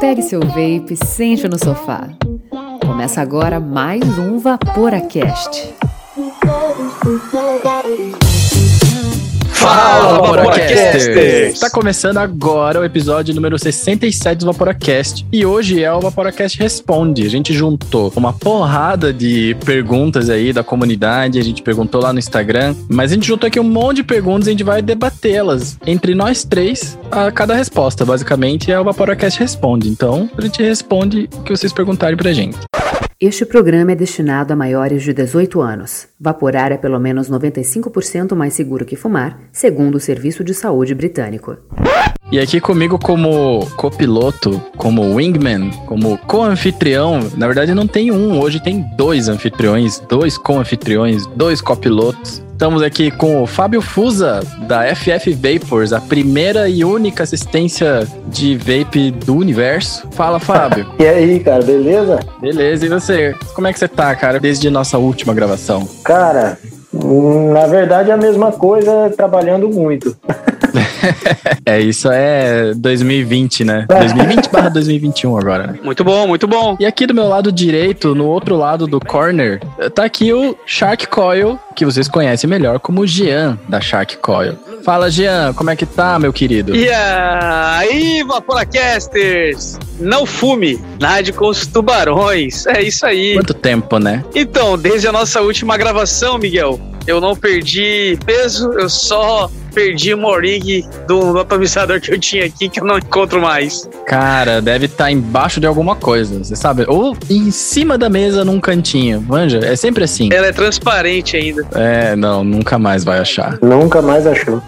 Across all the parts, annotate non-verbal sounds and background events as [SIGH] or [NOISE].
Pegue seu vape, sente no sofá. Começa agora mais um VaporaCast. Fala, Vaporacasters! Está começando agora o episódio número 67 do Vaporacast. E hoje é o Vaporacast Responde. A gente juntou uma porrada de perguntas aí da comunidade, a gente perguntou lá no Instagram, mas a gente juntou aqui um monte de perguntas e a gente vai debatê-las entre nós três a cada resposta. Basicamente é o Vaporacast Responde. Então, a gente responde o que vocês perguntarem pra gente. Este programa é destinado a maiores de 18 anos. Vaporar é pelo menos 95% mais seguro que fumar, segundo o Serviço de Saúde Britânico. E aqui comigo como copiloto, como wingman, como co-anfitrião, na verdade não tem um, hoje tem dois anfitriões, dois co-anfitriões, dois copilotos. Estamos aqui com o Fábio Fusa, da FF Vapors, a primeira e única assistência de vape do universo. Fala, Fábio. [LAUGHS] e aí, cara, beleza? Beleza, e você? Como é que você tá, cara, desde nossa última gravação? Cara, na verdade é a mesma coisa, trabalhando muito. [LAUGHS] [LAUGHS] é, isso é 2020, né? 2020 barra 2021 agora, né? Muito bom, muito bom. E aqui do meu lado direito, no outro lado do corner, tá aqui o Shark Coil, que vocês conhecem melhor como Jean, da Shark Coil. Fala, Jean, como é que tá, meu querido? E aí, Vaporacasters! Não fume, nade com os tubarões. É isso aí. Quanto tempo, né? Então, desde a nossa última gravação, Miguel, eu não perdi peso, eu só perdi o morig do, do atomisador que eu tinha aqui, que eu não encontro mais. Cara, deve estar tá embaixo de alguma coisa, você sabe? Ou em cima da mesa num cantinho. Manja, é sempre assim. Ela é transparente ainda. É, não, nunca mais vai achar. Nunca mais achou.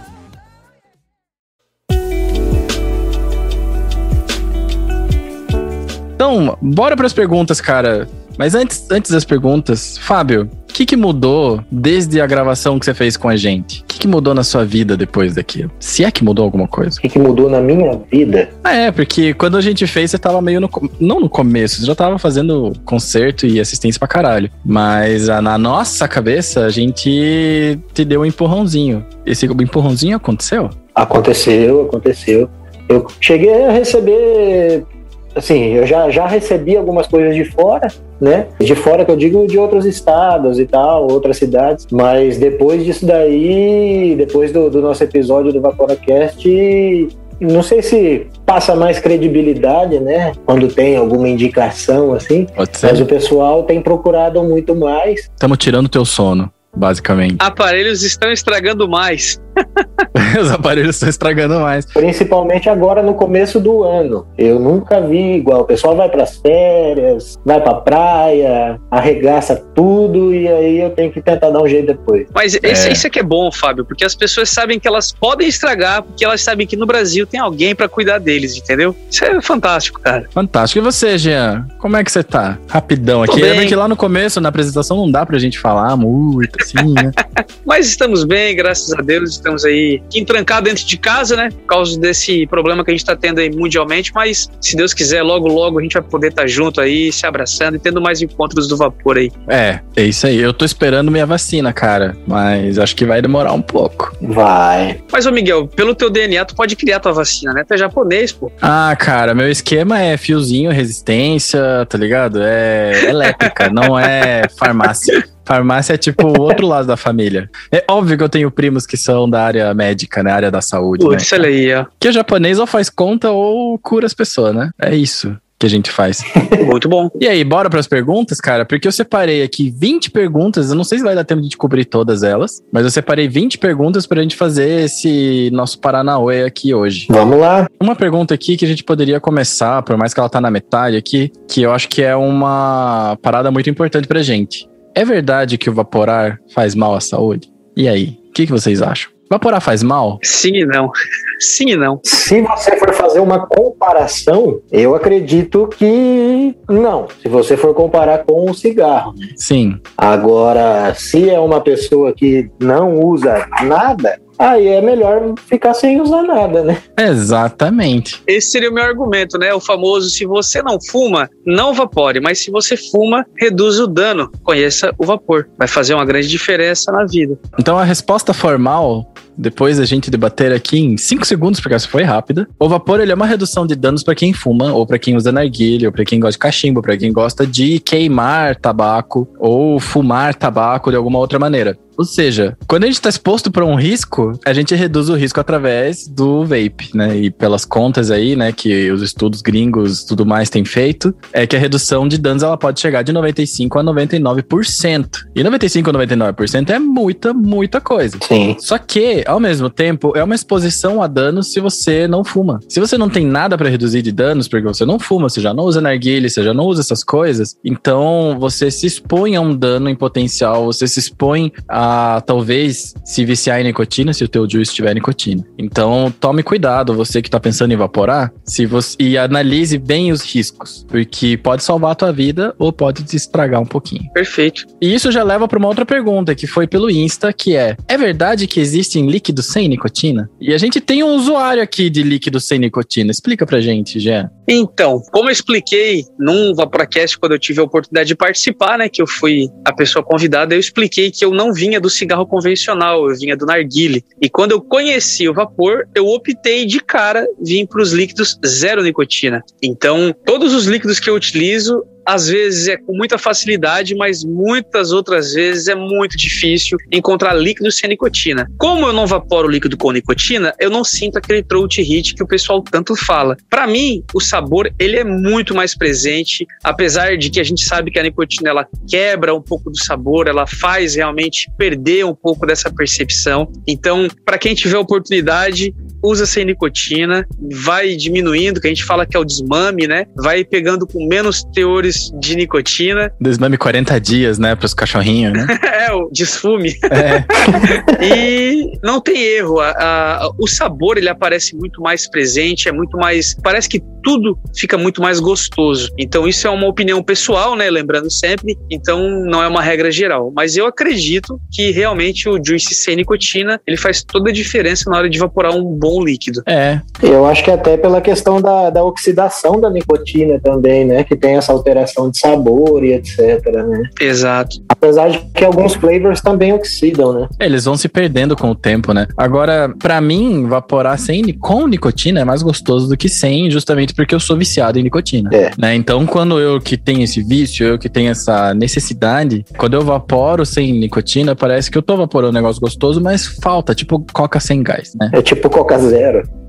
Então, bora para as perguntas, cara. Mas antes, antes das perguntas, Fábio, o que, que mudou desde a gravação que você fez com a gente? O que, que mudou na sua vida depois daquilo? Se é que mudou alguma coisa. O que, que mudou na minha vida? Ah, é, porque quando a gente fez, você tava meio no. Não no começo, você já tava fazendo concerto e assistência pra caralho. Mas a, na nossa cabeça, a gente te deu um empurrãozinho. Esse empurrãozinho aconteceu? Aconteceu, aconteceu. Eu cheguei a receber assim, eu já, já recebi algumas coisas de fora, né? De fora que eu digo de outros estados e tal, outras cidades. Mas depois disso daí, depois do, do nosso episódio do VaporaCast, não sei se passa mais credibilidade, né? Quando tem alguma indicação assim. Mas o pessoal tem procurado muito mais. Estamos tirando teu sono basicamente. Aparelhos estão estragando mais. [LAUGHS] Os aparelhos estão estragando mais. Principalmente agora no começo do ano. Eu nunca vi igual. O pessoal vai para as férias, vai para praia, arregaça tudo e aí eu tenho que tentar dar um jeito depois. Mas esse, é. isso é que é bom, Fábio, porque as pessoas sabem que elas podem estragar, porque elas sabem que no Brasil tem alguém para cuidar deles, entendeu? Isso é fantástico, cara. Fantástico. E você, Jean? Como é que você tá? Rapidão aqui. Lembra que lá no começo, na apresentação, não dá pra gente falar muito assim, né? [LAUGHS] Mas estamos bem, graças a Deus. Estamos aí entrancados dentro de casa, né? Por causa desse problema que a gente está tendo aí mundialmente. Mas, se Deus quiser, logo, logo a gente vai poder estar tá junto aí, se abraçando e tendo mais encontros do vapor aí. É, é isso aí. Eu tô esperando minha vacina, cara. Mas acho que vai demorar um pouco. Vai. Mas, ô Miguel, pelo teu DNA, tu pode criar tua vacina, né? Tu é japonês, pô. Ah, cara, meu esquema é fiozinho, resistência, tá ligado? É elétrica, não é farmácia. [LAUGHS] Farmácia é tipo o outro lado da família. É óbvio que eu tenho primos que são da área médica, né? Área da saúde. Putz, né? olha aí, ó. Que o japonês ou faz conta ou cura as pessoas, né? É isso que a gente faz. [LAUGHS] Muito bom. E aí, bora para as perguntas, cara? Porque eu separei aqui 20 perguntas, eu não sei se vai dar tempo de cobrir todas elas, mas eu separei 20 perguntas pra gente fazer esse nosso Paranauê aqui hoje. Vamos lá. Uma pergunta aqui que a gente poderia começar, por mais que ela tá na metade aqui, que eu acho que é uma parada muito importante pra gente. É verdade que o vaporar faz mal à saúde? E aí, o que, que vocês acham? Vaporar faz mal? Sim e não. [LAUGHS] Sim e não. Se você for fazer uma comparação, eu acredito que não. Se você for comparar com o cigarro. Né? Sim. Agora, se é uma pessoa que não usa nada, aí é melhor ficar sem usar nada, né? Exatamente. Esse seria o meu argumento, né? O famoso: se você não fuma, não vapore, mas se você fuma, reduz o dano. Conheça o vapor. Vai fazer uma grande diferença na vida. Então a resposta formal depois a gente debater aqui em 5 segundos, porque essa foi rápida. O vapor ele é uma redução de danos para quem fuma, ou para quem usa narguilha, ou para quem gosta de cachimbo, para quem gosta de queimar tabaco ou fumar tabaco de alguma outra maneira. Ou seja, quando a gente está exposto para um risco, a gente reduz o risco através do vape, né? E pelas contas aí, né, que os estudos gringos tudo mais têm feito, é que a redução de danos ela pode chegar de 95 a 99%. E 95 a 99% é muita, muita coisa. Sim. Só que, ao mesmo tempo, é uma exposição a danos se você não fuma. Se você não tem nada para reduzir de danos, porque você não fuma, você já não usa narguilha, você já não usa essas coisas, então você se expõe a um dano em potencial, você se expõe a talvez se viciar em nicotina se o teu juice tiver nicotina. Então, tome cuidado, você que tá pensando em evaporar, se você e analise bem os riscos, porque pode salvar a tua vida ou pode te estragar um pouquinho. Perfeito. E isso já leva para uma outra pergunta que foi pelo Insta, que é: é verdade que existem líquidos sem nicotina? E a gente tem um usuário aqui de líquido sem nicotina. Explica pra gente, Jean. Então, como eu expliquei num Vaporacast quando eu tive a oportunidade de participar, né, que eu fui a pessoa convidada, eu expliquei que eu não vinha do cigarro convencional, eu vinha do narguile. E quando eu conheci o vapor, eu optei de cara vir para os líquidos zero nicotina. Então, todos os líquidos que eu utilizo, às vezes é com muita facilidade, mas muitas outras vezes é muito difícil encontrar líquido sem nicotina. Como eu não vaporo líquido com nicotina, eu não sinto aquele throat hit que o pessoal tanto fala. Para mim, o sabor ele é muito mais presente, apesar de que a gente sabe que a nicotina ela quebra um pouco do sabor, ela faz realmente perder um pouco dessa percepção. Então, para quem tiver oportunidade, usa sem nicotina, vai diminuindo, que a gente fala que é o desmame, né? Vai pegando com menos teores de nicotina. [LAUGHS] Desmame 40 dias, né, pros cachorrinhos, né? [LAUGHS] é, o desfume. É. [LAUGHS] e não tem erro, a, a, o sabor ele aparece muito mais presente, é muito mais. Parece que tudo fica muito mais gostoso. Então, isso é uma opinião pessoal, né? Lembrando sempre, então não é uma regra geral. Mas eu acredito que realmente o juice sem nicotina ele faz toda a diferença na hora de evaporar um bom líquido. É. Eu acho que até pela questão da, da oxidação da nicotina também, né? Que tem essa alteração de sabor e etc, né? Exato. Apesar de que alguns flavors também oxidam, né? Eles vão se perdendo com o tempo, né? Agora, para mim, evaporar sem com nicotina é mais gostoso do que sem, justamente porque eu sou viciado em nicotina. É. Né? Então, quando eu que tenho esse vício, eu que tenho essa necessidade, quando eu evaporo sem nicotina, parece que eu tô evaporando um negócio gostoso, mas falta, tipo coca sem gás, né? É tipo Coca Zero.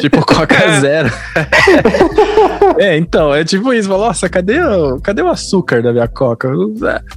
Tipo [LAUGHS] Coca Zero. é, então, é tipo isso. Fala, Nossa, cadê o, cadê o açúcar da minha Coca?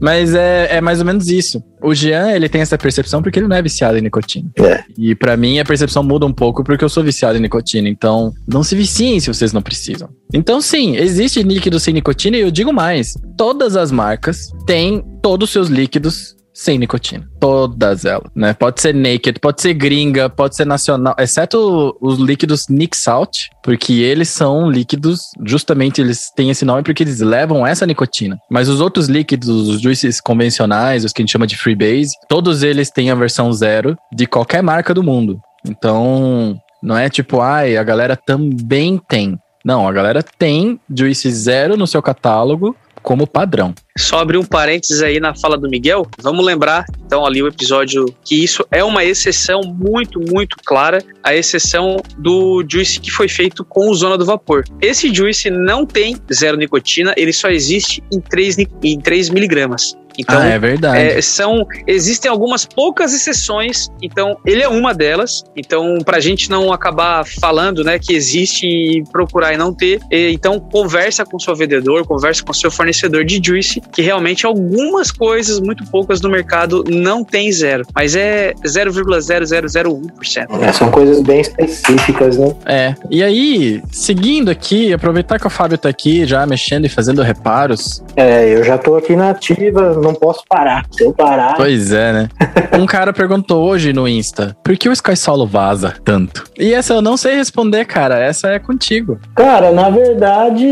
Mas é, é mais ou menos isso. O Jean, ele tem essa percepção porque ele não é viciado em nicotina. É. E pra mim, a percepção muda um pouco porque eu sou viciado em nicotina. Então, não se viciem se vocês não precisam. Então, sim, existe líquido sem nicotina e eu digo mais. Todas as marcas têm todos os seus líquidos sem nicotina. Todas elas, né? Pode ser naked, pode ser gringa, pode ser nacional, exceto os líquidos Nick Salt, porque eles são líquidos, justamente eles têm esse nome porque eles levam essa nicotina. Mas os outros líquidos, os juices convencionais, os que a gente chama de freebase, todos eles têm a versão zero de qualquer marca do mundo. Então, não é tipo, ai, a galera também tem. Não, a galera tem juice zero no seu catálogo como padrão. Só abrir um parênteses aí na fala do Miguel, vamos lembrar então ali o episódio que isso é uma exceção muito, muito clara, a exceção do juice que foi feito com o zona do vapor. Esse juice não tem zero nicotina, ele só existe em 3, em 3 miligramas. Então, ah, é verdade. É, são, existem algumas poucas exceções, então ele é uma delas. Então, para a gente não acabar falando né, que existe e procurar e não ter, então conversa com o seu vendedor, conversa com o seu fornecedor de juice, que realmente algumas coisas, muito poucas no mercado, não tem zero, mas é 0,0001%. É, são coisas bem específicas, né? É. E aí, seguindo aqui, aproveitar que o Fábio tá aqui já mexendo e fazendo reparos. É, eu já tô aqui na ativa, não posso parar. Se eu parar. Pois é, né? [LAUGHS] um cara perguntou hoje no Insta: por que o Sky Solo vaza tanto? E essa eu não sei responder, cara. Essa é contigo. Cara, na verdade,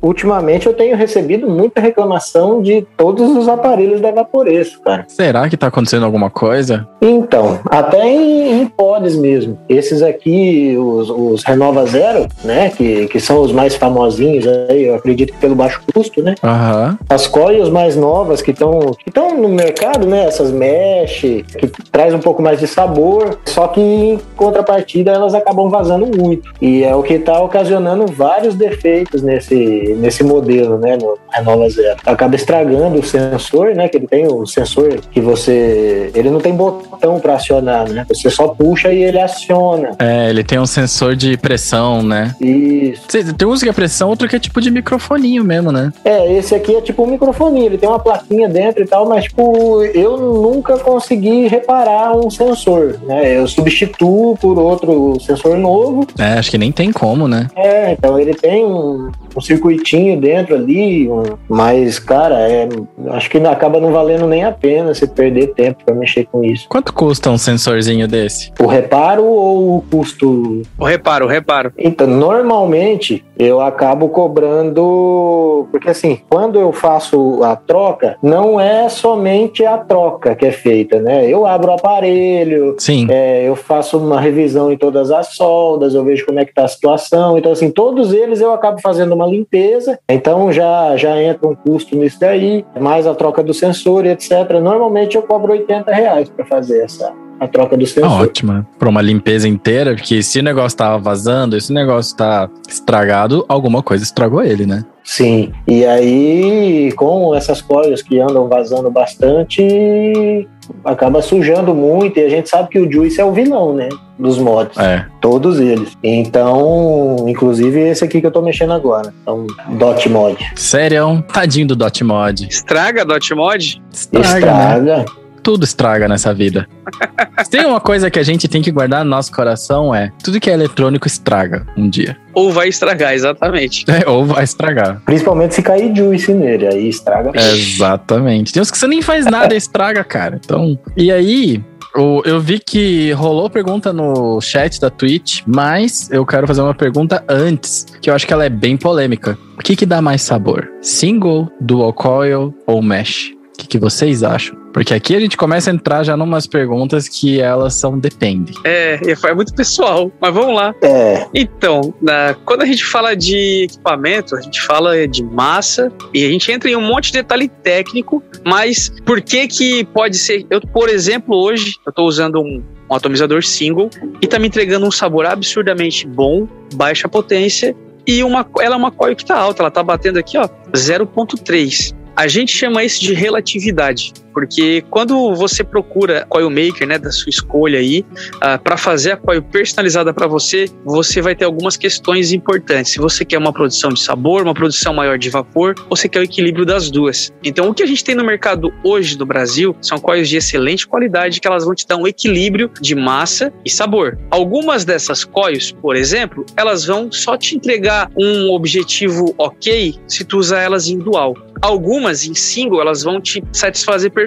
ultimamente eu tenho recebido muita reclamação de todos os aparelhos da Vaporeço, cara. Será que tá acontecendo alguma coisa? Então, até em, em pods mesmo. Esses aqui, os, os Renova Zero, né? Que, que são os mais famosinhos aí, eu acredito que pelo baixo custo, né? Aham. As coils mais novas que estão que no mercado, né? Essas mesh, que traz um pouco mais de sabor, só que em contrapartida elas acabam vazando muito. E é o que está ocasionando vários defeitos nesse, nesse modelo, né? No Renova Zero. Acaba estragando o sensor, né? Que ele tem o sensor que você. Ele não tem botão para acionar, né? Você só puxa e ele aciona. É, ele tem um sensor de pressão, né? Isso. Tem um que é pressão, outro que é tipo de microfoninho mesmo, né? É, esse aqui é tipo um microfoninho, ele tem uma plaquinha dentro e tal, mas tipo, eu nunca consegui reparar um sensor, né? Eu substituo por outro sensor novo. É, acho que nem tem como, né? É, então ele tem um, um circuitinho dentro ali, um, mas, cara, é, acho que acaba não valendo nem a pena você perder tempo para mexer com isso. Quanto custa um sensorzinho desse? O reparo ou o custo? O reparo, o reparo. Então, normalmente eu acabo cobrando, porque assim, quando eu faço a troca, não é somente a troca que é feita, né? Eu abro o aparelho, Sim. É, eu faço uma revisão em todas as soldas, eu vejo como é que tá a situação. Então, assim, todos eles eu acabo fazendo uma limpeza. Então já, já entra um custo nisso daí, mais a troca do sensor e etc. Normalmente eu cobro 80 reais para fazer essa, a troca do sensor. Ah, ótimo. Para uma limpeza inteira, porque se o negócio tava vazando, se o negócio tá estragado, alguma coisa estragou ele, né? Sim. E aí, com essas coisas que andam vazando bastante, acaba sujando muito. E a gente sabe que o Juice é o vilão, né? Dos mods. É. Todos eles. Então, inclusive esse aqui que eu tô mexendo agora. Então, Dot Mod. Sério? Tadinho do Dot Mod. Estraga Dot Mod? Estraga. né? Tudo estraga nessa vida. Se [LAUGHS] tem uma coisa que a gente tem que guardar no nosso coração é tudo que é eletrônico estraga um dia. Ou vai estragar, exatamente. [LAUGHS] É, ou vai estragar. Principalmente se cair Juice nele, aí estraga. Exatamente. Tem uns que você nem faz nada e [LAUGHS] estraga, cara. Então, e aí, eu vi que rolou pergunta no chat da Twitch, mas eu quero fazer uma pergunta antes, que eu acho que ela é bem polêmica. O que que dá mais sabor? Single, dual coil ou mesh? O que, que vocês acham? Porque aqui a gente começa a entrar já numas perguntas que elas são depende. É, é muito pessoal. Mas vamos lá. É, Então, na- quando a gente fala de equipamento, a gente fala de massa e a gente entra em um monte de detalhe técnico, mas por que que pode ser... Eu, por exemplo, hoje eu estou usando um, um atomizador single e tá me entregando um sabor absurdamente bom, baixa potência e uma, ela é uma coil que tá alta, ela tá batendo aqui, ó, 0.3. A gente chama isso de relatividade, porque quando você procura coil maker, né, da sua escolha aí, para fazer a coil personalizada para você, você vai ter algumas questões importantes. Se você quer uma produção de sabor, uma produção maior de vapor, ou você quer o equilíbrio das duas. Então, o que a gente tem no mercado hoje do Brasil são coils de excelente qualidade que elas vão te dar um equilíbrio de massa e sabor. Algumas dessas coils, por exemplo, elas vão só te entregar um objetivo ok se tu usar elas em dual. Algumas em single, elas vão te satisfazer perfeitamente.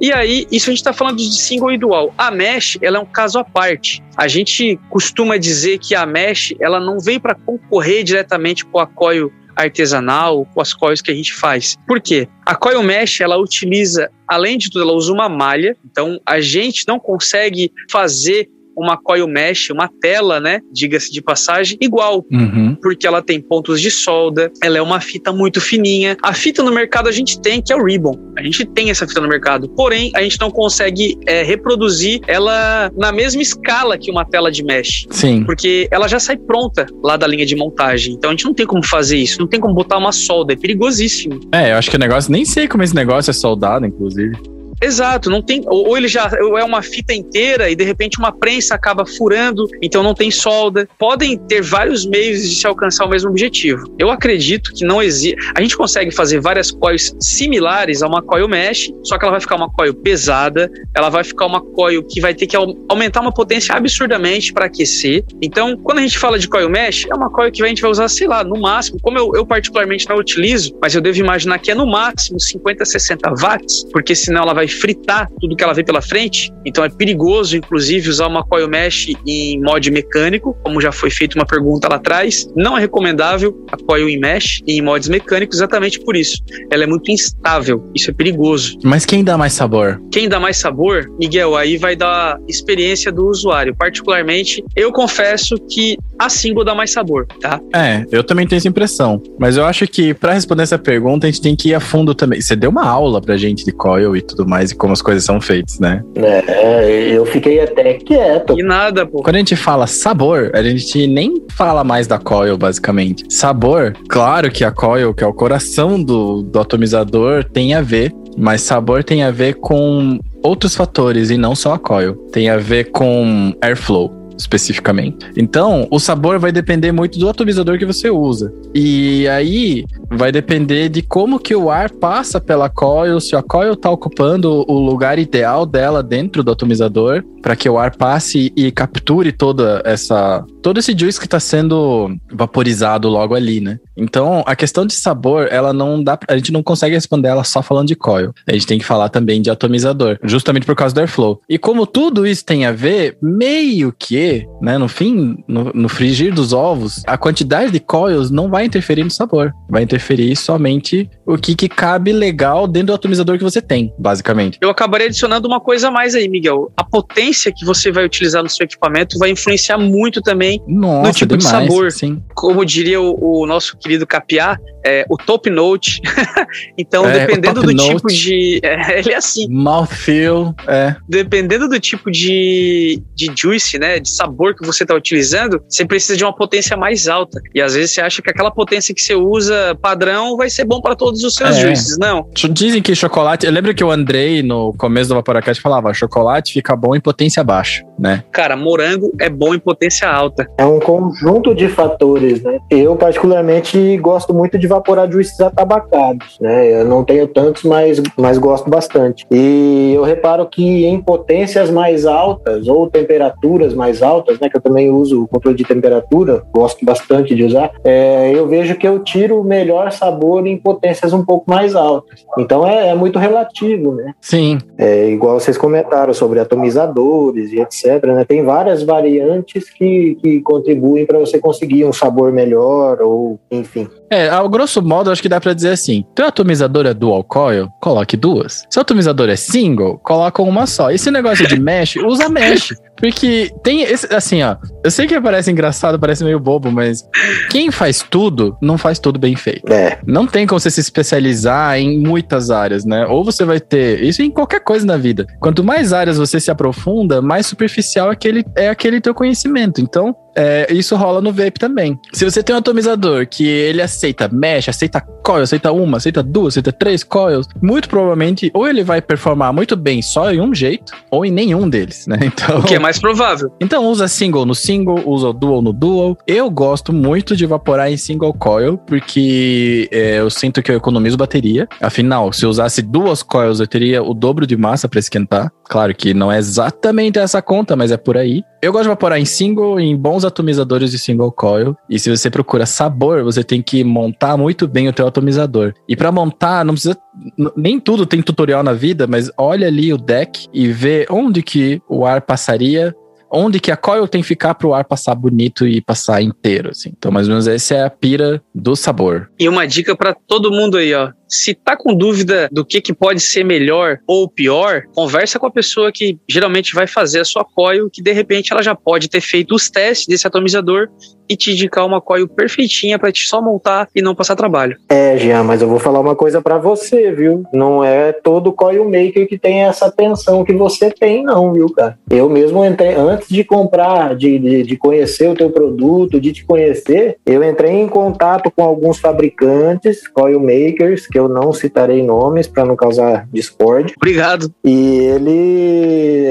E aí, isso a gente está falando de single e dual. A mesh, ela é um caso à parte. A gente costuma dizer que a mesh, ela não vem para concorrer diretamente com a coil artesanal, com as coils que a gente faz. Por quê? A coil mesh, ela utiliza, além de tudo, ela usa uma malha. Então, a gente não consegue fazer uma coil mesh, uma tela, né, diga-se de passagem, igual Uhum. porque ela tem pontos de solda, ela é uma fita muito fininha. A fita no mercado a gente tem, que é o Ribbon. A gente tem essa fita no mercado, porém a gente não consegue é, reproduzir ela na mesma escala que uma tela de mesh. Sim. Porque ela já sai pronta lá da linha de montagem. Então a gente não tem como fazer isso, não tem como botar uma solda, é perigosíssimo. É, eu acho que o negócio, nem sei como esse negócio é soldado, inclusive. Exato, não tem. Ou, ele já é uma fita inteira e de repente uma prensa acaba furando, então não tem solda. Podem ter vários meios de se alcançar o mesmo objetivo. Eu acredito que não existe. A gente consegue fazer várias coils similares a uma coil mesh, só que ela vai ficar uma coil pesada, ela vai ficar uma coil que vai ter que au- aumentar uma potência absurdamente para aquecer. Então, quando a gente fala de coil mesh, é uma coil que a gente vai usar, sei lá, no máximo, como eu, eu particularmente não utilizo, mas eu devo imaginar que é no máximo 50, 60 watts, porque senão ela vai vai fritar tudo que ela vê pela frente. Então é perigoso, inclusive, usar uma coil mesh em mod mecânico, como já foi feita uma pergunta lá atrás. Não é recomendável a coil em mesh em mods mecânicos exatamente por isso. Ela é muito instável, isso é perigoso. Mas quem dá mais sabor? Quem dá mais sabor, Miguel, aí vai dar experiência do usuário. Particularmente, eu confesso que a single dá mais sabor, tá? É, eu também tenho essa impressão. Mas eu acho que para responder essa pergunta, a gente tem que ir a fundo também. Você deu uma aula pra gente de coil e tudo mais, e como as coisas são feitas, né? É, eu fiquei até quieto. E nada, pô. Quando a gente fala sabor, a gente nem fala mais da coil, basicamente. Sabor, claro que a coil, que é o coração do, do atomizador, tem a ver mas sabor tem a ver com outros fatores e não só a coil. Tem a ver com airflow especificamente. Então, o sabor vai depender muito do atomizador que você usa. E aí vai depender de como que o ar passa pela coil, se a coil está ocupando o lugar ideal dela dentro do atomizador, para que o ar passe e capture toda essa todo esse juice que está sendo vaporizado logo ali, né? Então, a questão de sabor, ela não dá, a gente não consegue responder ela só falando de coil. A gente tem que falar também de atomizador, justamente por causa do airflow. E como tudo isso tem a ver, meio que, né, no fim, no, no frigir dos ovos, a quantidade de coils não vai interferir no sabor. Vai interferir somente o que, que cabe legal dentro do atomizador que você tem, basicamente. Eu acabaria adicionando uma coisa a mais aí, Miguel. A potência que você vai utilizar no seu equipamento vai influenciar muito também Nossa, no tipo demais, de sabor. Sim. Como diria o, o nosso querido Capiá, é, o top note. [LAUGHS] então, É, dependendo do note. tipo de. é, [LAUGHS] ele é assim. Mouthfeel, é. Dependendo do tipo de, de juice, né, de sabor que você está utilizando, você precisa de uma potência mais alta. E às vezes você acha que aquela potência que você usa padrão vai ser bom para todos os seus É. juices. Não. Dizem que chocolate. Eu lembro que o Andrei, no começo do Vaporacast, falava: chocolate fica bom em potência baixa, né? Cara, morango é bom em potência alta. É um conjunto de fatores, né? Eu, particularmente, gosto muito de evaporar juices atabacados, né? Eu não tenho tantos, mas, mas gosto bastante. E eu reparo que em potências mais altas ou temperaturas mais altas, né? Que eu também uso o controle de temperatura, gosto bastante de usar, é, eu vejo que eu tiro o melhor sabor em potências um pouco mais altas. Então é, é muito relativo, né? Sim. É, igual vocês comentaram sobre atomizadores e etc. Né? Tem várias variantes que, que contribuem para você conseguir um sabor melhor ou enfim. É, ao grosso modo, acho que dá pra dizer assim: teu atomizador é dual coil, coloque duas. Se o atomizador é single, coloca uma só. Esse negócio de mesh, [LAUGHS] usa mesh. Porque tem esse, assim, ó. Eu sei que parece engraçado, parece meio bobo, mas quem faz tudo, não faz tudo bem feito. É, Não tem como você se especializar em muitas áreas, né? Ou você vai ter. Isso em qualquer coisa na vida. Quanto mais áreas você se aprofunda, mais superficial aquele, é aquele teu conhecimento. Então, é, isso rola no vape também. Se você tem um atomizador que ele aceita mesh, aceita coil, aceita uma, aceita duas, aceita três coils, muito provavelmente ou ele vai performar muito bem só em um jeito, ou em nenhum deles, né? [LAUGHS] Então, O que é mais provável. então usa single no single, usa dual no dual. Eu gosto muito de evaporar em single coil, porque é, eu sinto que eu economizo bateria. Afinal, se eu usasse duas coils, eu teria o dobro de massa para esquentar. Claro que não é exatamente essa conta, mas é por aí. Eu gosto de evaporar em single, em bons atomizadores de single coil. E se você procura sabor, você tem que montar muito bem o teu atomizador. E para montar, não precisa nem tudo tem tutorial na vida, mas olha ali o deck e vê onde que o ar passaria onde que a coil tem que ficar pro ar passar bonito e passar inteiro, assim. Então, mais ou menos, essa é a pira do sabor. E uma dica para todo mundo aí, ó. Se tá com dúvida do que, que pode ser melhor ou pior, conversa com a pessoa que geralmente vai fazer a sua coil, que de repente ela já pode ter feito os testes desse atomizador e te indicar uma coil perfeitinha para te só montar e não passar trabalho. é, Jean, mas eu vou falar uma coisa para você, viu? Não é todo coil maker que tem essa atenção que você tem, não, viu, cara? Eu mesmo entrei, antes de comprar, de, de, de conhecer o teu produto, de te conhecer, eu entrei em contato com alguns fabricantes, coil makers, que eu não citarei nomes para não causar discórdia. Obrigado. E ele,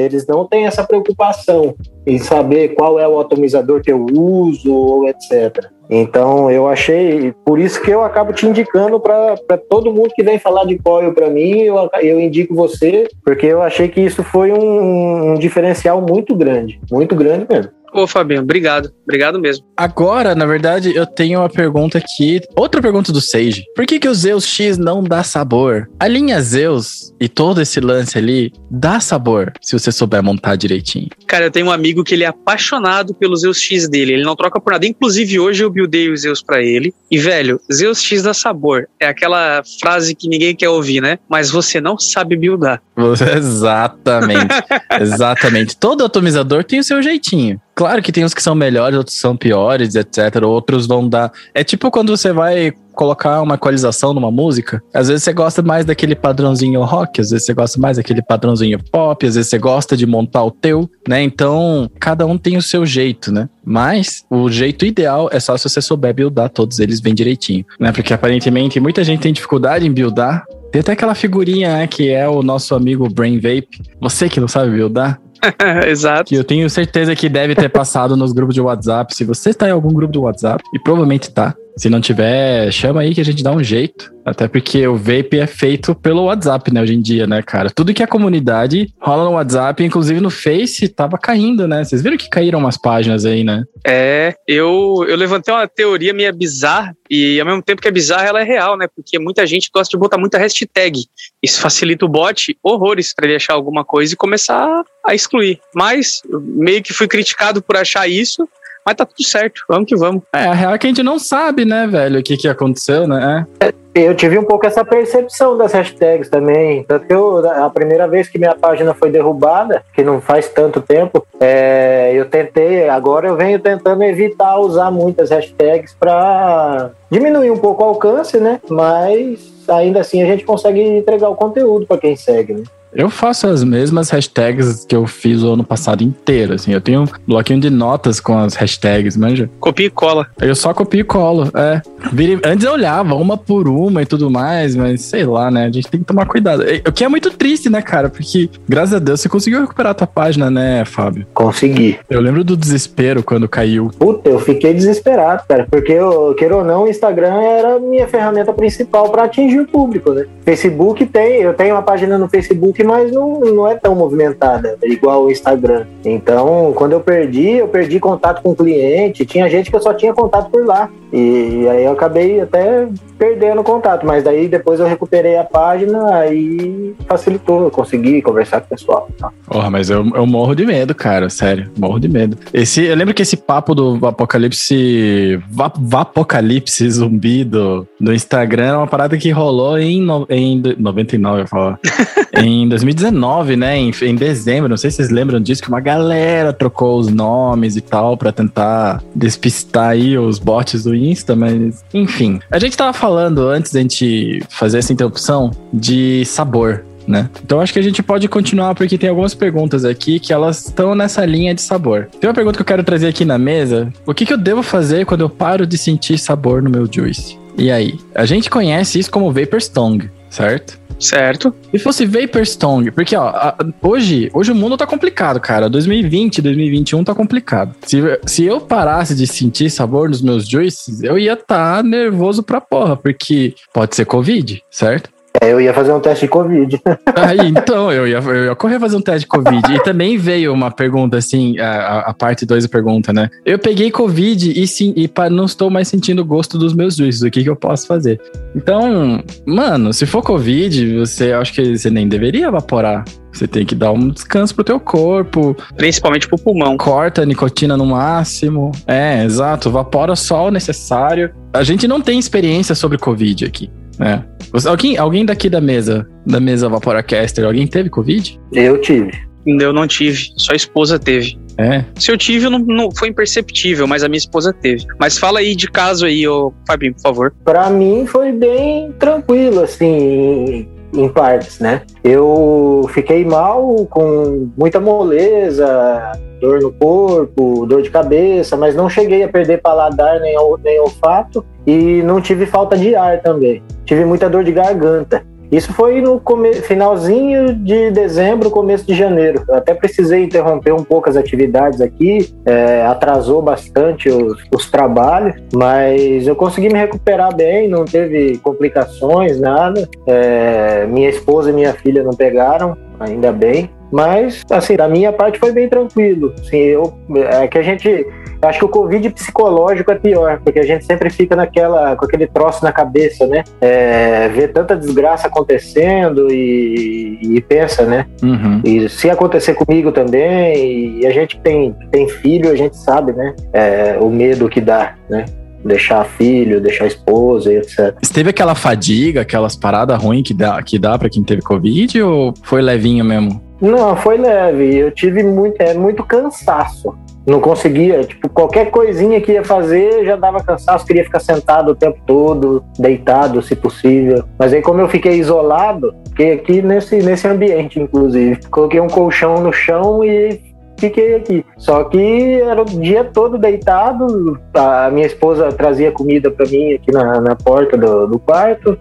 eles não têm essa preocupação em saber qual é o atomizador que eu uso ou etc. Então eu achei, por isso que eu acabo te indicando para todo mundo que vem falar de coil para mim, eu, eu indico você, porque eu achei que isso foi um, um diferencial muito grande, muito grande mesmo. Ô, Fabinho, obrigado. Obrigado mesmo. Agora, na verdade, eu tenho uma pergunta aqui. Outra pergunta do Sage. Por que, que o Zeus X não dá sabor? A linha Zeus e todo esse lance ali dá sabor se você souber montar direitinho. Cara, eu tenho um amigo que ele é apaixonado pelo Zeus X dele. Ele não troca por nada. Inclusive, hoje eu buildei o Zeus pra ele. E, velho, Zeus X dá sabor. É aquela frase que ninguém quer ouvir, né? Mas você não sabe buildar. [LAUGHS] Exatamente. Exatamente. Todo atomizador tem o seu jeitinho. Claro que tem uns que são melhores, outros são piores, etc. Outros vão dar. É tipo quando você vai colocar uma equalização numa música. Às vezes você gosta mais daquele padrãozinho rock, às vezes você gosta mais daquele padrãozinho pop, às vezes você gosta de montar o teu, né? Então, cada um tem o seu jeito, né? Mas o jeito ideal é só se você souber buildar todos eles bem direitinho, né? Porque aparentemente muita gente tem dificuldade em buildar. Tem até aquela figurinha, né, que é o nosso amigo Brain Vape. Você que não sabe buildar, [LAUGHS] Exato. que eu tenho certeza que deve ter passado nos grupos de WhatsApp. Se você está em algum grupo de WhatsApp, e provavelmente tá, se não tiver, chama aí que a gente dá um jeito. Até porque o vape é feito pelo WhatsApp, né, hoje em dia, né, cara? Tudo que é comunidade rola no WhatsApp, inclusive no Face, tava caindo, né? Vocês viram que caíram umas páginas aí, né? É, eu, eu levantei uma teoria meio bizarra, e ao mesmo tempo que é bizarra, ela é real, né? Porque muita gente gosta de botar muita hashtag. Isso facilita o bot horrores para ele achar alguma coisa e começar a excluir. Mas meio que fui criticado por achar isso, mas tá tudo certo, vamos que vamos. É, a real é que a gente não sabe, né, velho, o que que aconteceu, né? Eu tive um pouco essa percepção das hashtags também. Tanto que eu, a primeira vez que minha página foi derrubada, que não faz tanto tempo, é, eu tentei, agora eu venho tentando evitar usar muitas hashtags para diminuir um pouco o alcance, né? Mas ainda assim a gente consegue entregar o conteúdo para quem segue, né? Eu faço as mesmas hashtags que eu fiz o ano passado inteiro, assim. Eu tenho um bloquinho de notas com as hashtags, manja? Copia e cola. Eu só copio e colo, é. Antes eu olhava uma por uma e tudo mais, mas sei lá, né? A gente tem que tomar cuidado. O que é muito triste, né, cara? Porque, graças a Deus, você conseguiu recuperar a tua página, né, Fábio? Consegui. Eu lembro do desespero quando caiu. Puta, eu fiquei desesperado, cara, porque, eu, queira ou não, o Instagram era a minha ferramenta principal para atingir o público, né? Facebook tem, eu tenho uma página no Facebook, mas não, não é tão movimentada, igual o Instagram. Então, quando eu perdi, eu perdi contato com o cliente, tinha gente que eu só tinha contato por lá. E aí eu acabei até perdendo contato, mas daí depois eu recuperei a página, aí facilitou, eu consegui conversar com o pessoal. tá? Porra, mas eu, eu morro de medo, cara, sério, morro de medo. Esse, eu lembro que esse papo do apocalipse, va, apocalipse zumbi do, do Instagram era uma parada que rolou em, no, em do- 99, eu ia falar. [LAUGHS] em 2019, né, em, em dezembro, não sei se vocês lembram disso, que uma galera trocou os nomes e tal pra tentar despistar aí os bots do Insta, mas enfim. A gente tava falando antes da gente fazer essa interrupção de sabor né? Então acho que a gente pode continuar porque tem algumas perguntas aqui que elas estão nessa linha de sabor. Tem uma pergunta que eu quero trazer aqui na mesa. O que, que eu devo fazer quando eu paro de sentir sabor no meu juice? E aí? A gente conhece isso como Vapor Stone, certo? Certo? Se fosse Vapor Stone, porque ó, a- hoje, hoje o mundo tá complicado, cara. 2020, 2021 tá complicado. Se, se eu parasse de sentir sabor nos meus juices, eu ia estar nervoso pra porra, porque pode ser Covid, certo? É, eu ia fazer um teste de Covid. Aí, [LAUGHS] então, eu ia, eu ia correr fazer um teste de Covid. E também veio uma pergunta, assim, a, a- parte 2 da pergunta, né? Eu peguei Covid e, sim, e pa- não estou mais sentindo o gosto dos meus juízes. O que, que eu posso fazer? Então, mano, se for Covid, você acho que você nem deveria evaporar. Você tem que dar um descanso pro teu corpo, Principalmente pro pulmão. corta a nicotina no máximo. É, exato, evapora só o necessário. A gente não tem experiência sobre Covid aqui, né? Você- Alguém, alguém daqui da mesa, da mesa Vaporacaster, alguém teve Covid? Eu tive. Eu não tive, só a esposa teve. É. Se eu tive, não, não foi imperceptível, mas a minha esposa teve. Mas fala aí de caso aí, ô Fabinho, por favor. Pra mim foi bem tranquilo, assim, em, partes, né? Eu fiquei mal, com muita moleza, dor no corpo, dor de cabeça, mas não cheguei a perder paladar nem, nem olfato e não tive falta de ar também. Tive muita dor de garganta. Isso foi no finalzinho de dezembro, começo de janeiro. Eu até precisei interromper um pouco as atividades aqui, é, atrasou bastante os, os trabalhos, mas eu consegui me recuperar bem, não teve complicações, nada. É, minha esposa e minha filha não pegaram, ainda bem. Mas, assim, da minha parte foi bem tranquilo. Assim, eu, é que a gente. Acho que o Covid psicológico é pior, porque a gente sempre fica naquela, com aquele troço na cabeça, né? É, vê tanta desgraça acontecendo e, e pensa, né? Uhum. E se acontecer comigo também, e a gente tem, tem filho, a gente sabe, né? É, o medo que dá, né? Deixar filho, deixar esposa e etc. Teve aquela fadiga, aquelas paradas ruins que dá, que dá pra quem teve Covid ou foi levinho mesmo? Não, foi leve. Eu tive muito, é, muito cansaço. Não conseguia, tipo, qualquer coisinha que ia fazer já dava cansaço, queria ficar sentado o tempo todo, deitado, se possível. Mas aí, como eu fiquei isolado, fiquei aqui nesse, nesse ambiente, inclusive. Coloquei um colchão no chão e fiquei aqui. Só que era o dia todo deitado. A minha esposa trazia comida para mim aqui na, na porta do, do quarto.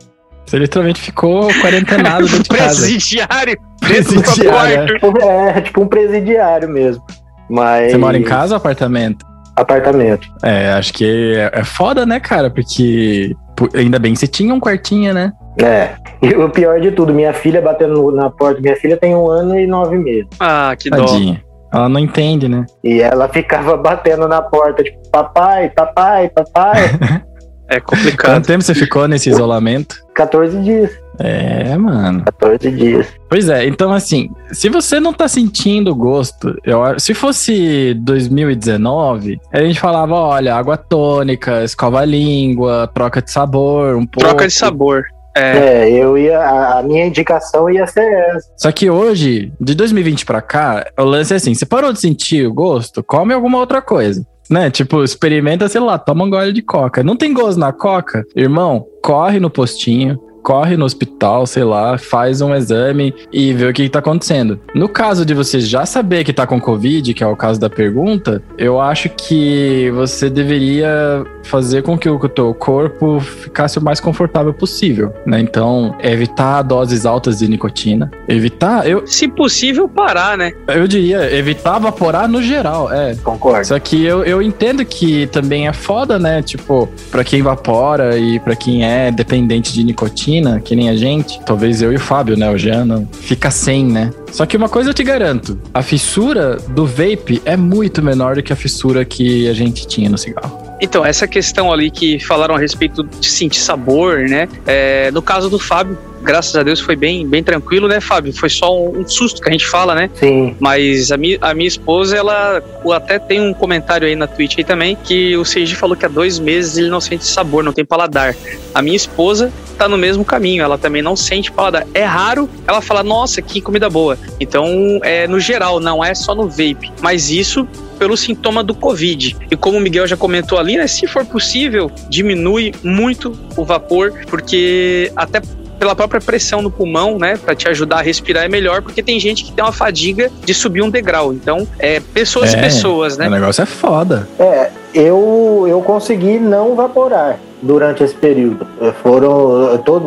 Você literalmente ficou quarentenado dentro de [LAUGHS] casa. Presidiário. Presidiário. É, tipo um presidiário mesmo. Mas. Você mora em casa ou apartamento? Apartamento. É, acho que é, é foda, né, cara? Porque ainda bem que você tinha um quartinho, né? É. E o pior de tudo, minha filha batendo na porta. Minha filha tem um ano e nove meses. Ah, que dó. Tadinha. Ela não entende, né? E ela ficava batendo na porta, tipo, papai, papai, papai. [LAUGHS] É Quanto complicado. tempo você ficou nesse isolamento? 14 dias. É, mano. 14 dias. Pois é, então assim, se você não tá sentindo gosto, eu, acho- se fosse 2019, a gente falava, olha, água tônica, escova a língua, troca de sabor, um pouco. Troca de sabor. É, É, eu ia. A, a minha indicação ia ser essa. Só que hoje, de 2020 pra cá, o lance é assim, você parou de sentir o gosto, come alguma outra coisa. Né? Tipo, experimenta, sei lá, toma um gole de coca. Não tem gosto na coca? Irmão, corre no postinho, corre no hospital, sei lá, faz um exame e vê o que, que tá acontecendo. No caso de você já saber que tá com Covid, que é o caso da pergunta, eu acho que você deveria fazer com que o teu corpo ficasse o mais confortável possível, né? Então, evitar doses altas de nicotina, evitar, eu, se possível, parar, né? eu diria, evitar vaporar no geral, é. Concordo. Só que eu, eu entendo que também é foda, né? Tipo, pra quem vapora e pra quem é dependente de nicotina, que nem a gente, talvez eu e o Fábio, né? O Jean fica sem, né? Só que uma coisa eu te garanto: a fissura do vape é muito menor do que a fissura que a gente tinha no cigarro. Então, essa questão ali que falaram a respeito de sentir sabor, né? É, no caso do Fábio, graças a Deus foi bem, bem tranquilo, né, Fábio? Foi só um, um susto que a gente fala, né? Sim. Mas a minha, a minha esposa, ela até tem um comentário aí na Twitch aí também, que o Seiji falou que há dois meses ele não sente sabor, não tem paladar. A minha esposa tá no mesmo caminho, ela também não sente paladar. É raro ela falar, nossa, que comida boa. Então, é no geral, não é só no vape. Mas isso pelo sintoma do Covid. E como o Miguel já comentou ali, né, se for possível, diminui muito o vapor, porque até pela própria pressão no pulmão, né, para te ajudar a respirar é melhor, porque tem gente que tem uma fadiga de subir um degrau. Então, é pessoas e É, pessoas, né? O negócio é foda. É, eu, eu consegui não vaporar durante esse período. Eh, Foram. tô-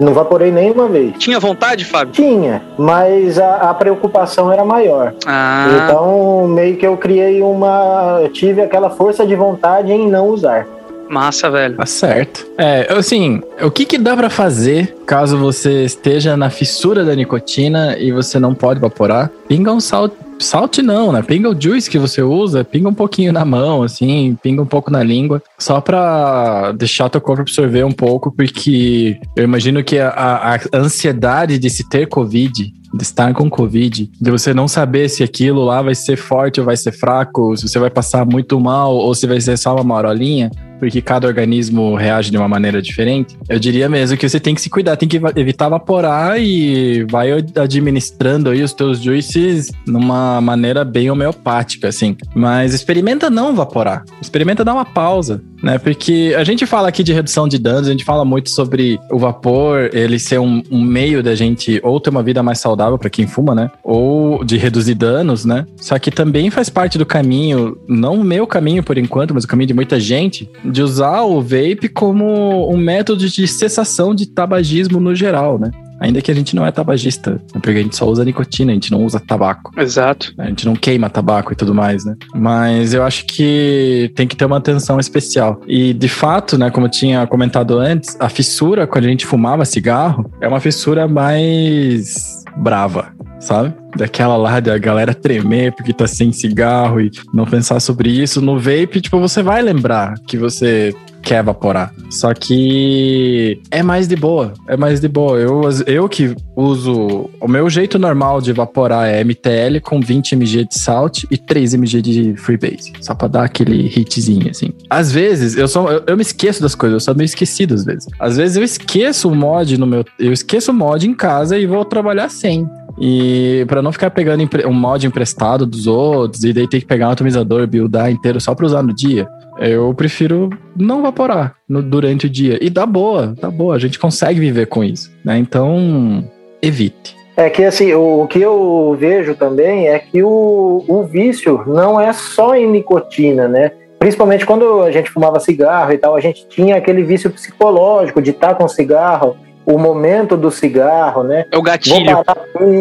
não vaporei nenhuma vez. Tinha vontade, Fábio? Tinha, mas a, a preocupação era maior. Ah, Então, meio que eu criei uma. Eu tive aquela força de vontade em não usar. Massa, velho. Tá certo. É, assim, o que que dá pra fazer caso você esteja na fissura da nicotina e você não pode evaporar? Pinga um salt. Salt não, né? Pinga o juice que você usa, pinga um pouquinho na mão, assim, pinga um pouco na língua, só pra deixar teu corpo absorver um pouco, porque eu imagino que a, a ansiedade de se ter Covid, estar com Covid, de você não saber se aquilo lá vai ser forte ou vai ser fraco, se você vai passar muito mal ou se vai ser só uma marolinha, porque cada organismo reage de uma maneira diferente, eu diria mesmo que você tem que se cuidar, tem que evitar evaporar e vai administrando aí os teus juices numa maneira bem homeopática, assim. Mas experimenta não evaporar, experimenta dar uma pausa, né? Porque a gente fala aqui de redução de danos, a gente fala muito sobre o vapor, ele ser um, um meio da gente ou ter uma vida mais saudável para quem fuma, né? Ou de reduzir danos, né? Só que também faz parte do caminho, não o meu caminho por enquanto, mas o caminho de muita gente, de usar o vape como um método de cessação de tabagismo no geral, né? Ainda que a gente não é tabagista, né? porque a gente só usa nicotina, a gente não usa tabaco. Exato. A gente não queima tabaco e tudo mais, né? Mas eu acho que tem que ter uma atenção especial. E de fato, né, como eu tinha comentado antes, a fissura quando a gente fumava cigarro é uma fissura mais brava, sabe? daquela lá da galera tremer porque tá sem cigarro e não pensar sobre isso, no vape, tipo, você vai lembrar que você quer evaporar. Só que é mais de boa, é mais de boa. Eu, eu que uso. O meu jeito normal de evaporar é MTL com 20 mg de salt e 3 mg de freebase. Só pra dar aquele hitzinho, assim. Às vezes, eu, sou, eu, eu me esqueço das coisas, eu sou meio esquecido às vezes. Às vezes eu esqueço o mod no meu. Eu esqueço o mod em casa e vou trabalhar sem. E para não ficar pegando um mod emprestado dos outros e daí ter que pegar um atomizador, buildar inteiro só para usar no dia, eu prefiro não vaporar no, durante o dia. E dá boa, dá boa. A gente consegue viver com isso, né? Então, evite. É que assim, o, o que eu vejo também é que o, o vício não é só em nicotina, né? Principalmente quando a gente fumava cigarro e tal, a gente tinha aquele vício psicológico de estar com cigarro o momento do cigarro, né? É o gatilho.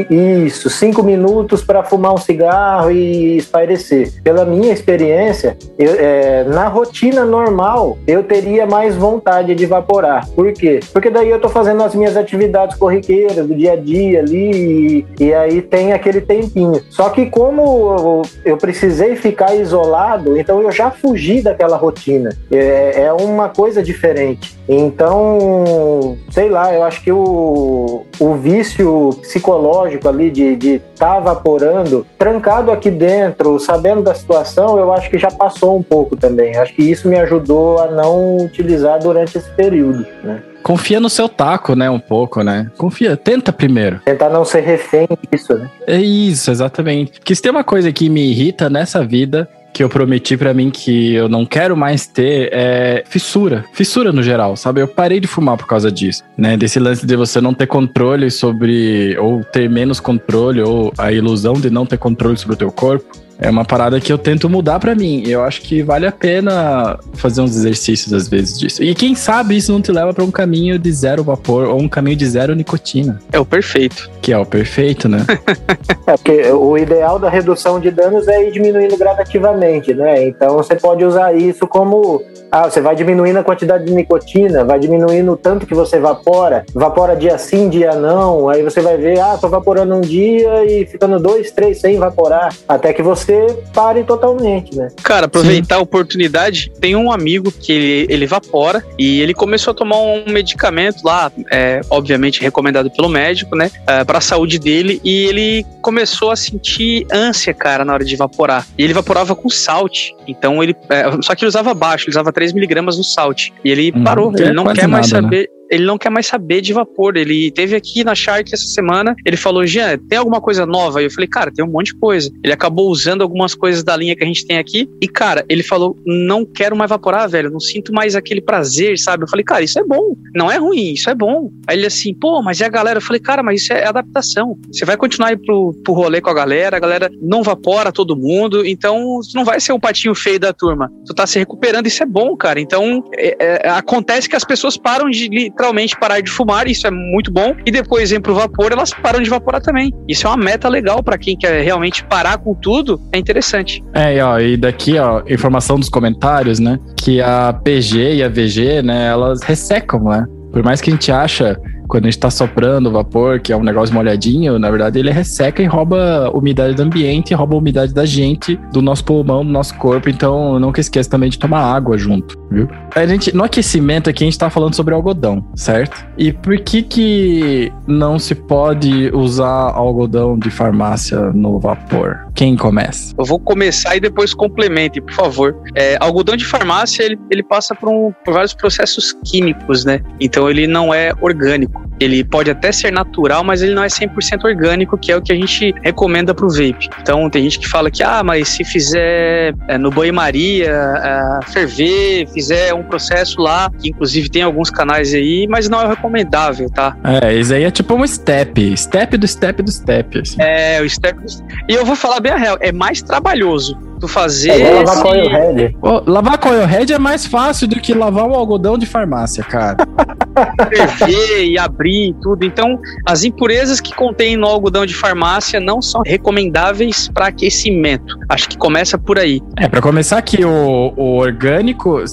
isso, cinco minutos para fumar um cigarro e espairecer. Pela minha experiência, eu, é, na rotina normal, eu teria mais vontade de evaporar. Por quê? Porque daí eu tô fazendo as minhas atividades corriqueiras do dia a dia ali e, e aí tem aquele tempinho. Só que como eu, eu, precisei ficar isolado, então eu já fugi daquela rotina. É, é uma coisa diferente. Então, sei lá, eu acho que o, o vício psicológico ali de estar de tá evaporando, trancado aqui dentro, sabendo da situação, eu acho que já passou um pouco também. Eu acho que isso me ajudou a não utilizar durante esse período, né? Confia no seu taco, né? Um pouco, né? Confia, tenta primeiro. Tentar não ser refém disso, né? É isso, exatamente. Porque se tem uma coisa que me irrita nessa vida, que eu prometi para mim que eu não quero mais ter é fissura. Fissura no geral, sabe? Eu parei de fumar por causa disso, né? Desse lance de você não ter controle sobre, ou ter menos controle, ou a ilusão de não ter controle sobre o teu corpo. É uma parada que eu tento mudar para mim. Eu acho que vale a pena fazer uns exercícios às vezes disso. E quem sabe isso não te leva para um caminho de zero vapor ou um caminho de zero nicotina. É o perfeito. Que é o perfeito, né? [LAUGHS] é porque o ideal da redução de danos é ir diminuindo gradativamente, né? Então você pode usar isso como ah, você vai diminuindo a quantidade de nicotina, vai diminuindo o tanto que você evapora, evapora dia sim, dia não, aí você vai ver, ah, tô evaporando um dia e ficando dois, três sem evaporar, até que você você pare totalmente, né? Cara, aproveitar Sim. a oportunidade, tem um amigo que ele, ele evapora e ele começou a tomar um medicamento lá, é, obviamente recomendado pelo médico, né, é, para a saúde dele e ele começou a sentir ânsia, cara, na hora de evaporar. E ele evaporava com salt, então ele, é, só que ele usava baixo, ele usava 3 miligramas no salt. E ele hum, parou, ele não quer mais nada, né? saber. Né? Ele não quer mais saber de vapor. Ele teve aqui na Shark essa semana, ele falou, Jean, tem alguma coisa nova? E eu falei, cara, tem um monte de coisa. Ele acabou usando algumas coisas da linha que a gente tem aqui, e cara, ele falou, não quero mais evaporar, velho, não sinto mais aquele prazer, sabe? Eu falei, cara, isso é bom, não é ruim, isso é bom. Aí ele assim, pô, mas e a galera? Eu falei, cara, mas isso é adaptação. Você vai continuar aí pro, pro rolê com a galera, a galera não vapora todo mundo, então não vai ser um patinho feio da turma. Tu tá se recuperando, isso é bom, cara. Então, é, é, acontece que as pessoas param de literalmente parar de fumar, isso é muito bom. E depois vem pro vapor, elas param de evaporar também. Isso é uma meta legal para quem quer realmente parar com tudo, é interessante. É, e, ó, e daqui, ó, informação dos comentários, né? Que a PG e a VG, né, elas ressecam, né? Por mais que a gente acha quando a gente tá soprando o vapor, que é um negócio molhadinho, na verdade ele resseca e rouba umidade do ambiente, rouba umidade da gente, do nosso pulmão, do nosso corpo. Então, nunca esqueça também de tomar água junto, viu? A gente, no aquecimento aqui, a gente tá falando sobre algodão, certo? E por que que não se pode usar algodão de farmácia no vapor? Quem começa? Eu vou começar e depois complemente, por favor. É, algodão de farmácia, ele, ele passa por, um, por vários processos químicos, né? Então, ele não é orgânico. Ele pode até ser natural, mas ele não é 100% orgânico, que é o que a gente recomenda para o vape. Então, tem gente que fala que, ah, mas se fizer é, no banho-maria, é, ferver, fizer um processo lá, que inclusive tem alguns canais aí, mas não é recomendável, tá? É, isso aí é tipo um step, step do step do step. Assim. É, o step do... E eu vou falar bem a real, é mais trabalhoso tu fazer. É lavar esse... coil head. lavar coil head é mais fácil do que lavar um algodão de farmácia, cara. ferver e abrir e tudo. Então, as impurezas que contém no algodão de farmácia não são recomendáveis para aquecimento. Acho que começa por aí. É, para começar aqui, o, o orgânico,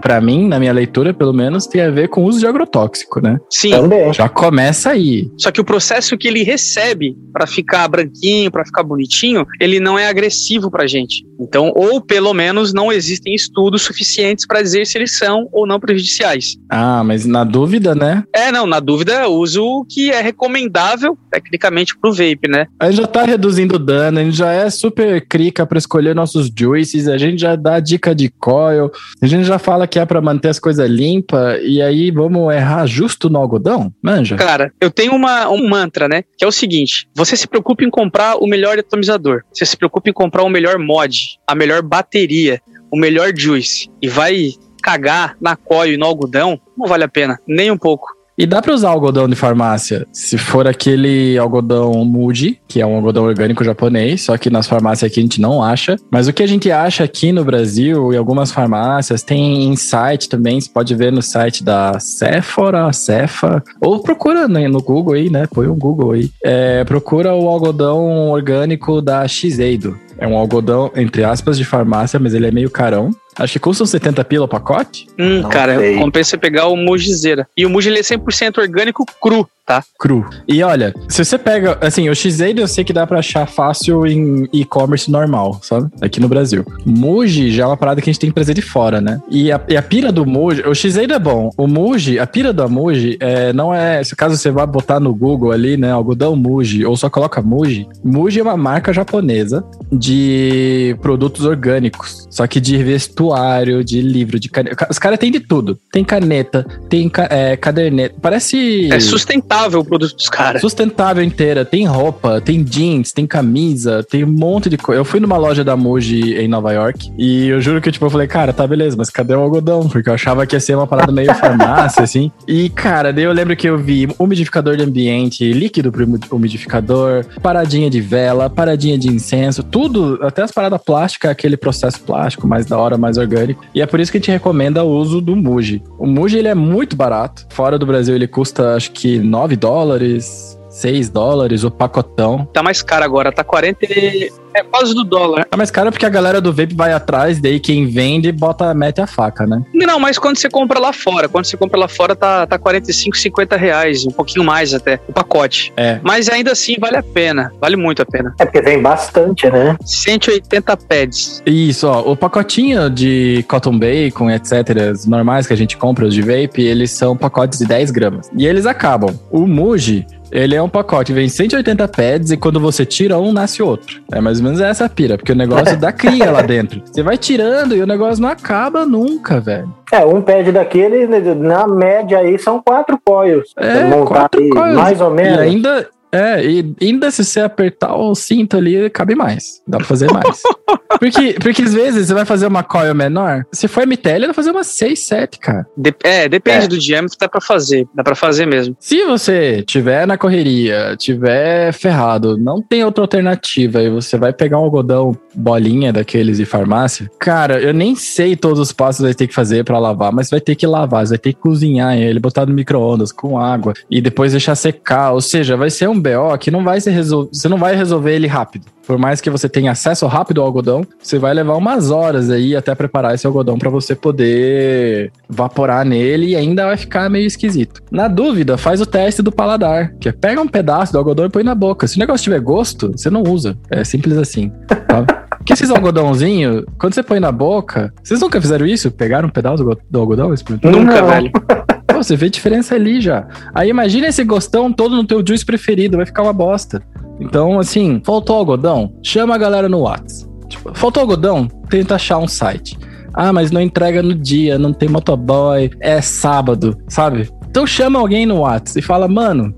para mim, na minha leitura, pelo menos, tem a ver com o uso de agrotóxico, né? Sim. Também. Já começa aí. Só que o processo que ele recebe para ficar branquinho, para ficar bonitinho, ele não é agressivo pra gente. Então, ou pelo menos não existem estudos suficientes para dizer se eles são ou não prejudiciais. Ah, mas na dúvida, né? É, não, na dúvida, uso o que é recomendável tecnicamente pro vape, né? A gente já tá reduzindo o dano, a gente já é super crica para escolher nossos juices, a gente já dá dica de coil, a gente já fala que é para manter as coisas limpas e aí vamos errar justo no algodão? Manja. Cara, eu tenho uma, um mantra, né? Que é o seguinte: você se preocupa em comprar o melhor atomizador, você se preocupa em comprar o melhor mod, a melhor bateria, o melhor juice e vai cagar na coil e no algodão, não vale a pena, nem um pouco. E dá para usar algodão de farmácia, se for aquele algodão Muji, que é um algodão orgânico japonês, só que nas farmácias aqui a gente não acha. Mas o que a gente acha aqui no Brasil, em algumas farmácias, tem em site também, você pode ver no site da Sephora, Cefa, ou procura no Google aí, né? Põe um Google aí. É, procura o algodão orgânico da Shiseido. É um algodão, entre aspas, de farmácia, mas ele é meio carão. Acho que custa uns 70 pila o pacote. Hum, Não cara, sei. compensa pegar o Mujizeira. E o Muji ele é 100% orgânico cru, tá? Cru. E olha, se você pega, assim, o X-Aid eu sei que dá pra achar fácil em e-commerce normal, sabe? Aqui no Brasil. Muji já é uma parada que a gente tem que trazer de fora, né? E a, e a pira do Muji, o X-Aid é bom. O Muji, a pira da Muji é, não é, se caso você vá botar no Google ali, né, algodão Muji, ou só coloca Muji, Muji é uma marca japonesa de produtos orgânicos, só que de vestuário, de livro, de caneta. Os caras têm de tudo. Tem caneta, tem ca- é, caderneta. Parece. É sustentável o produto dos caras. Sustentável inteira, tem roupa, tem jeans, tem camisa, tem um monte de coisa. Eu fui numa loja da Muji em Nova York e eu juro que tipo, eu falei, cara, tá beleza, mas cadê o algodão? Porque eu achava que ia ser uma parada meio [LAUGHS] farmácia, assim. E, cara, daí eu lembro que eu vi umidificador de ambiente, líquido pro umi- umidificador, paradinha de vela, paradinha de incenso, tudo, até as paradas plásticas, aquele processo plástico mais da hora, mais orgânico. E é por isso que a gente recomenda o uso do Muji. O Muji, ele é muito barato. Fora do Brasil, ele custa, acho que 9 dólares, 6 dólares o pacotão. Tá mais caro agora, tá 40 e... É quase do dólar. Tá mais caro porque a galera do vape vai atrás, daí quem vende bota, mete a faca, né? Não, mas quando você compra lá fora, quando você compra lá fora tá, tá 45, 50 reais, um pouquinho mais até, o pacote. É. Mas ainda assim vale a pena, vale muito a pena. É porque vem bastante, né? 180 pads. Isso, ó, o pacotinho de cotton bacon, etc, os normais que a gente compra, os de vape, eles são pacotes de 10 gramas. E eles acabam. O Muji, ele é um pacote, vem 180 pads e quando você tira um, nasce outro. É mais ou menos essa a pira, porque o negócio [LAUGHS] dá cria lá dentro. Você vai tirando e o negócio não acaba nunca, velho. É, um pad daquele, né, na média aí, são quatro coils. É, quatro aí, coils. Mais ou E menos. ainda, é, e ainda se você apertar o cinto ali, cabe mais. Dá pra fazer mais. [LAUGHS] porque, porque às vezes você vai fazer uma coil menor, se for MTL, dá pra fazer uma 6, 7, cara. De- é, depende É. do diâmetro, dá pra fazer. Dá pra fazer mesmo. Se você tiver na correria, tiver ferrado, não tem outra alternativa e você vai pegar um algodão bolinha daqueles de farmácia, cara, eu nem sei todos os passos que vai ter que fazer pra lavar, mas vai ter que lavar, você vai ter que cozinhar ele, botar no micro-ondas com água e depois deixar secar. Ou seja, vai ser um BO que não vai ser resol... você não vai resolver ele rápido. Por mais que você tenha acesso rápido ao algodão, você vai levar umas horas aí até preparar esse algodão pra você poder vaporar nele e ainda vai ficar meio esquisito. Na dúvida, faz o teste do paladar, que é pega um pedaço do algodão e põe na boca. Se o negócio tiver gosto, você não usa. É simples assim. Sabe? [LAUGHS] Porque esses algodãozinhos, quando você põe na boca, vocês nunca fizeram isso? Pegaram um pedaço do, do algodão? Nunca, Não. velho. [LAUGHS] Pô, você vê diferença ali já. Aí imagina esse gostão todo no teu juice preferido, vai ficar uma bosta. Então, assim, faltou algodão? Chama a galera no Whats. Tipo, faltou algodão? Tenta achar um site. Ah, mas não entrega no dia, não tem motoboy, é sábado, sabe? Então chama alguém no Whats e fala, mano,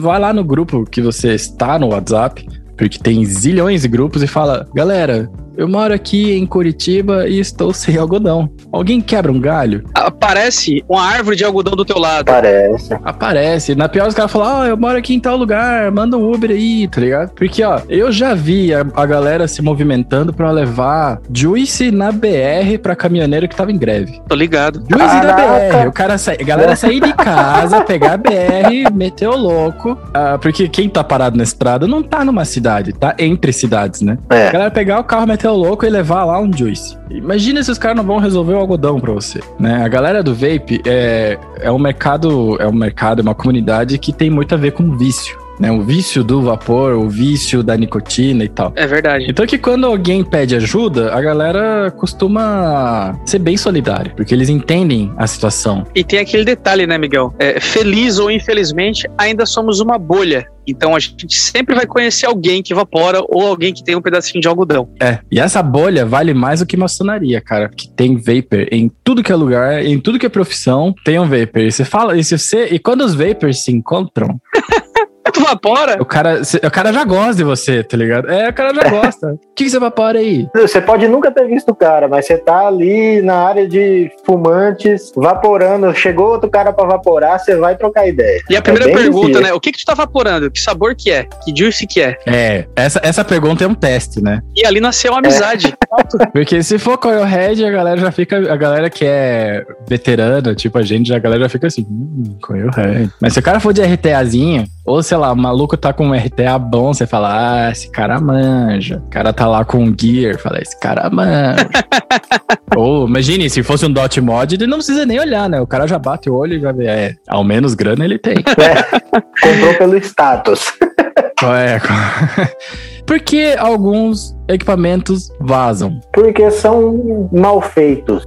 vai lá no grupo que você está no WhatsApp, porque tem zilhões de grupos, e fala, galera, eu moro aqui em Curitiba e estou sem algodão. Alguém quebra um galho? Aparece uma árvore de algodão do teu lado. Parece. Aparece. Na pior, os caras falam, ó, eu moro aqui em tal lugar, manda um Uber aí, tá ligado? Porque, ó, eu já vi a, a galera se movimentando pra levar Juice na BR pra caminhoneiro que tava em greve. Tô ligado. Juice na! BR. O cara sa... A galera sair de casa, pegar a BR, meter o louco. Ah, porque quem tá parado na estrada não tá numa cidade, tá entre cidades, né? A É. galera pegar o carro, meter o louco e levar lá um Juice. Imagina se os caras não vão resolver o algodão pra você, né? A galera do vape é, é um mercado, é um mercado, é uma comunidade que tem muito a ver com vício, né? O vício do vapor, o vício da nicotina e tal. É verdade. Então que quando alguém pede ajuda, a galera costuma ser bem solidária, porque eles entendem a situação. E tem aquele detalhe, né, Miguel? É, feliz ou infelizmente, ainda somos uma bolha. Então a gente sempre vai conhecer alguém que evapora ou alguém que tem um pedacinho de algodão. É, e essa bolha vale mais do que maçonaria, cara. Que tem vapor em tudo que é lugar, em tudo que é profissão, tem um vapor. E você fala, e se você. E quando os vapors se encontram, [LAUGHS] Tu evapora? o cara, o cara já gosta de você, tá ligado? É, o cara já [LAUGHS] gosta. O que, que você evapora aí? Você pode nunca ter visto o cara, mas você tá ali na área de fumantes, vaporando. Chegou outro cara pra vaporar, você vai trocar ideia. E a primeira É pergunta, difícil. né? O que que tu tá vaporando? Que sabor que é? Que juice que é? É, essa, essa pergunta é um teste, né? E ali nasceu uma amizade. [LAUGHS] Porque se for Coilhead, a galera já fica. A galera que é veterana, tipo a gente, a galera já fica assim, hum, Coilhead. Mas se o cara for de RTAzinho, ou sei lá, o maluco tá com um RTA bom, você fala, ah, esse cara manja. O cara tá lá com um gear, fala, esse cara manja. [LAUGHS] ou imagine, se fosse um dot mod, ele não precisa nem olhar, né? O cara já bate o olho e já vê, é, ao menos grana ele tem. [LAUGHS] Comprou pelo status. é. [LAUGHS] Por que alguns equipamentos vazam? Porque são mal feitos.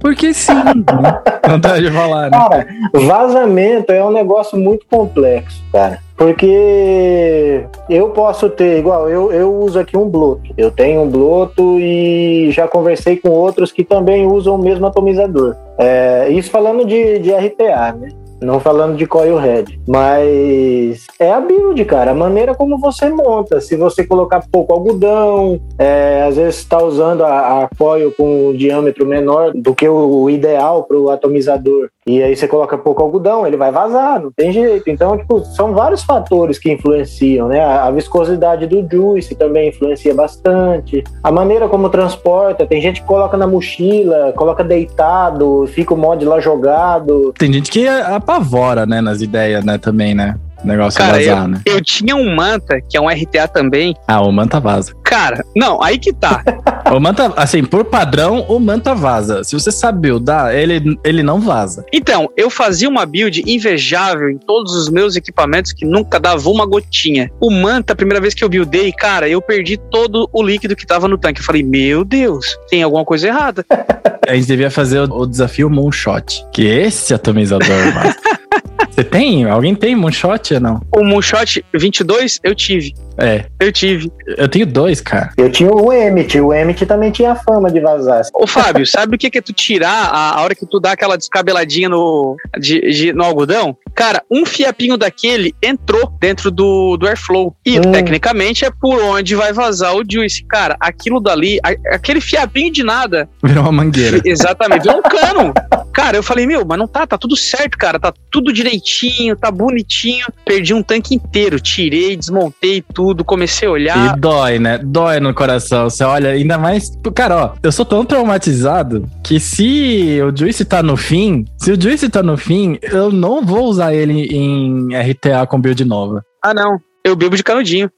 Porque sim. né? Vontade de falar, né? Cara, vazamento é um negócio muito complexo, cara. Porque eu posso ter, igual, eu, eu uso aqui um Bluetooth. Eu tenho um Bluetooth e já conversei com outros que também usam o mesmo atomizador. É, isso falando de, de RTA, né? Não falando de coil head. Mas é a build, cara. A maneira como você monta. Se você colocar pouco algodão, é, às vezes está usando a, a coil com um diâmetro menor do que o, o ideal para o atomizador. E aí você coloca pouco algodão, ele vai vazar, não tem jeito. Então, tipo, são vários fatores que influenciam, né? A, viscosidade do juice também influencia bastante. A maneira como transporta, tem gente que coloca na mochila, coloca deitado, fica o mod lá jogado. Tem gente que apavora, né, nas ideias, né, também, né? Negócio Cara, vazar, né? Eu tinha um manta, que é um RTA também. Ah, o manta vaza. Cara, não, aí que tá. [LAUGHS] O manta, assim, por padrão, o manta vaza. Se você sabe buildar, ele, ele não vaza. Então, eu fazia uma build invejável em todos os meus equipamentos que nunca dava uma gotinha. O manta, a primeira vez que eu buildei, cara, eu perdi todo o líquido que tava no tanque. Eu falei, meu Deus, tem alguma coisa errada. [LAUGHS] A gente devia fazer o, o desafio Moonshot, que esse atomizador vaza. [LAUGHS] Você tem? Alguém tem Moonshot ou não? O Moonshot 22 eu tive. É, Eu tive. eu tenho dois, cara. Eu tinha o Emmet, o Emmet também tinha fama de vazar. Ô, Fábio, [LAUGHS] sabe o que que é tu tirar a, a hora que tu dá aquela descabeladinha no, de, de- no algodão? Cara, um fiapinho daquele entrou dentro do, do airflow. E, Hum. tecnicamente, é por onde vai vazar o juice. Cara, aquilo dali, a- aquele fiapinho de nada, Virou uma mangueira. [LAUGHS] Exatamente, virou um cano. [LAUGHS] Cara, eu falei, meu, mas não tá, tá tudo certo, cara, tá tudo direitinho, tá bonitinho. Perdi um tanque inteiro, tirei, desmontei tudo, comecei a olhar. E dói, né? Dói no coração. Você olha, ainda mais. Cara, ó, eu sou tão traumatizado que se o Juice tá no fim, se o Juice tá no fim, eu não vou usar ele em RTA com build nova. Ah, não, eu bebo de canudinho.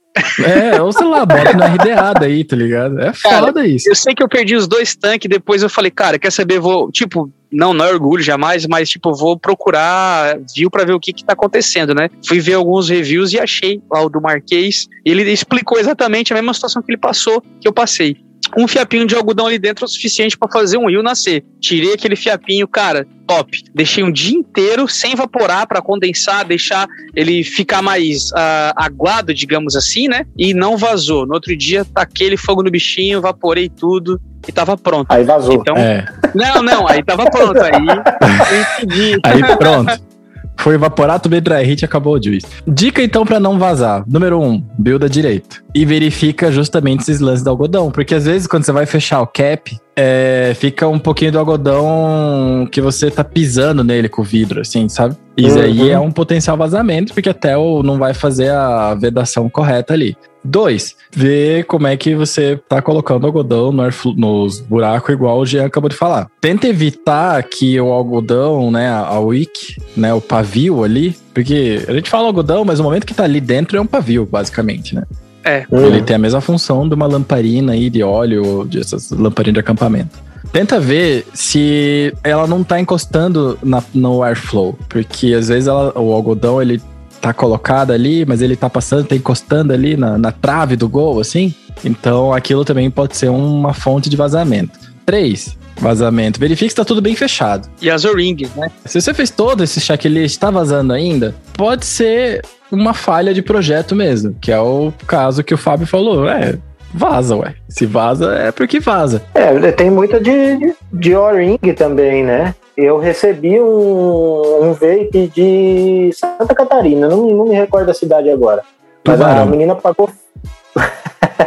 É, ou sei lá, bota no RDA daí, tá ligado? É foda isso. Eu sei que eu perdi os dois tanques, depois eu falei, cara, quer saber, vou, tipo, não, não é orgulho jamais, mas, tipo, vou procurar view pra ver o que que tá acontecendo, né? Fui ver alguns reviews e achei lá o do Marquês, ele explicou exatamente a mesma situação que ele passou, que eu passei. Um fiapinho de algodão ali dentro é o suficiente pra fazer um rio nascer. Tirei aquele fiapinho, cara, top. Deixei um dia inteiro sem evaporar pra condensar, deixar ele ficar mais ah, aguado, digamos assim, né? E não vazou. No outro dia, taquei ele fogo no bichinho, evaporei tudo e tava pronto. Aí vazou. Então, É, não, não, aí tava pronto. Aí [LAUGHS] aí pronto. Foi evaporar, tomei dry hit e acabou o juice. Dica então para não vazar. Número um, builda direito. E verifica justamente esses lances do algodão. Porque às vezes quando você vai fechar o cap, é, fica um pouquinho do algodão que você tá pisando nele com o vidro, assim, sabe? Isso uhum. aí é um potencial vazamento, porque até o não vai fazer a vedação correta ali. Dois, ver como é que você tá colocando algodão no nos buracos, igual o Jean acabou de falar. Tenta evitar que o algodão, né, a wick, né, o pavio ali, porque a gente fala algodão, mas o momento que tá ali dentro é um pavio, basicamente, né? É. Ele uhum. tem a mesma função de uma lamparina aí de óleo, de essas lamparinas de acampamento. Tenta ver se ela não tá encostando na, no airflow, porque às vezes ela, o algodão ele tá colocado ali, mas ele tá passando, tá encostando ali na, na trave do gol, assim. Então aquilo também pode ser uma fonte de vazamento. Três, vazamento. Verifique se tá tudo bem fechado. E as o-ring, né? Se você fez todo esse checklist, tá vazando ainda, pode ser uma falha de projeto mesmo, que é o caso que o Fábio falou. É, vaza, ué. Se vaza, é porque vaza. É, tem muita de, de, de O-ring também, né? Eu recebi um, um vape de Santa Catarina, não, não me recordo da cidade agora. Mas a menina pagou.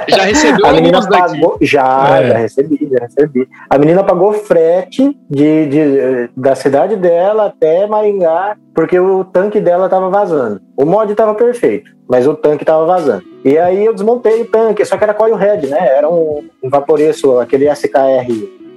Já recebeu [LAUGHS] a menina pagou, já, é. já recebi, já recebi. A menina pagou frete de, de, da cidade dela até Maringá, porque o tanque dela tava vazando. O mod tava perfeito, mas o tanque tava vazando. E aí eu desmontei o tanque, só que era coil head, né? Era um, um vaporeço, aquele SKR.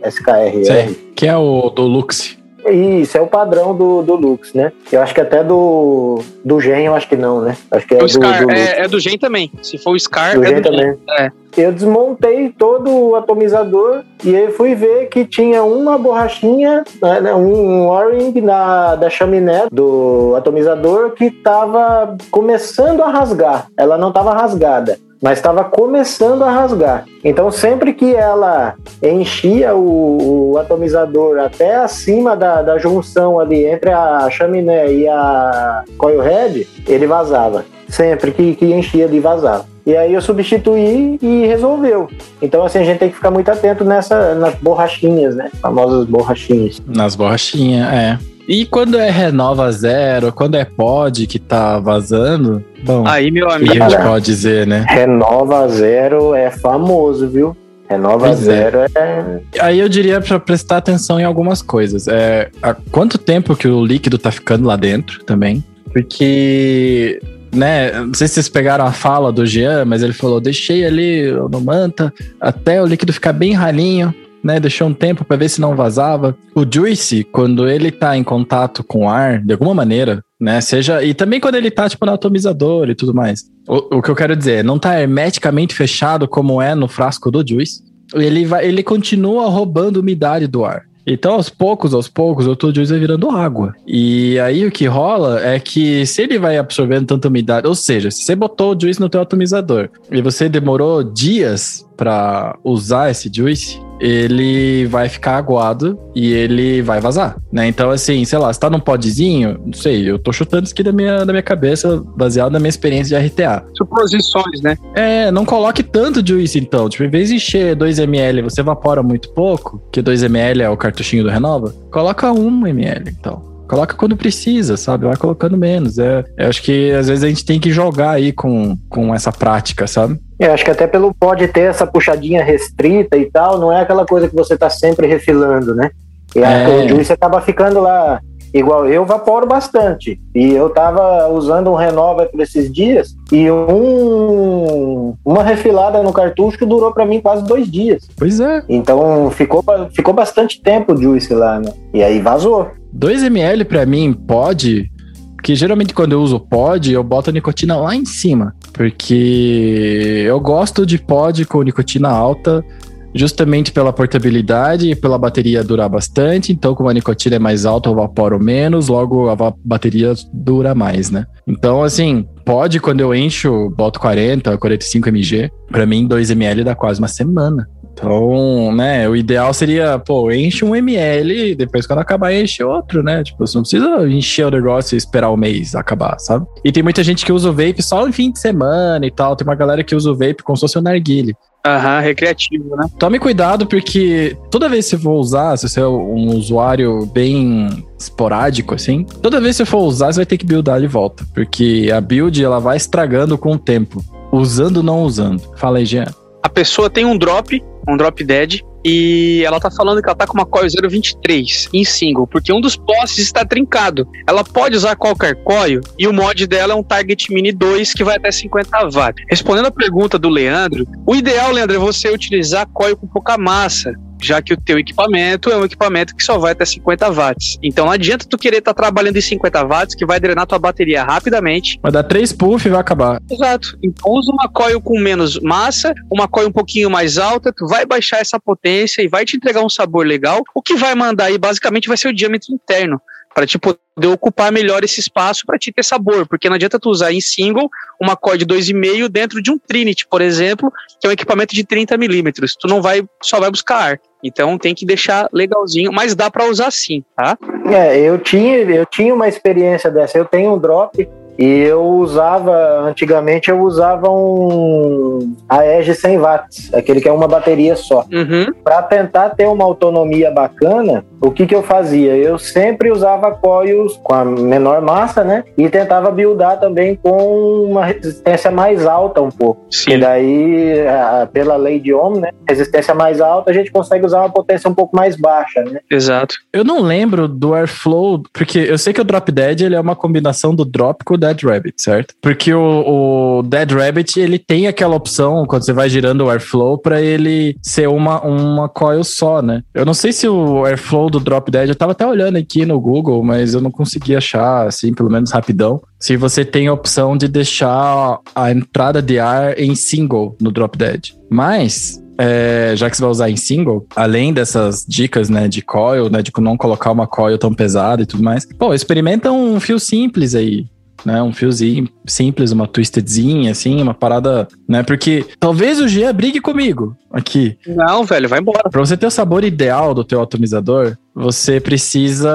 SKR. Que é o do Lux. Isso, é o padrão do, do Lux, né? Eu acho que até do, do Gen, eu acho que não, né? Acho que é, do, Scar, do é, é, do Gen também. Se for o Scar, do é Gen do também. Gen. É. Eu desmontei todo o atomizador e aí fui ver que tinha uma borrachinha, né, um O-ring na, da chaminé do atomizador que estava começando a rasgar. Ela não estava rasgada mas estava começando a rasgar. Então, sempre que ela enchia o, o atomizador até acima da, da, junção ali entre a chaminé e a coil head, ele vazava. Sempre que, que enchia, ele vazava. E aí eu substituí e resolveu. Então, assim, a gente tem que ficar muito atento nessa, nas borrachinhas, né? Famosas borrachinhas. Nas borrachinhas, é. E quando é renova zero, quando é pod que tá vazando, bom. Aí, meu amigo. A gente pode dizer, né? Renova zero é famoso, viu? Renova pois é. zero é. é. Aí eu diria para prestar atenção em algumas coisas. É, há quanto tempo que o líquido tá ficando lá dentro também? Porque né, não sei se vocês pegaram a fala do Jean, mas ele falou: deixei ali no manta até o líquido ficar bem ralinho né? Deixou um tempo para ver se não vazava. O Juice, quando ele tá em contato com o ar, de alguma maneira, né? Seja. E também quando ele tá, tipo, no atomizador e tudo mais. O, o que eu quero dizer, não tá hermeticamente fechado como é no frasco do Juice. Ele, vai, ele continua roubando umidade do ar. Então, aos poucos, aos poucos, o teu juice vai virando água. E aí o que rola é que se ele vai absorvendo tanta umidade, ou seja, se você botou o juice no teu atomizador e você demorou dias para usar esse juice, ele vai ficar aguado e ele vai vazar, né? Então, assim, sei lá, se tá num podzinho, não sei, eu tô chutando isso aqui da minha, da minha cabeça, baseado na minha experiência de RTA. Suposições, né? É, não coloque tanto juice, então. Tipo, em vez de encher 2ml, você evapora muito pouco, que 2ml é o cartuchinho do Renova, coloca 1ml, então. Coloca quando precisa, sabe? Vai colocando menos. É, eu acho que às vezes a gente tem que jogar aí com, com essa prática, sabe? Eu acho que até pelo pode ter essa puxadinha restrita e tal, não é aquela coisa que você tá sempre refilando, né? E é. o juice acaba ficando lá. Igual eu vaporo bastante. E eu tava usando um Renova por esses dias e um, uma refilada no cartucho que durou para mim quase dois dias. Pois é. Então ficou, ficou bastante tempo o juice lá, né? E aí vazou. 2 ml para mim pode, porque geralmente quando eu uso pod, eu boto a nicotina lá em cima, porque eu gosto de pod com nicotina alta, justamente pela portabilidade e pela bateria durar bastante. Então, como a nicotina é mais alta, eu evaporo menos, logo a bateria dura mais, né? Então, assim, pode quando eu encho, boto 40, 45 mg, para mim 2 ml dá quase uma semana. Então, né, o ideal seria, pô, enche um ml, depois quando acabar, enche outro, né? Tipo, você não precisa encher o negócio e esperar o mês acabar, sabe? E tem muita gente que usa o vape só no fim de semana e tal. Tem uma galera que usa o vape como se fosse um narguile. Aham, recreativo, né? Tome cuidado porque toda vez que você for usar, se você é um usuário bem esporádico, assim, toda vez que você for usar, você vai ter que buildar de volta. Porque a build, ela vai estragando com o tempo. Usando ou não usando. Fala aí, Jean. A pessoa tem um drop, um drop dead, e ela tá falando que ela tá com uma coil 023 em single, porque um dos postes está trincado. Ela pode usar qualquer coil e o mod dela é um Target Mini 2 que vai até 50 watts. Respondendo a pergunta do Leandro, o ideal, Leandro, é você utilizar coil com pouca massa, já que o teu equipamento é um equipamento que só vai até 50 watts. Então não adianta tu querer estar tá trabalhando em 50 watts que vai drenar tua bateria rapidamente. Vai dar 3 puff e vai acabar. Exato. Então usa uma coil com menos massa, uma coil um pouquinho mais alta, tu vai baixar essa potência e vai te entregar um sabor legal. O que vai mandar aí basicamente vai ser o diâmetro interno para te poder ocupar melhor esse espaço para te ter sabor, porque não adianta tu usar em single uma coil de 2,5 dentro de um Trinity, por exemplo, que é um equipamento de 30 milímetros. Tu não vai, só vai buscar ar. Então tem que deixar legalzinho, mas dá para usar sim, tá? É, eu tinha, eu tinha uma experiência dessa. Eu tenho um drop e eu usava, antigamente eu usava um AEG 100 watts, aquele que é uma bateria só. Uhum. Para tentar ter uma autonomia bacana, o que que eu fazia? Eu sempre usava coils com a menor massa, né? E tentava buildar também com uma resistência mais alta um pouco. Sim. E daí, pela lei de Ohm, né? Resistência mais alta, a gente consegue usar uma potência um pouco mais baixa, né? Exato. Eu não lembro do Airflow, porque eu sei que o Drop Dead ele é uma combinação do Drop com o Dead Rabbit, certo? Porque o, o, Dead Rabbit, ele tem aquela opção, quando você vai girando o Airflow, para ele ser uma, uma coil só, né? Eu não sei se o Airflow do Drop Dead, eu tava até olhando aqui no Google, mas eu não consegui achar, assim, pelo menos rapidão. Se você tem a opção de deixar a entrada de ar em single no Drop Dead. Mas é, já que você vai usar em single, além dessas dicas, né, de coil, né, de não colocar uma coil tão pesada e tudo mais, pô, experimenta um fio simples aí né? Um fiozinho simples, uma twistedzinha, assim, uma parada, né? Porque talvez o Gia brigue comigo aqui. Não, velho, vai embora. Pra você ter o sabor ideal do teu atomizador, você precisa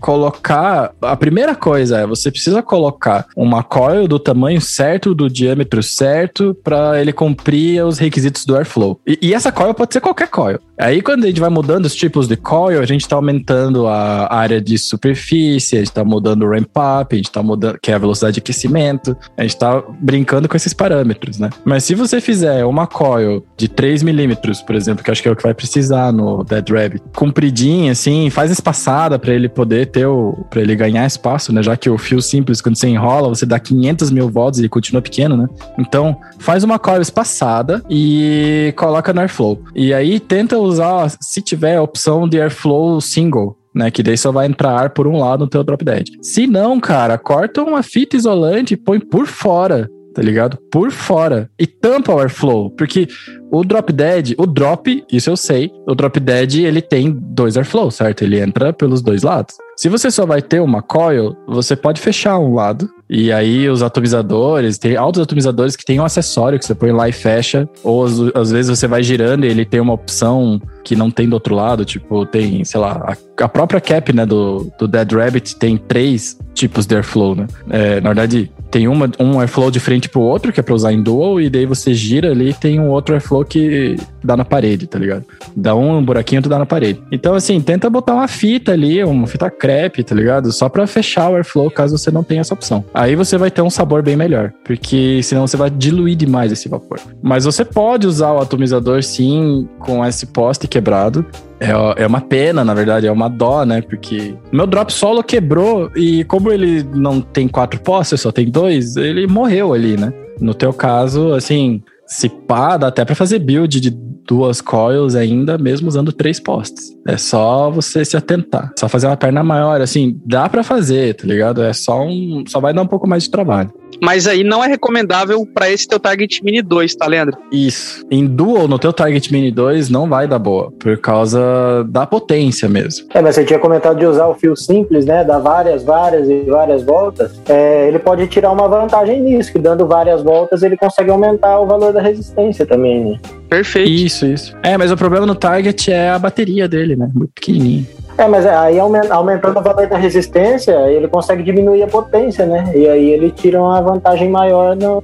colocar. A primeira coisa é você precisa colocar uma coil do tamanho certo, do diâmetro certo, para ele cumprir os requisitos do airflow. E, e, essa coil pode ser qualquer coil. Aí, quando a gente vai mudando os tipos de coil, a gente tá aumentando a área de superfície, a gente tá mudando o ramp up, a gente tá mudando, que é a velocidade de aquecimento, a gente tá brincando com esses parâmetros, né? Mas se você fizer uma coil de 3 milímetros, por exemplo, que acho que é o que vai precisar no Dead Rabbit, compridinho assim, faz espaçada para ele poder ter o. para ele ganhar espaço, né? Já que o fio simples, quando você enrola, você dá 500 mil volts e ele continua pequeno, né? Então, faz uma coil espaçada e coloca no Airflow. E aí tenta usar, se tiver a opção de Airflow single, né? Que daí só vai entrar ar por um lado no teu drop dead. Se não, cara, corta uma fita isolante e põe por fora tá ligado? Por fora. E tampa o airflow, porque o drop dead, o drop, isso eu sei, o drop dead ele tem dois airflow, certo? Ele entra pelos dois lados. Se você só vai ter uma coil, você pode fechar um lado. E aí os atomizadores, tem altos atomizadores que tem um acessório que você põe lá e fecha. Ou às, vezes você vai girando e ele tem uma opção que não tem do outro lado. Tipo, tem, sei lá, a, a própria cap, né, do, do Dead Rabbit tem três tipos de airflow, né? É, na verdade, tem uma, um airflow de frente pro outro, que é pra usar em dual, e daí você gira ali e tem um outro airflow que dá na parede, tá ligado? Dá um buraquinho, tu dá na parede. Então, assim, tenta botar uma fita ali, uma fita crepe, tá ligado? Só pra fechar o airflow, caso você não tenha essa opção. Aí você vai ter um sabor bem melhor, porque senão você vai diluir demais esse vapor. Mas você pode usar o atomizador, sim, com esse poste quebrado, é, é uma pena, na verdade, é uma dó, né? Porque meu drop solo quebrou e como ele não tem quatro postes, só tem dois, ele morreu ali, né? No teu caso, assim, se pá, dá até pra fazer build de duas coils ainda, mesmo usando três postes. É só você se atentar. Só fazer uma perna maior, assim, dá para fazer, tá ligado? É só um. Só vai dar um pouco mais de trabalho. Mas aí não é recomendável para esse teu Target Mini 2, tá, Leandro? Isso. Em Dual, no teu Target Mini 2, não vai dar boa, por causa da potência mesmo. É, mas você tinha comentado de usar o fio simples, né? Dar várias, várias e várias voltas. É, ele pode tirar uma vantagem nisso, que dando várias voltas ele consegue aumentar o valor da resistência também, né? Perfeito. Isso, isso. É, mas o problema no Target é a bateria dele, né? Muito pequenininho. É, mas aí aumentando o valor da resistência, ele consegue diminuir a potência, né? E aí ele tira uma vantagem maior no,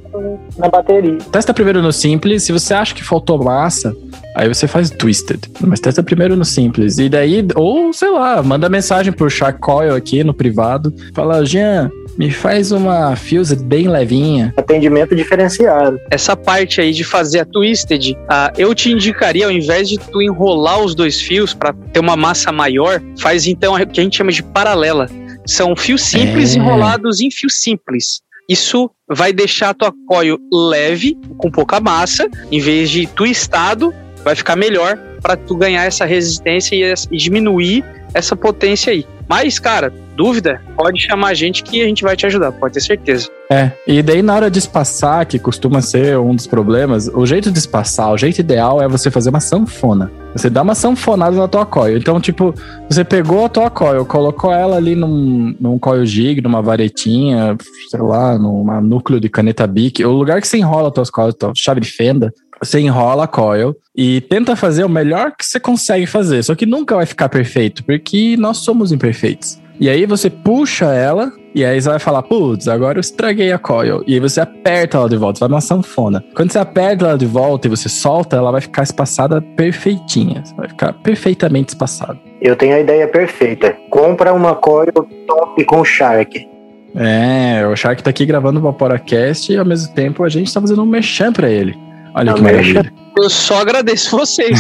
na bateria. Testa primeiro no simples, se você acha que faltou massa, Aí você faz Twisted. Mas testa primeiro no simples. E daí, ou sei lá, manda mensagem pro Shark Coil aqui no privado. Fala, Jean, me faz uma Fused bem levinha. Atendimento diferenciado. Essa parte aí de fazer a Twisted, uh, eu te indicaria, ao invés de tu enrolar os dois fios para ter uma massa maior, faz então o que a gente chama de paralela. São fios simples é. enrolados em fios simples. Isso vai deixar a tua coil leve, com pouca massa, em vez de twistado, vai ficar melhor para tu ganhar essa resistência e, e diminuir essa potência aí. Mas, cara, dúvida, pode chamar a gente que a gente vai te ajudar, pode ter certeza. É, e daí na hora de espaçar, que costuma ser um dos problemas, o jeito de espaçar, o jeito ideal é você fazer uma sanfona. Você dá uma sanfonada na tua coil. Então, tipo, você pegou a tua coil, colocou ela ali num, num coil jig, numa varetinha, sei lá, num núcleo de caneta bic, o lugar que você enrola as tuas coils, tua chave de fenda, você enrola a coil e tenta fazer o melhor que você consegue fazer. Só que nunca vai ficar perfeito, porque nós somos imperfeitos. E aí você puxa ela, e aí você vai falar, putz, agora eu estraguei a coil. E aí você aperta ela de volta, vai uma sanfona. Quando você aperta ela de volta e você solta, ela vai ficar espaçada perfeitinha. Vai ficar perfeitamente espaçada. Eu tenho a ideia perfeita. Compra uma coil top com Shark. É, o Shark tá aqui gravando o Vaporacast e ao mesmo tempo a gente tá fazendo um merchan pra ele. Olha que maravilha. Eu só agradeço [LAUGHS] vocês.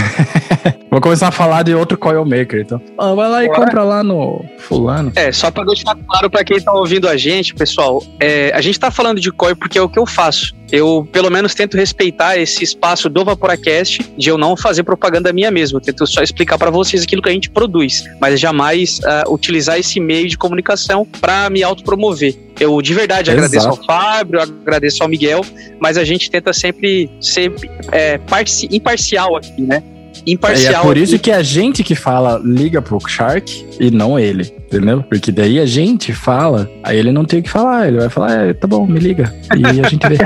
Vou começar a falar de outro coil maker, então. Ah, vai lá e compra lá no fulano. É, só para deixar claro para quem tá ouvindo a gente, pessoal, é, a gente tá falando de coil porque é o que eu faço. Eu, pelo menos, tento respeitar esse espaço do Vaporacast de eu não fazer propaganda minha mesmo. Eu tento só explicar para vocês aquilo que a gente produz, mas jamais uh, utilizar esse meio de comunicação para me autopromover. Eu de verdade Exato. agradeço ao Fábio, agradeço ao Miguel, mas a gente tenta sempre ser é, imparcial aqui, né? Imparcial. É, é por isso que a gente que fala liga pro Shark e não ele entendeu? Porque daí a gente fala, aí ele não tem o que falar, ele vai falar, é, tá bom, me liga. E a gente vê.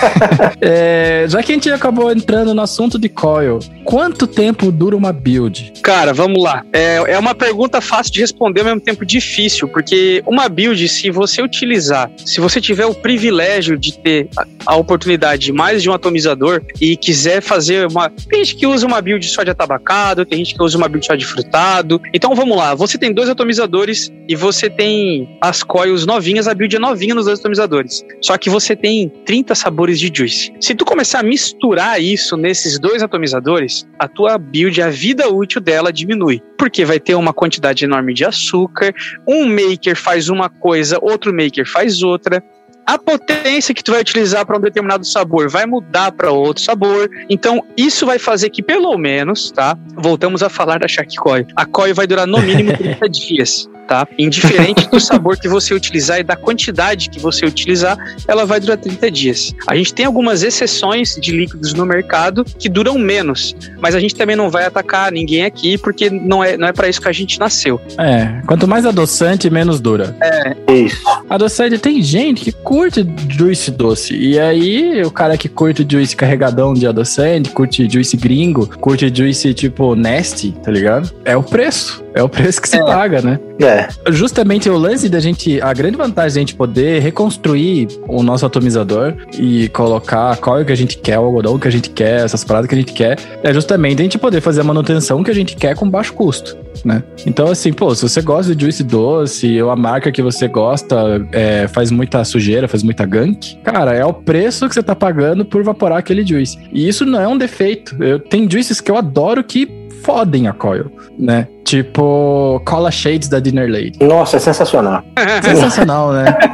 [LAUGHS] é, já que a gente acabou entrando no assunto de coil, quanto tempo dura uma build? Cara, vamos lá. É, é uma pergunta fácil de responder, ao mesmo tempo difícil, porque uma build, se você utilizar, se você tiver o privilégio de ter a, a oportunidade de mais de um atomizador e quiser fazer uma. Tem gente que usa uma build só de atabacado, tem gente que usa uma build só de frutado. Então vamos lá, você tem dois atomizadores e você tem as coils novinhas, a build é novinha nos dois atomizadores. Só que você tem 30 sabores de juice. Se tu começar a misturar isso nesses dois atomizadores, a tua build, a vida útil dela diminui. Porque vai ter uma quantidade enorme de açúcar, um maker faz uma coisa, outro maker faz outra a potência que tu vai utilizar para um determinado sabor vai mudar para outro sabor. Então, isso vai fazer que, pelo menos, tá? Voltamos a falar da Shark Coil. A coil vai durar no mínimo [LAUGHS] 30 dias tá? Indiferente do sabor que você utilizar e da quantidade que você utilizar, ela vai durar 30 dias. A gente tem algumas exceções de líquidos no mercado que duram menos, mas a gente também não vai atacar ninguém aqui porque não é, não é para isso que a gente nasceu. É, quanto mais adoçante, menos dura. É, isso. Adoçante, tem gente que curte juice doce, e aí o cara que curte juice carregadão de adoçante, curte juice gringo, curte juice tipo nasty, tá ligado? É o preço. É o preço que se é. paga, né? É. Justamente o lance da gente. A grande vantagem da gente poder reconstruir o nosso atomizador e colocar qual é que a gente quer, o algodão que a gente quer, essas paradas que a gente quer, é justamente a gente poder fazer a manutenção que a gente quer com baixo custo. Né? Então, assim, pô, se você gosta de juice doce, ou a marca que você gosta é, faz muita sujeira, faz muita gunk, cara, é o preço que você tá pagando por evaporar aquele juice. E isso não é um defeito. Eu tenho juices que eu adoro que fodem a coil, né? Tipo, Cola Shades da Dinner Lady. Nossa, é sensacional. [LAUGHS] Sensacional, né? [LAUGHS]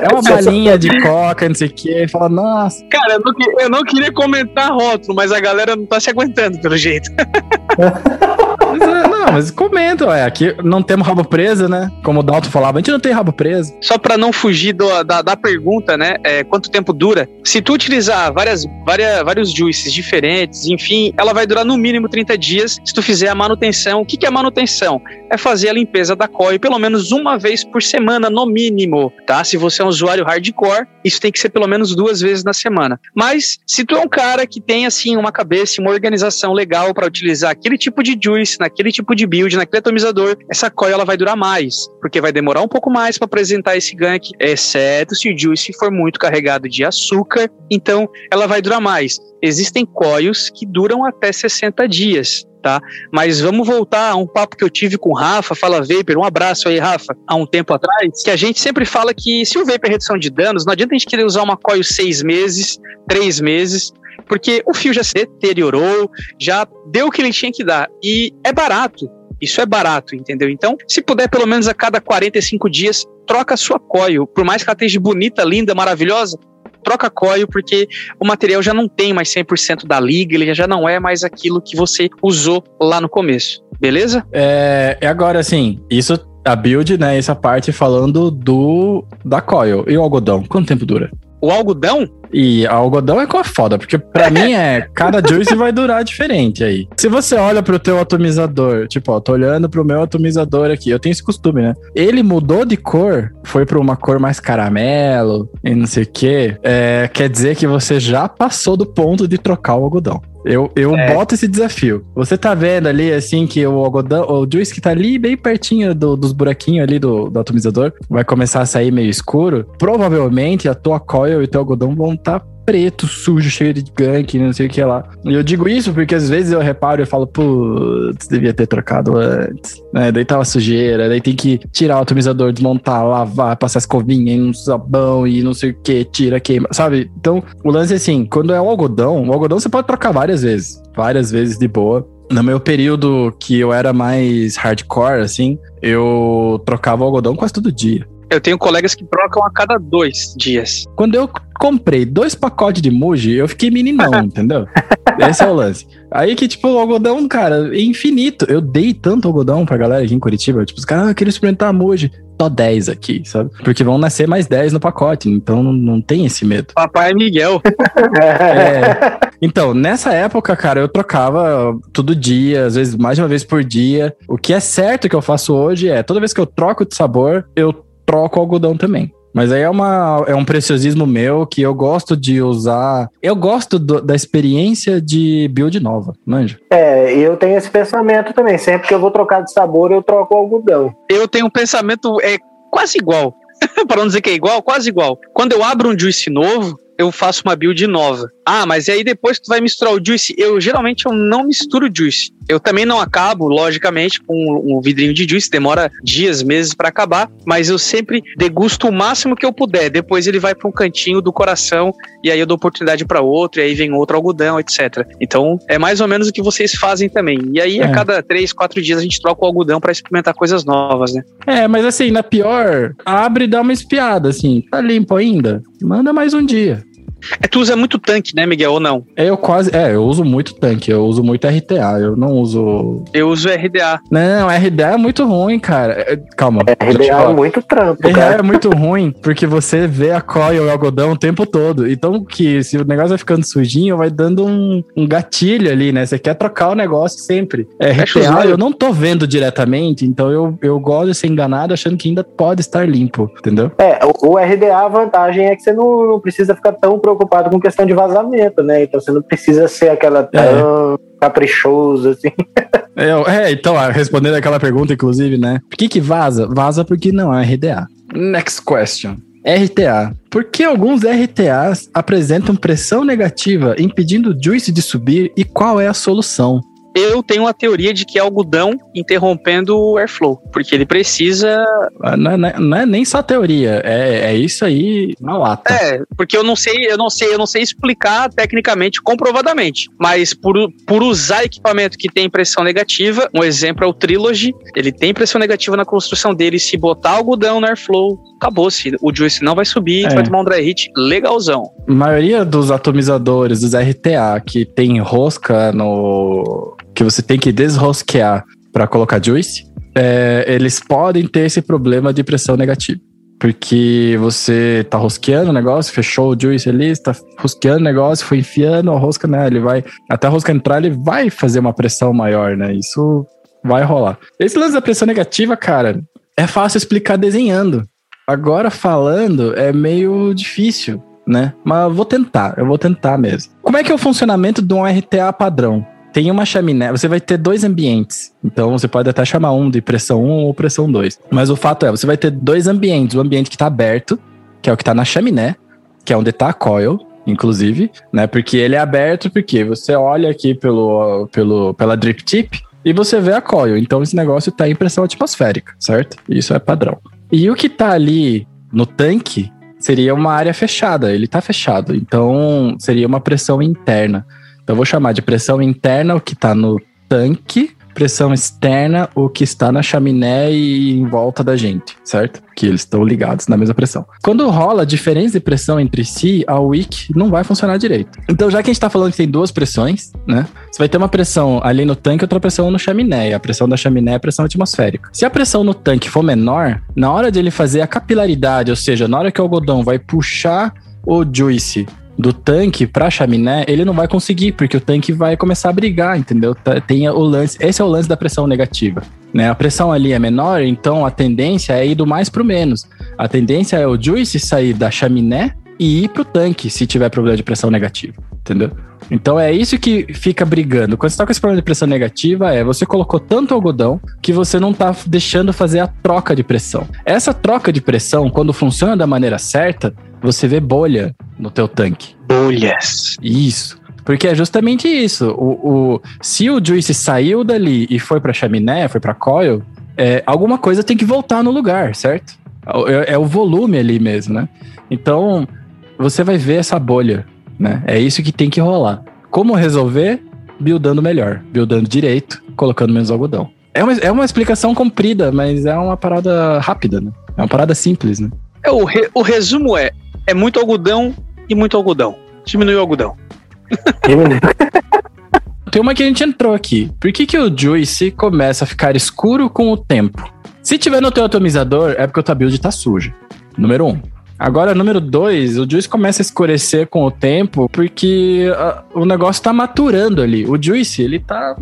É uma balinha de coca, não sei o que, fala, nossa. Cara, eu não, eu não queria comentar rótulo, mas a galera não tá se aguentando pelo jeito. [LAUGHS] Não, mas comenta, ué. Aqui não temos rabo preso, né? Como o Dalton falava, a gente não tem rabo preso. Só para não fugir do, da, da pergunta, né? É, quanto tempo dura? Se tu utilizar várias, várias, vários juices diferentes, enfim, ela vai durar no mínimo 30 dias se tu fizer a manutenção. O que, que é manutenção? É fazer a limpeza da COI pelo menos uma vez por semana, no mínimo, tá? Se você é um usuário hardcore, isso tem que ser pelo menos duas vezes na semana. Mas, se tu é um cara que tem, assim, uma cabeça, uma organização legal para utilizar aquele tipo de juice naquele tipo de build naquele atomizador, essa coil ela vai durar mais, porque vai demorar um pouco mais para apresentar esse gank, exceto se o juice for muito carregado de açúcar, então ela vai durar mais. Existem coils que duram até 60 dias tá? Mas vamos voltar a um papo que eu tive com o Rafa, fala Vapor, um abraço aí, Rafa, há um tempo atrás, que a gente sempre fala que se o Vapor é redução de danos, não adianta a gente querer usar uma coil seis meses, três meses, porque o fio já se deteriorou, já deu o que ele tinha que dar, e é barato. Isso é barato, entendeu? Então, se puder, pelo menos a cada 45 dias, troca a sua coil. Por mais que ela esteja bonita, linda, maravilhosa, troca coil porque o material já não tem mais 100% da liga, ele já não é mais aquilo que você usou lá no começo, beleza? É, é agora assim, isso a build, né, essa parte falando do da coil e o algodão, quanto tempo dura? O algodão? E algodão é com a foda, porque pra [LAUGHS] mim é cada juice vai durar diferente aí. Se você olha pro teu atomizador, tipo, ó, tô olhando pro meu atomizador aqui, eu tenho esse costume, né? Ele mudou de cor, foi pra uma cor mais caramelo e não sei o quê. É, quer dizer que você já passou do ponto de trocar o algodão. Eu, eu é. boto esse desafio. Você tá vendo ali, assim, que o algodão, o juice que tá ali bem pertinho do, dos buraquinhos ali do, do atomizador, vai começar a sair meio escuro. Provavelmente a tua coil e o teu algodão vão tá preto, sujo, cheio de gank, não sei o que lá. E eu digo isso porque às vezes eu reparo e falo, putz, devia ter trocado antes. Né? Daí tava sujeira, daí tem que tirar o atomizador, desmontar, lavar, passar escovinha em um sabão e não sei o que, tira, queima, sabe? Então, o lance é assim, quando é o algodão, o algodão você pode trocar várias vezes, várias vezes de boa. No meu período que eu era mais hardcore, assim, eu trocava o algodão quase todo dia. Eu tenho colegas que trocam a cada dois dias. Quando eu comprei dois pacotes de Muji, eu fiquei meninão, [LAUGHS] entendeu? Esse é o lance. Aí que, tipo, o algodão, cara, é infinito. Eu dei tanto algodão pra galera aqui em Curitiba. Tipo, os caras, ah, queriam experimentar a Muji. Só 10 aqui, sabe? Porque vão nascer mais 10 no pacote. Então não, não tem esse medo. Papai Miguel. [LAUGHS] é. Então, nessa época, cara, eu trocava todo dia, às vezes mais de uma vez por dia. O que é certo que eu faço hoje é, toda vez que eu troco de sabor, eu troco o algodão também. Mas aí é, uma, é um preciosismo meu que eu gosto de usar. Eu gosto do, da experiência de build nova, manja. É, eu tenho esse pensamento também. Sempre que eu vou trocar de sabor, eu troco o algodão. Eu tenho um pensamento é quase igual. [LAUGHS] Para não dizer que é igual, quase igual. Quando eu abro um juice novo, eu faço uma build nova. Ah, mas aí depois que tu vai misturar o juice, eu geralmente eu não misturo juice. Eu também não acabo, logicamente, com um vidrinho de juice, demora dias, meses para acabar, mas eu sempre degusto o máximo que eu puder. Depois ele vai para um cantinho do coração e aí eu dou oportunidade para outro, e aí vem outro algodão, etc. Então é mais ou menos o que vocês fazem também. E aí é. a cada três, quatro dias a gente troca o algodão para experimentar coisas novas, né? É, mas assim, na pior, abre e dá uma espiada, assim, tá limpo ainda? Manda mais um dia. É, tu usa muito tanque, né, Miguel, ou não? Eu quase. É, eu uso muito tanque, eu uso muito RTA, eu não uso. Eu uso RDA. Não, RDA é muito ruim, cara. É, calma. RDA é muito trampo. RDA cara. é muito ruim, porque você vê a coil e o algodão o tempo todo. Então, que se o negócio vai ficando sujinho, vai dando um, um gatilho ali, né? Você quer trocar o negócio sempre. É, RTA, eu não tô vendo diretamente, então eu, eu gosto de ser enganado achando que ainda pode estar limpo, entendeu? É, o, o RDA, a vantagem é que você não, não precisa ficar tão preocupado com questão de vazamento, né? Então você não precisa ser aquela tão é. caprichoso assim. [LAUGHS] É, é, então, respondendo aquela pergunta, inclusive, né? Por que que vaza? Vaza porque não é RDA. Next question. RTA. Por que alguns RTAs apresentam pressão negativa, impedindo o juice de subir e qual é a solução? Eu tenho uma teoria de que é algodão interrompendo o airflow, porque ele precisa. Ah, não é, não é nem só teoria, é, é isso aí na lata. É, porque eu não sei, eu não sei, eu não sei explicar tecnicamente, comprovadamente, mas por, por usar equipamento que tem pressão negativa, um exemplo é o Trilogy, ele tem pressão negativa na construção dele, se botar algodão no airflow, acabou-se. O juice não vai subir, é. vai tomar um dry hit legalzão. A maioria dos atomizadores, dos RTA, que tem rosca no. Que você tem que desrosquear para colocar juice, é, eles podem ter esse problema de pressão negativa. Porque você tá rosqueando o negócio, fechou o juice ali, está rosqueando o negócio, foi enfiando a rosca, né? Ele vai. Até a rosca entrar, ele vai fazer uma pressão maior, né? Isso vai rolar. Esse lance da pressão negativa, cara, é fácil explicar desenhando. Agora falando é meio difícil, né? Mas vou tentar, eu vou tentar mesmo. Como é que é o funcionamento de um RTA padrão? Tem uma chaminé, você vai ter dois ambientes. Então você pode até chamar um de pressão 1 ou pressão 2. Mas o fato é, você vai ter dois ambientes, o ambiente que está aberto, que é o que está na chaminé, que é onde está a coil, inclusive, né? Porque ele é aberto porque você olha aqui pelo, pelo pela drip tip e você vê a coil. Então esse negócio está em pressão atmosférica, certo? Isso é padrão. E o que está ali no tanque seria uma área fechada, ele está fechado. Então seria uma pressão interna. Então eu vou chamar de pressão interna o que está no tanque pressão externa, o que está na chaminé e em volta da gente, certo? Que eles estão ligados na mesma pressão. Quando rola diferença de pressão entre si, a wick não vai funcionar direito. Então, já que a gente está falando que tem duas pressões, né? Você vai ter uma pressão ali no tanque e outra pressão no chaminé. A pressão da chaminé é a pressão atmosférica. Se a pressão no tanque for menor, na hora de ele fazer a capilaridade, ou seja, na hora que o algodão vai puxar o juice do tanque pra chaminé, ele não vai conseguir, porque o tanque vai começar a brigar, entendeu? Tá, tem o lance, esse é o lance da pressão negativa. Né? A pressão ali é menor, então a tendência é ir do mais pro menos. A tendência é o juice sair da chaminé e ir pro tanque se tiver problema de pressão negativa, entendeu? Então é isso que fica brigando. Quando você tá com esse problema de pressão negativa, é você colocou tanto algodão que você não tá deixando fazer a troca de pressão. Essa troca de pressão, quando funciona da maneira certa, você vê bolha no teu tanque. Bolhas. Isso. Porque é justamente isso. O, o, se o juice saiu dali e foi pra chaminé, foi pra coil, é, alguma coisa tem que voltar no lugar, certo? É, é, o volume ali mesmo, né? Então, você vai ver essa bolha, né? É isso que tem que rolar. Como resolver? Buildando melhor, buildando direito, colocando menos algodão. É uma, é uma explicação comprida, mas é uma parada rápida, né? É uma parada simples, né? É, o, re, o resumo é: é muito algodão e muito algodão. Diminui o algodão. [LAUGHS] Tem uma que a gente entrou aqui. Por que, que o Juice começa a ficar escuro com o tempo? Se tiver no teu atomizador, é porque o tua build tá suja. Número um. Agora, número dois, o Juice começa a escurecer com o tempo porque uh, o negócio tá maturando ali. O Juice, ele tá,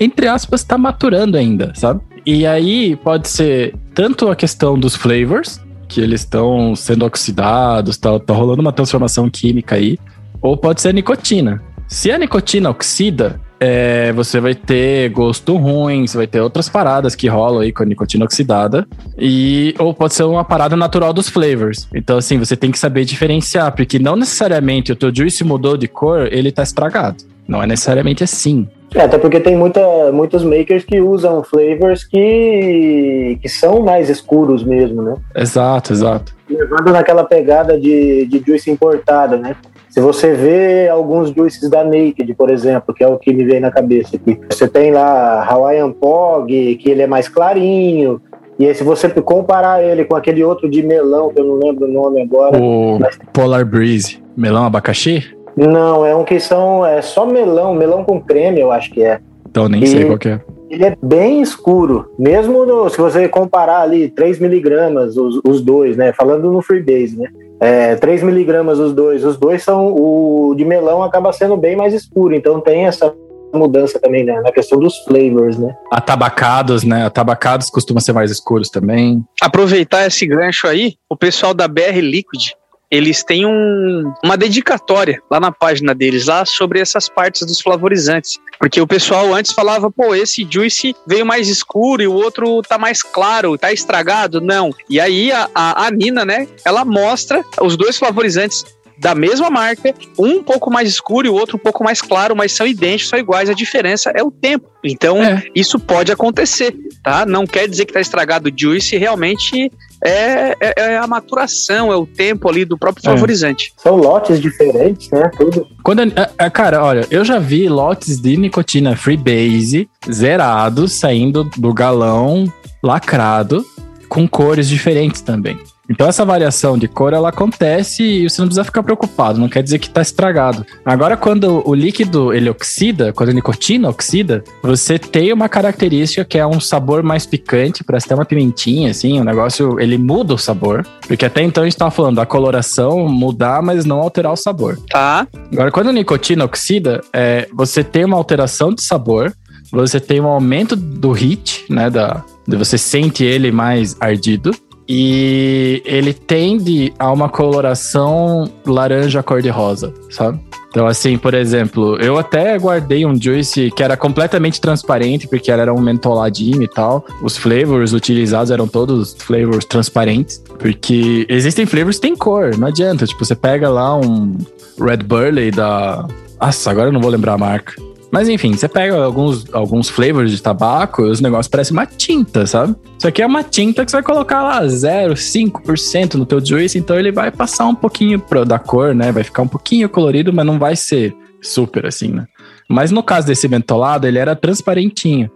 entre aspas, tá maturando ainda, sabe? E aí pode ser tanto a questão dos flavors, que eles estão sendo oxidados, tá, tá rolando uma transformação química aí, ou pode ser a nicotina. Se a nicotina oxida, é, você vai ter gosto ruim, você vai ter outras paradas que rolam aí com a nicotina oxidada. E, ou pode ser uma parada natural dos flavors. Então, assim, você tem que saber diferenciar, porque não necessariamente o teu juice mudou de cor, ele tá estragado. Não é necessariamente assim. É, até porque tem muita, muitos makers que usam flavors que, que são mais escuros mesmo, né? Exato, exato. Levando naquela pegada de, de juice importada, né? Se você vê alguns juices da Naked, por exemplo, que é o que me vem na cabeça aqui, você tem lá Hawaiian Pog, que ele é mais clarinho, e aí, se você comparar ele com aquele outro de melão, que eu não lembro o nome agora. O mas... Polar Breeze. Melão abacaxi? Não, é um que são. É só melão, melão com creme, eu acho que é. Então nem e sei qual que é. Ele é bem escuro. Mesmo no, se você comparar ali 3 miligramas, os, os dois, né? Falando no Freebase, né? É, 3 miligramas os dois. Os dois são. O de melão acaba sendo bem mais escuro. Então tem essa mudança também né, na questão dos flavors, né? Atabacados, né? Atabacados costumam ser mais escuros também. Aproveitar esse gancho aí, o pessoal da BR Liquid eles têm um, uma dedicatória lá na página deles, lá sobre essas partes dos flavorizantes. Porque o pessoal antes falava, pô, esse juice veio mais escuro e o outro tá mais claro, tá estragado. Não. E aí a, a, a Nina, né, ela mostra os dois flavorizantes da mesma marca, um um pouco mais escuro e o outro um pouco mais claro, mas são idênticos, são iguais, a diferença é o tempo. Então, é. isso pode acontecer, tá? Não quer dizer que tá estragado o juice, realmente é, é, é, a maturação, é o tempo ali do próprio é. favorizante. São lotes diferentes, né? Tudo. Quando, é, é, cara, olha, eu já vi lotes de nicotina freebase zerados saindo do galão lacrado com cores diferentes também. Então essa variação de cor ela acontece e você não precisa ficar preocupado, não quer dizer que está estragado. Agora quando o líquido ele oxida, quando a nicotina oxida, você tem uma característica que é um sabor mais picante, parece ter uma pimentinha assim, o negócio ele muda o sabor, porque até então a gente estava falando da coloração mudar, mas não alterar o sabor. Tá. Agora quando a nicotina oxida, é, você tem uma alteração de sabor, você tem um aumento do heat, né, da você sente ele mais ardido e ele tende a uma coloração laranja cor-de-rosa, sabe? Então, assim, por exemplo, eu até guardei um juice que era completamente transparente, porque era um mentoladinho e tal. Os flavors utilizados eram todos flavors transparentes, porque existem flavors que têm cor, não adianta. Tipo, você pega lá um Red Burley da. Nossa, agora eu não vou lembrar a marca. Mas enfim, você pega alguns, alguns flavors de tabaco e os negócios parecem uma tinta, sabe? Isso aqui é uma tinta que você vai colocar lá 0,5% no teu juice, então ele vai passar um pouquinho pra, da cor, né? Vai ficar um pouquinho colorido, mas não vai ser super assim, né? Mas no caso desse mentolado, ele era transparentinho.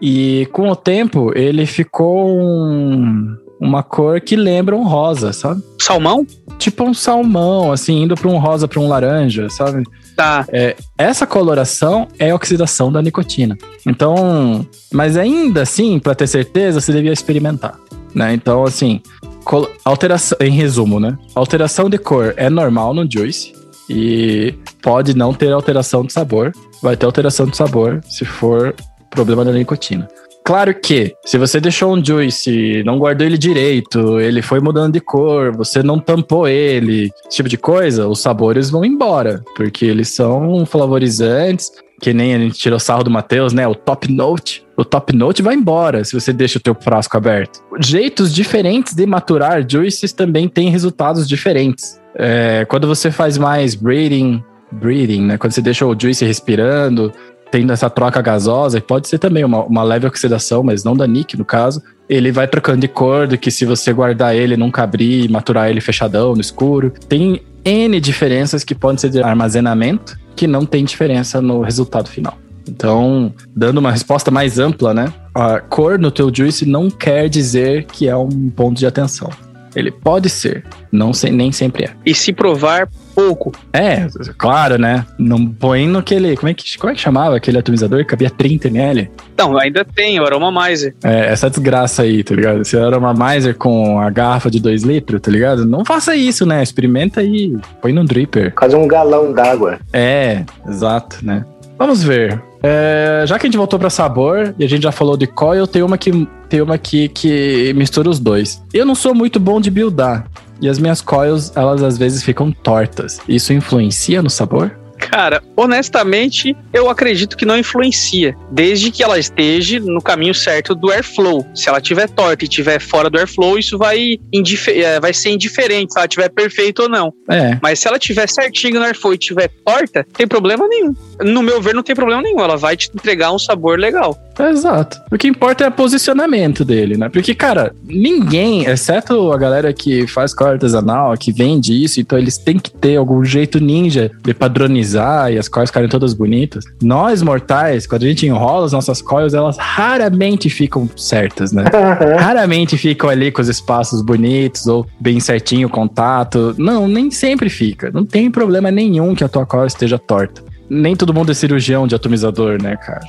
E com o tempo, ele ficou um, uma cor que lembra um rosa, sabe? Salmão? Tipo um salmão, assim, indo para um rosa, para um laranja, sabe? Tá. É, essa coloração é oxidação da nicotina. Então, mas ainda assim, para ter certeza, você devia experimentar, né? Então, assim, alteração, em resumo, né? Alteração de cor é normal no juice e pode não ter alteração de sabor. Vai ter alteração de sabor se for problema da nicotina. Claro que, se você deixou um juice, não guardou ele direito, ele foi mudando de cor, você não tampou ele, esse tipo de coisa, os sabores vão embora, porque eles são flavorizantes, que nem a gente tirou sarro do Matheus, né? O top note. O top note vai embora se você deixa o teu frasco aberto. Jeitos diferentes de maturar juices também têm resultados diferentes. É, quando você faz mais breeding, breeding, né? Quando você deixa o juice respirando, tendo essa troca gasosa, e pode ser também uma, uma leve oxidação, mas não da nick no caso, ele vai trocando de cor, do que se você guardar ele, nunca abrir, maturar ele fechadão, no escuro. Tem N diferenças que podem ser de armazenamento, que não tem diferença no resultado final. Então, dando uma resposta mais ampla, né? A cor no teu juice não quer dizer que é um ponto de atenção. Ele pode ser, não sei, nem sempre é. E se provar pouco. É, claro, né? Não põe no aquele. Como é que, como é que chamava aquele atomizador que cabia 30 ml? Não, ainda tem, o Aroma Miser. É, essa desgraça aí, tá ligado? Esse Aroma Miser com a garrafa de 2 litros, tá ligado? Não faça isso, né? Experimenta aí, põe no dripper. Quase um galão d'água. É, exato, né? Vamos ver. É, já que a gente voltou para sabor e a gente já falou de coil, tem uma que tem uma aqui que mistura os dois. Eu não sou muito bom de buildar. E as minhas coils, elas às vezes ficam tortas. Isso influencia no sabor? Cara, honestamente, eu acredito que não influencia, desde que ela esteja no caminho certo do airflow. Se ela tiver torta e estiver fora do airflow, isso vai, é, vai ser indiferente se ela estiver perfeita ou não. É. Mas se ela estiver certinho no airflow e estiver torta, tem problema nenhum. No meu ver, não tem problema nenhum. Ela vai te entregar um sabor legal. Exato. O que importa é o posicionamento dele, né? Porque, cara, ninguém, exceto a galera que faz cola artesanal, que vende isso, então eles têm que ter algum jeito ninja de padronizar e as coils ficarem todas bonitas. Nós, mortais, quando a gente enrola as nossas coils, elas raramente ficam certas, né? [LAUGHS] raramente ficam ali com os espaços bonitos ou bem certinho o contato. Não, nem sempre fica. Não tem problema nenhum que a tua coil esteja torta nem todo mundo é cirurgião de atomizador, né, cara?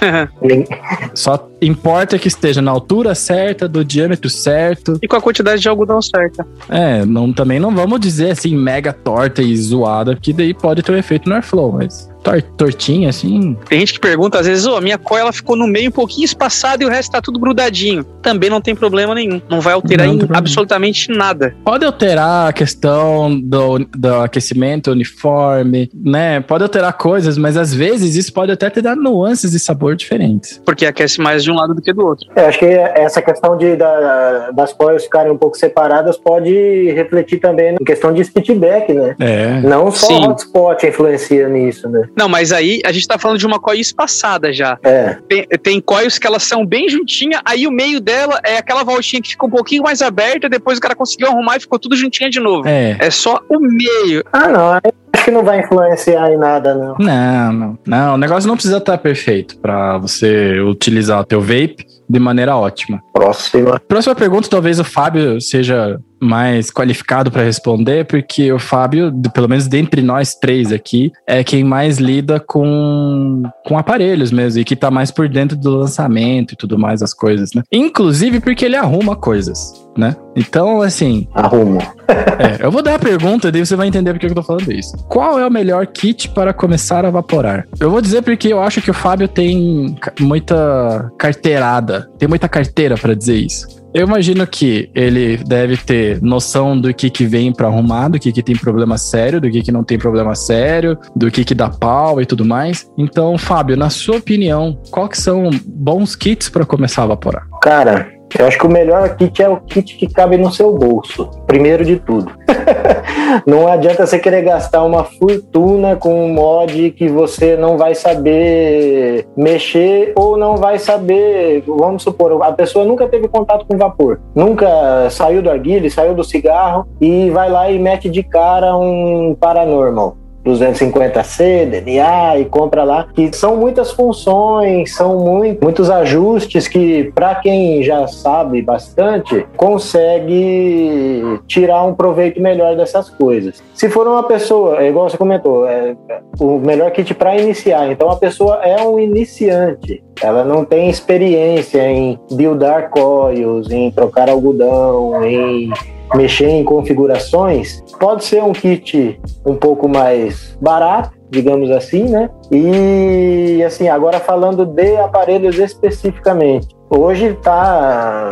Só importa que esteja na altura certa, do diâmetro certo. E com a quantidade de algodão certa. É, não, também não vamos dizer assim, mega torta e zoada, porque daí pode ter um efeito no airflow, mas tortinha, assim. Tem gente que pergunta, às vezes, oh, a minha coia ela ficou no meio um pouquinho espaçada e o resto tá tudo grudadinho. Também não tem problema nenhum. Não vai alterar não, em absolutamente nada. Pode alterar a questão do, do aquecimento uniforme, né? Pode alterar coisas, mas às vezes isso pode até te dar nuances de sabor diferentes. Porque aquece mais de um lado do que do outro. É, acho que essa questão de, da, das coias ficarem um pouco separadas pode refletir também em questão de feedback, né? É. Não só o hotspot influencia nisso, né? Não, mas aí a gente tá falando de uma coil espaçada já. É. Tem, tem coils que elas são bem juntinhas, aí o meio dela é aquela voltinha que fica um pouquinho mais aberta, depois o cara conseguiu arrumar e ficou tudo juntinha de novo. É. É só o meio. Ah, não. Acho que não vai influenciar em nada, não. Não, não. Não, o negócio não precisa estar perfeito para você utilizar o teu vape de maneira ótima. Próxima. Próxima pergunta, talvez o Fábio seja mais qualificado para responder, porque o Fábio, pelo menos dentre nós três aqui, é quem mais lida com, com aparelhos mesmo e que tá mais por dentro do lançamento e tudo mais, as coisas, né? Inclusive porque ele arruma coisas, né? Então, assim. Arrumo. [LAUGHS] é, eu vou dar a pergunta, daí você vai entender porque eu tô falando isso. Qual é o melhor kit para começar a vaporar? Eu vou dizer porque eu acho que o Fábio tem muita carteirada, tem muita carteira para dizer isso. Eu imagino que ele deve ter noção do que que vem para arrumar, do que que tem problema sério, do que que não tem problema sério, do que que dá pau e tudo mais. Então, Fábio, na sua opinião, qual são bons kits para começar a evaporar? Cara, eu acho que o melhor kit é o kit que cabe no seu bolso, primeiro de tudo. [LAUGHS] não adianta você querer gastar uma fortuna com um mod que você não vai saber mexer ou não vai saber. Vamos supor, a pessoa nunca teve contato com vapor, nunca saiu do arguilho, saiu do cigarro e vai lá e mete de cara um paranormal. 250C, DNA e compra lá, que são muitas funções, são muito, muitos ajustes que, para quem já sabe bastante, consegue tirar um proveito melhor dessas coisas. Se for uma pessoa, é igual você comentou, é o melhor kit para iniciar, então a pessoa é um iniciante, ela não tem experiência em buildar coils, em trocar algodão, em mexer em configurações, pode ser um kit um pouco mais barato, digamos assim, né? E assim, agora falando de aparelhos especificamente. Hoje tá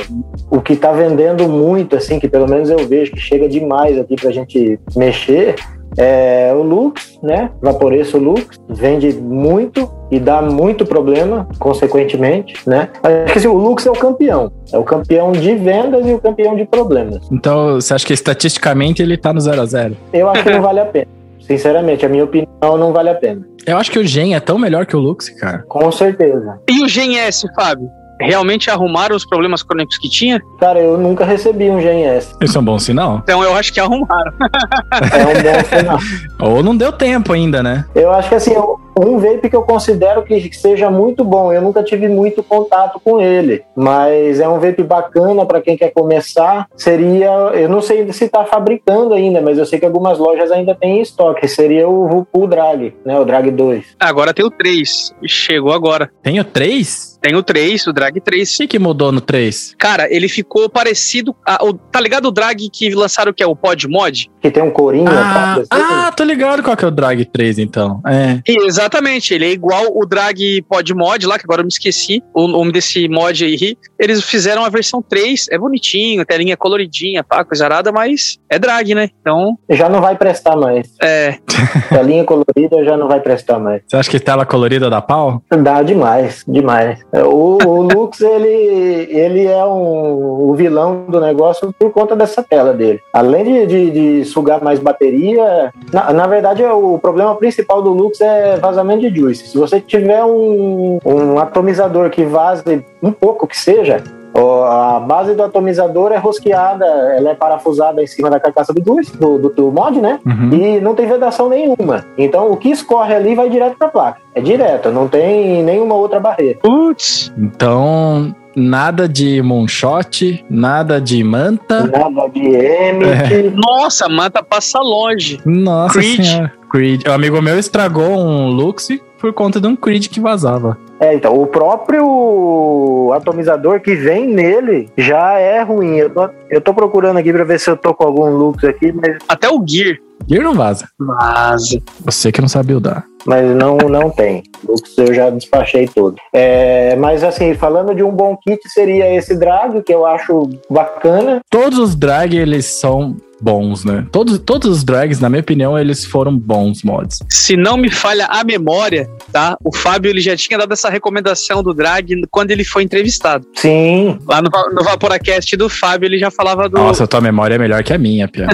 o que está vendendo muito, assim, que pelo menos eu vejo que chega demais aqui para a gente mexer, é, o Lux, né? Vaporeço Lux, vende muito e dá muito problema, consequentemente, né? Acho que assim, o Lux é o campeão. É o campeão de vendas e o campeão de problemas. Então, você acha que estatisticamente ele tá no 0 a 0 Eu acho que não vale a pena. [LAUGHS] Sinceramente, a minha opinião não vale a pena. Eu acho que o Gen é tão melhor que o Lux, cara. Com certeza. E o Gen S, Fábio? Realmente arrumaram os problemas crônicos que tinha? Cara, eu nunca recebi um GNS. Isso é um bom sinal? Então eu acho que arrumaram. é um bom sinal. [LAUGHS] Ou não deu tempo ainda, né? Eu acho que assim, um vape que eu considero que seja muito bom. Eu nunca tive muito contato com ele, mas é um vape bacana para quem quer começar. Seria, eu não sei se está fabricando ainda, mas eu sei que algumas lojas ainda têm em estoque. Seria o Vupu Drag, né? O Drag 2. Agora tem o 3. Chegou agora. Tem o 3? Tem o 3, o Drag 3. O que, que mudou no 3? Cara, ele ficou parecido. A, o, tá ligado o Drag que lançaram que é o Pod Mod? Que tem um corinho. Ah, tá, ah tô ligado qual que é o Drag 3, então. É. Exatamente, ele é igual o Drag Pod Mod lá, que agora eu me esqueci o nome desse mod aí. Eles fizeram a versão 3, é bonitinho, telinha coloridinha, pá, coisa arada, mas é drag, né? Então. Já não vai prestar mais. É. [LAUGHS] Telinha colorida já não vai prestar mais. Você acha que tela colorida dá pau? Dá demais, demais. O, o Lux, ele, ele é um, o vilão do negócio por conta dessa tela dele. Além de, de, de sugar mais bateria, na, na verdade, o problema principal do Lux é vazamento de juice. Se você tiver um, um atomizador que vaze um pouco que seja, a base do atomizador é rosqueada, ela é parafusada em cima da carcaça do juice, do, do, do mod, né? Uhum. E não tem vedação nenhuma. Então o que escorre ali vai direto para a placa. É direto, não tem nenhuma outra barreira. Putz! Então Nada de moonshot, nada de manta. Nada de M. É. Nossa, manta passa longe. Nossa Creed. senhora. Creed. O amigo meu estragou um Luxi por conta de um Creed que vazava. É, então, o próprio atomizador que vem nele já é ruim. Eu tô, eu tô procurando aqui pra ver se eu tô com algum Lux aqui, mas. Até o Gear. Gear não vaza. Vaza. Você que não sabe buildar. Mas não, não tem. Lux eu já despachei todo. É, mas assim, falando de um bom kit, seria esse drag, que eu acho bacana. Todos os drag, eles são bons, né? Todos, todos os drags, na minha opinião, eles foram bons mods. Se não me falha a memória, tá? O Fábio ele já tinha dado essa recomendação do drag quando ele foi entrevistado. Sim. Lá no, no Vaporacast do Fábio, ele já falava do. Nossa, tua memória é melhor que a minha, Pia.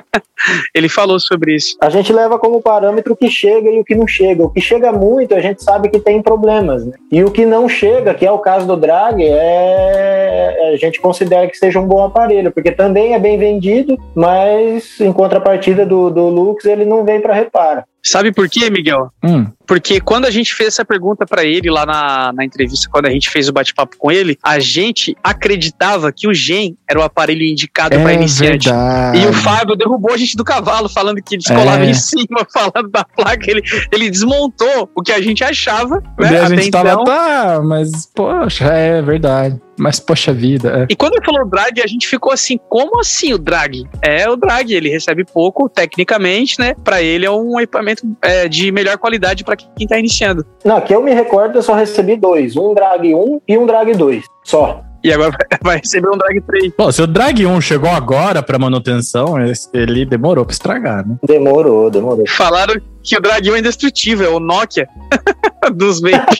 [LAUGHS] ele falou sobre isso. A gente leva como parâmetro o que chega e o que não chega. O que chega muito, a gente sabe que tem problemas, né? E o que não chega, que é o caso do drag, é a gente considera que seja um bom aparelho, porque também é bem vendido mas em contrapartida do, do Lux, ele não vem para reparo. Sabe por quê, Miguel? Hum. Porque quando a gente fez essa pergunta para ele lá na, na entrevista, quando a gente fez o bate-papo com ele, a gente acreditava que o Gen era o aparelho indicado é para iniciante. Verdade. E o Fábio derrubou a gente do cavalo, falando que descolava é. em cima, [LAUGHS] falando da placa. Ele, ele desmontou o que a gente achava. Né, a gente tava, então. tá, mas poxa, é verdade. Mas, poxa vida. É. E quando ele falou drag, a gente ficou assim: como assim o drag? É o drag, ele recebe pouco, tecnicamente, né? Para ele é um equipamento é, de melhor qualidade para quem tá iniciando. Não, que eu me recordo, eu só recebi dois: um drag 1 e um drag 2. Só. E agora [LAUGHS] vai- vai receber um Drag 3. Pô, se o Drag 1 chegou agora pra manutenção, ele demorou pra estragar, né? Demorou, demorou. Falaram que o Drag 1 é indestrutível, é o Nokia [LAUGHS] dos vapes.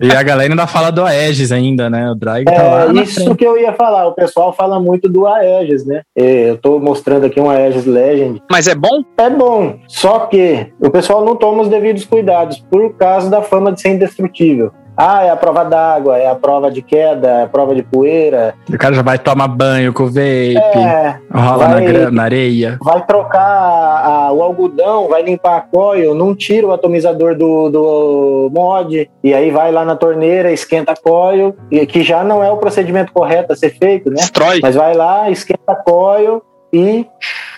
E a galera ainda fala do Aegis ainda, né? O Drag tá lá É na isso frente. que eu ia falar. O pessoal fala muito do Aegis, né? Eu tô mostrando aqui um Aegis Legend. Mas é bom? É bom, só que o pessoal não toma os devidos cuidados por causa da fama de ser indestrutível. Ah, é a prova d'água, é a prova de queda, é a prova de poeira. O cara já vai tomar banho com o vape, É, rola na, vai- gra- na areia. vai trocar a- o algodão, vai limpar a coil, não tira o atomizador do, do mod, e aí vai lá na torneira, esquenta a coil, e que já não é o procedimento correto a ser feito, né? Destrói. Mas vai lá, esquenta a coil e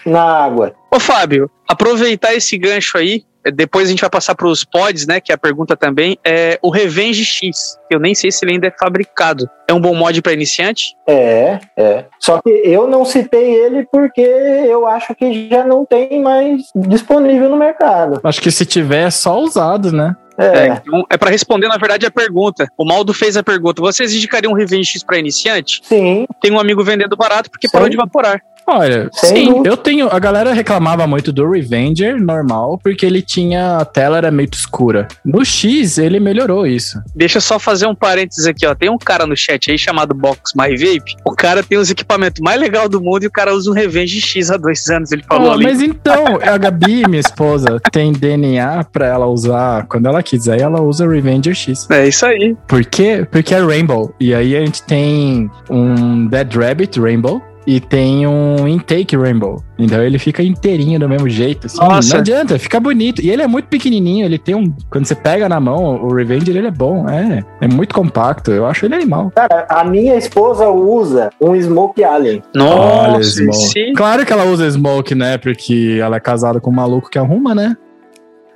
na água. Ô, Fábio, aproveitar esse gancho aí, depois a gente vai passar para os pods, né? Que é a pergunta também. É o Revenge X. Eu nem sei se ele ainda é fabricado. É um bom mod para iniciante? É, é. Só que eu não citei ele porque eu acho que já não tem mais disponível no mercado. Acho que se tiver é só usado, né? É, É, então, é para responder, na verdade, a pergunta. O Maldo fez a pergunta. Vocês indicariam um Revenge X para iniciante? sim, Tem um amigo vendendo barato porque Sim. parou de evaporar. Olha, Sem sim, dúvida. eu tenho. A galera reclamava muito do Revenger normal, porque ele tinha. A tela era meio escura. No X, ele melhorou isso. Deixa eu só fazer um parênteses aqui, ó. Tem um cara no chat aí chamado Box My Vape. O cara tem os equipamentos mais legais do mundo e o cara usa um Revenge X há dois anos. Ele falou Pô, ali. mas então, [LAUGHS] a Gabi, minha esposa, tem DNA pra ela usar quando ela quiser, e ela usa Revenger X. É isso aí. Por quê? Porque é Rainbow. E aí a gente tem um Dead Rabbit Rainbow e tem um Intake Rainbow. Então ele fica inteirinho do mesmo jeito. Assim, Nossa. Não adianta, fica bonito. E ele é muito pequenininho, ele tem um... Quando você pega na mão, o Revenger, ele é bom. É, é muito compacto. Eu acho ele animal. cara, a minha esposa usa um Smoke Alien. Olha, Nossa, Smoke. esse... Claro que ela usa Smoke, né? Porque ela é casada com um maluco que arruma, né?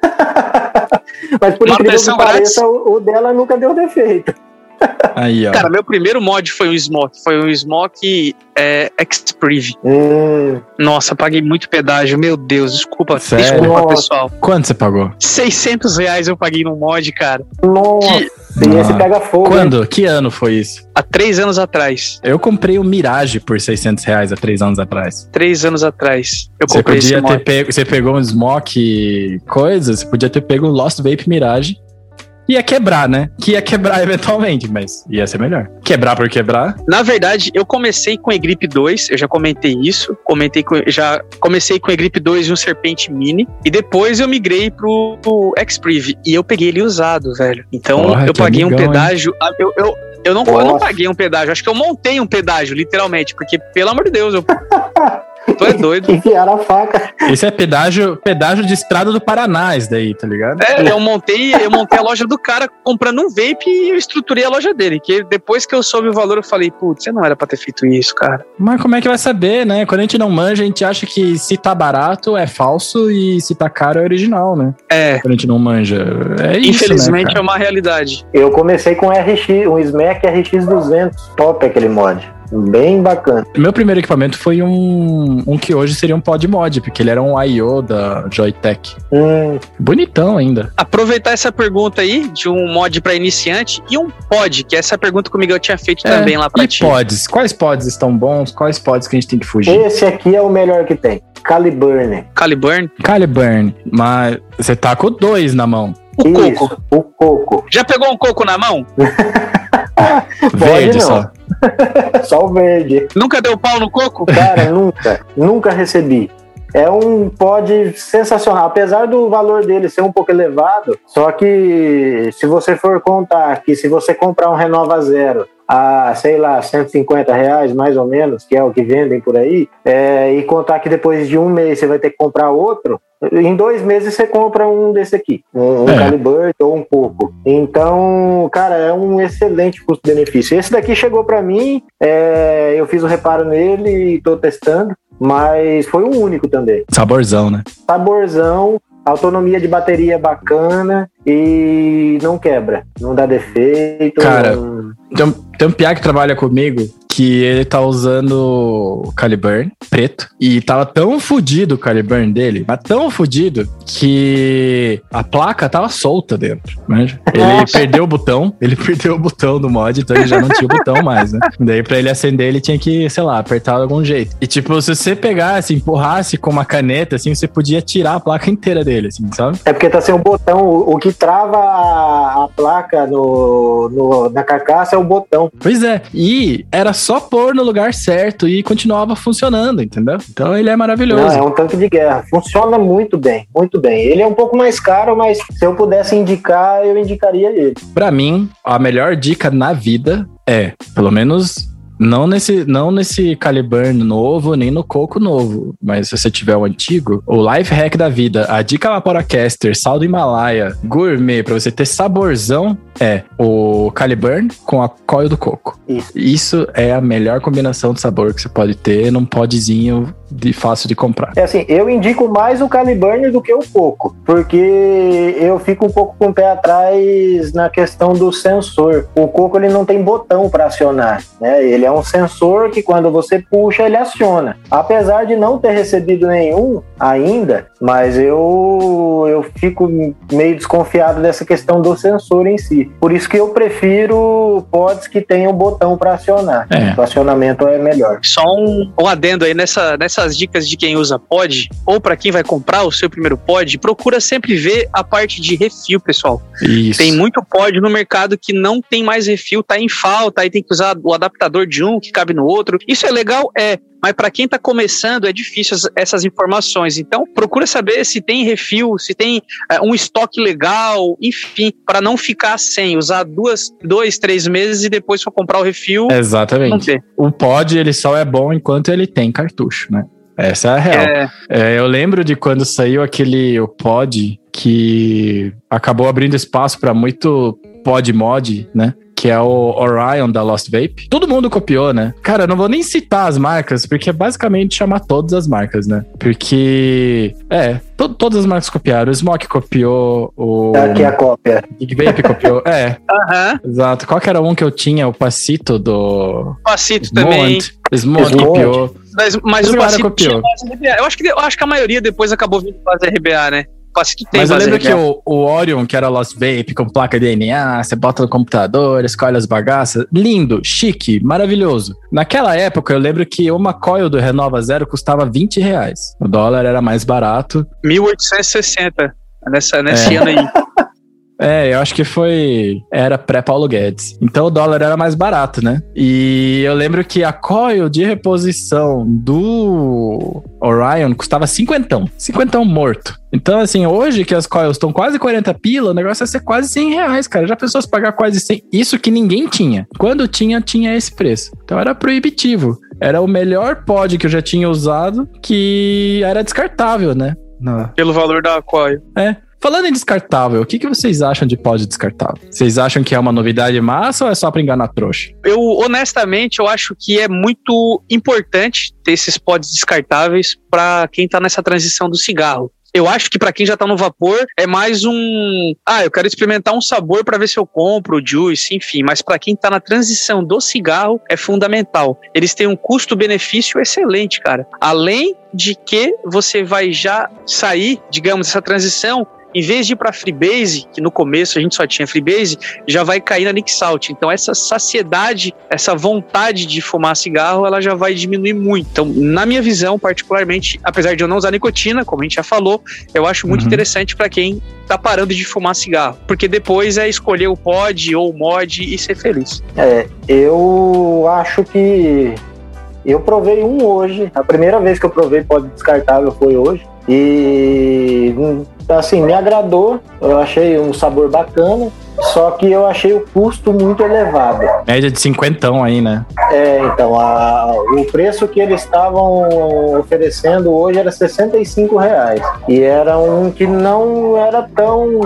[LAUGHS] Mas por Uma incrível que pareça, o, o dela nunca deu defeito. Aí, ó. Cara, meu primeiro mod foi um Smoke. Foi um Smoke é, Xpriv. Hum, Nossa, paguei muito pedágio. Meu Deus, desculpa. Sério? Desculpa, Nossa. pessoal. Quanto você pagou? 600 reais eu paguei no mod, cara. nossa, Que- e esse Ah. pega fogo. hein? Quando? Que ano foi isso? Há três anos atrás. Eu comprei o Mirage por 600 reais há três anos atrás. Três anos atrás. Eu Você comprei esse podia ter pego, você pegou um Smoke coisa, você podia ter pego um Lost Vape Mirage. Ia quebrar, né? Que ia quebrar [LAUGHS] eventualmente, mas ia ser melhor. Quebrar por quebrar. Na verdade, eu comecei com Egrip 2, eu já comentei isso. Comentei com, já comecei com Egrip 2 e um Serpente Mini. E depois eu migrei pro, pro Xpriv. E eu peguei ele usado, velho. Então Porra, eu paguei um amigão, hein? pedágio. ah, Eu, eu, eu, não, eu não paguei um pedágio, acho que eu montei um pedágio, literalmente. Porque, pelo amor de Deus, eu. [LAUGHS] Tu é doido. [LAUGHS] Enfiaram a faca. Esse é pedágio, pedágio de estrada do Paraná, isso daí, tá ligado? É, eu montei, eu montei a loja do cara comprando um vape e eu estruturei a loja dele. Que depois que eu soube o valor, eu falei, putz, você não era pra ter feito isso, cara. Mas como é que vai saber, né? Quando a gente não manja, a gente acha que se tá barato é falso e se tá caro é original, né? É, Quando a gente não manja. É isso, infelizmente né, é uma realidade. Eu comecei com RX, um Smack RX200. Top aquele mod. Bem bacana. Meu primeiro equipamento foi um, um que hoje seria um pod mod, porque ele era um I.O. da Joytech. Hum, Bonitão ainda. aproveitar essa pergunta aí de um mod pra iniciante e um pod, que essa pergunta que o Miguel tinha feito É, também lá pra e ti. pods? Quais pods estão bons? Quais pods que a gente tem que fugir? esse aqui é o melhor que tem. Caliburn. Caliburn, Caliburn, mas você tá com dois na mão. o Isso, coco. o coco. Já pegou um coco na mão? [LAUGHS] [LAUGHS] Verde só. Só o verde. Nunca deu pau no coco? Cara, [LAUGHS] nunca, nunca recebi. É um pod sensacional, apesar do valor dele ser um pouco elevado. Só que se você for contar que se você comprar um Renova Zero a, sei lá, 150 reais mais ou menos, que é o que vendem por aí, é, e contar que depois de um mês você vai ter que comprar outro, em dois meses você compra um desse aqui, um, um É. Caliburn ou um Coco. Então, cara, é um excelente custo-benefício. Esse daqui chegou para mim, é, eu fiz o reparo nele e estou testando, mas foi o único também. Saborzão, né? Saborzão, autonomia de bateria bacana e não quebra, não dá defeito. Cara, não... tem, um, tem um piá que trabalha comigo que ele tá usando o Caliburn preto e tava tão fodido o Caliburn dele, mas tão fodido que a placa tava solta dentro. Né? Ele perdeu o botão, ele [LAUGHS] perdeu o botão do mod, então ele já não tinha o botão mais, né? Daí pra ele acender, ele tinha que, sei lá, apertar de algum jeito. E tipo, se você pegasse, empurrasse com uma caneta, assim, você podia tirar a placa inteira dele, assim, sabe? É porque tá sem o botão, o, o que trava a, a placa no, no, na carcaça é o botão. Pois é, e era só pôr no lugar certo e continuava funcionando, entendeu? Então ele é maravilhoso. Não, é um tanque de guerra. Funciona muito bem, muito bem. Ele é um pouco mais caro, mas se eu pudesse indicar, eu indicaria ele. Para mim, a melhor dica na vida é, pelo menos não nesse, não nesse Caliburn novo, nem no Coco novo. Mas se você tiver o antigo, o Life Hack da vida, a dica Vaporacaster, sal do Himalaia, gourmet, pra você ter saborzão, é o Caliburn com a coil do coco. Isso. Isso é a melhor combinação de sabor que você pode ter num podzinho de fácil de comprar. É assim, eu indico mais o Caliburn do que o Coco, porque eu fico um pouco com o pé atrás na questão do sensor. O Coco ele não tem botão para acionar, né? Ele é um sensor que quando você puxa ele aciona. Apesar de não ter recebido nenhum ainda, mas eu eu fico meio desconfiado dessa questão do sensor em si. Por isso que eu prefiro pods que tenham botão para acionar. É. O acionamento é melhor. Só um, um adendo aí nessa, nessas dicas de quem usa pod, ou para quem vai comprar o seu primeiro pod, procura sempre ver a parte de refil, pessoal. Isso. Tem muito pod no mercado que não tem mais refil, tá em falta, aí tem que usar o adaptador de um que cabe no outro. Isso é legal? É. Mas para quem está começando é difícil as- essas informações. Então procura saber se tem refil, se tem é, um estoque legal, enfim, para não ficar sem usar duas, dois, três meses e depois for comprar o refil Exatamente. O pod, ele só é bom enquanto ele tem cartucho, né? Essa é a real. É, É, eu lembro de quando saiu aquele o pod que acabou abrindo espaço para muito pod mod, né? Que é o Orion da Lost Vape. Todo mundo copiou, né? Cara, eu não vou nem citar as marcas, porque é basicamente chamar todas as marcas, né? Porque, é, to- todas as marcas copiaram. O Smoke copiou, o Tá aqui a cópia. Big Vape copiou. É, [LAUGHS] aham. exato. Qual que era um que eu tinha? O Passito do Passito também. Smont. Smoke Smoke. copiou. Mas, mas o Passito copiou. tinha mais RBA. Eu acho, que, eu acho que a maioria depois acabou vindo fazer RBA, né? Tem Mas eu lembro que RBA. o, o Orion, que era Lost Vape, com placa DNA, você bota no computador, escolhe as bagaças. Lindo, chique, maravilhoso. Naquela época, eu lembro que uma coil do Renova Zero custava 20 reais. O dólar era mais barato. 1860. Nessa, nesse É. ano aí. [LAUGHS] É, eu acho que foi. Era pré-Paulo Guedes. Então o dólar era mais barato, né? E eu lembro que a coil de reposição do Orion custava cinquentão. Cinquentão morto. Então, assim, hoje que as coils estão quase 40 pila, o negócio é ser quase 100 reais, cara. Já pensou se pagar quase 100? Isso que ninguém tinha. Quando tinha, tinha esse preço. Então era proibitivo. Era o melhor pod que eu já tinha usado, que era descartável, né? Não. Pelo valor da coil. É. Falando em descartável, o que, que vocês acham de pod descartável? Vocês acham que é uma novidade massa ou é só pra enganar trouxa? Eu, honestamente, eu acho que é muito importante ter esses pods descartáveis para quem tá nessa transição do cigarro. Eu acho que para quem já tá no vapor é mais um, ah, eu quero experimentar um sabor para ver se eu compro o juice, enfim, mas para quem tá na transição do cigarro é fundamental. Eles têm um custo-benefício excelente, cara. Além de que você vai já sair, digamos, dessa transição em vez de ir para Freebase, que no começo a gente só tinha Freebase, já vai cair na Nick Salt. Então essa saciedade, essa vontade de fumar cigarro, ela já vai diminuir muito. Então, na minha visão, particularmente, apesar de eu não usar nicotina, como a gente já falou, eu acho muito Uhum. interessante para quem tá parando de fumar cigarro, porque depois é escolher o pod ou o mod e ser feliz. É, eu acho que eu provei um hoje. A primeira vez que eu provei pode descartável foi hoje. E hum, assim, me agradou. Eu achei um sabor bacana. só que eu achei o custo muito elevado. Média de cinquentão aí, né? É, então, a, o preço que eles estavam oferecendo hoje era 65 reais. E era um que não era tão.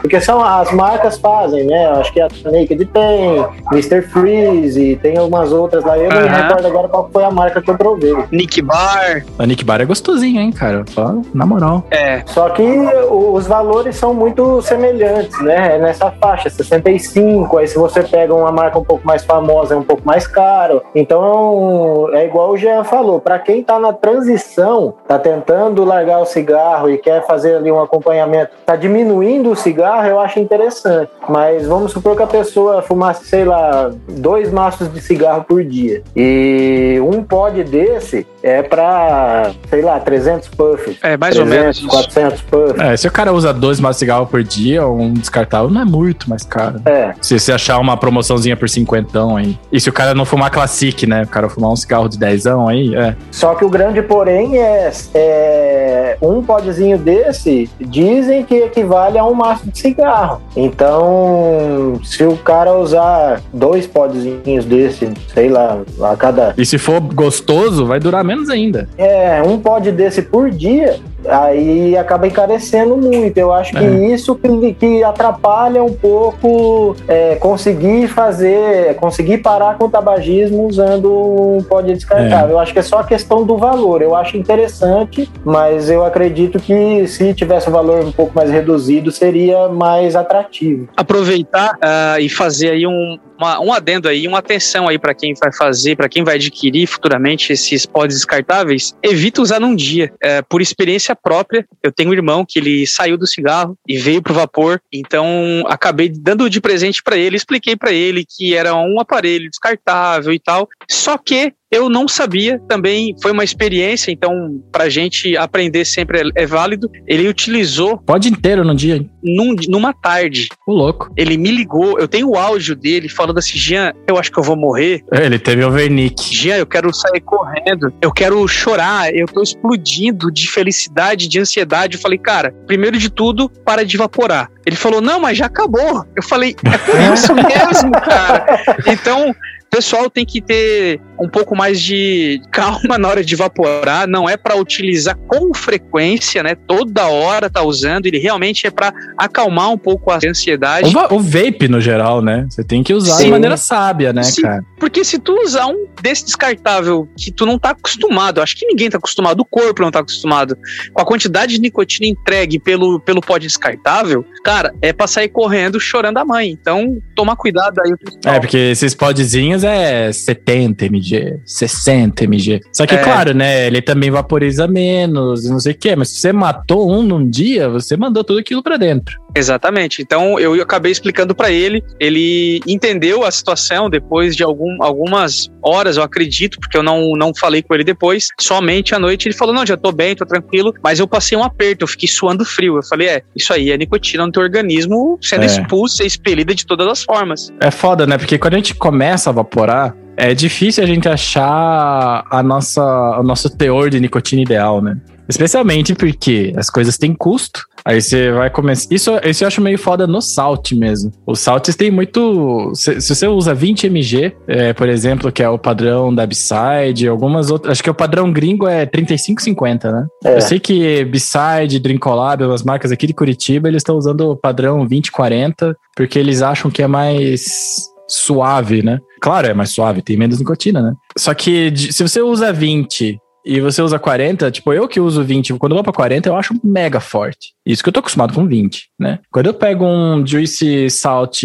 Porque são as marcas fazem, né? Acho que a Naked tem, Mr. Freeze, tem algumas outras lá. Eu não me recordo agora qual foi a marca que eu provei. Nick Bar. A Nick Bar é gostosinho, hein, cara? Só na moral. É. Só que os valores são muito semelhantes, né? É nessa faixa, 65. Aí se você pega uma marca um pouco mais famosa, é um pouco mais caro. Então, é igual o Jean falou, para quem tá na transição, tá tentando largar o cigarro e quer fazer ali um acompanhamento, tá diminuindo o cigarro, eu acho interessante. Mas vamos supor que a pessoa fumasse, sei lá, dois maços de cigarro por dia. E um pod desse é para, sei lá, 300 puffs. É, mais 300, ou menos. 400 puffs. É, se o cara usa dois maços de cigarro por dia, um descartável, não é muito mais caro. É. Se você achar uma promoçãozinha por cinquentão aí. E se o cara não fumar Classic, né? O cara fumar um cigarro de dezão aí, é. Só que o grande porém é, é um podzinho desse, dizem que equivale a um maço de cigarro. Então, se o cara usar dois podzinhos desse, sei lá, a cada... E se for gostoso, vai durar menos ainda. É, um pod desse por dia, aí acaba encarecendo muito. Eu acho que é. isso que, que, atrapalha um pouco é, conseguir fazer, conseguir parar com o tabagismo usando um pod descartável. É. Eu acho que é só a questão do valor. Eu acho interessante, mas eu acredito que se tivesse um valor um pouco mais reduzido, seria mais atrativo. Aproveitar uh, e fazer aí um, uma, um adendo aí, uma atenção aí para quem vai fazer, para quem vai adquirir futuramente esses pods descartáveis, evita usar num dia. É, por experiência própria, eu tenho um irmão que ele saiu do cigarro e veio pro vapor, então acabei dando de presente para ele, expliquei para ele que era um aparelho descartável e tal. Só que eu não sabia, também foi uma experiência, então pra gente aprender sempre é, é válido. Ele utilizou. Pode inteiro no dia? Num, numa tarde. O louco. Ele me ligou, eu tenho o áudio dele falando assim: Jean, eu acho que eu vou morrer. É, ele teve o Vernick. Jean, eu quero sair correndo, eu quero chorar, eu tô explodindo de felicidade, de ansiedade. Eu falei, cara, primeiro de tudo, para de evaporar. Ele falou, não, mas já acabou. Eu falei, é por [LAUGHS] isso mesmo, cara. Então, pessoal tem que ter um pouco mais de calma [LAUGHS] na hora de evaporar, não é para utilizar com frequência, né? Toda hora tá usando, ele realmente é para acalmar um pouco a ansiedade. O, o, vape no geral, né? Você tem que usar Sim. de maneira sábia, né, Sim. cara? Porque se tu usar um desse descartável que tu não tá acostumado, acho que ninguém tá acostumado, o corpo não tá acostumado, com a quantidade de nicotina entregue pelo, pelo pó descartável, cara, é pra sair correndo chorando a mãe. Então, toma cuidado aí. É, porque esses podzinhos é 70 mg, 60 mg. Só que, é. claro, né? Ele também vaporiza menos, não sei o quê. Mas se você matou um num dia, você mandou tudo aquilo para dentro. Exatamente. Então eu acabei explicando para ele, ele entendeu a situação depois de algum, algumas horas, eu acredito, porque eu não, não falei com ele depois. Somente à noite ele falou: Não, já tô bem, tô tranquilo, mas eu passei um aperto, eu fiquei suando frio. Eu falei: É, isso aí é nicotina no teu organismo sendo é. expulsa, expelida de todas as formas. É foda, né? Porque quando a gente começa a evaporar, é difícil a gente achar a nossa, o nosso teor de nicotina ideal, né? Especialmente porque as coisas têm custo. Aí você vai começar. Isso, isso eu acho meio foda no Salt mesmo. Os Salts tem muito. Se, se, você usa 20 mg, é, por exemplo, que é o padrão da B-Side, algumas outras. Acho que o padrão gringo é 35,50, né? É. Eu sei que B-Side, Drinkolab, as marcas aqui de Curitiba, eles estão usando o padrão 20,40, porque eles acham que é mais suave, né? Claro, é mais suave, tem menos nicotina, né? Só que se você usa 20 e você usa 40, tipo, eu que uso 20, quando eu vou pra 40, eu acho mega forte. Isso que eu tô acostumado com 20, né? Quando eu pego um Juicy Salt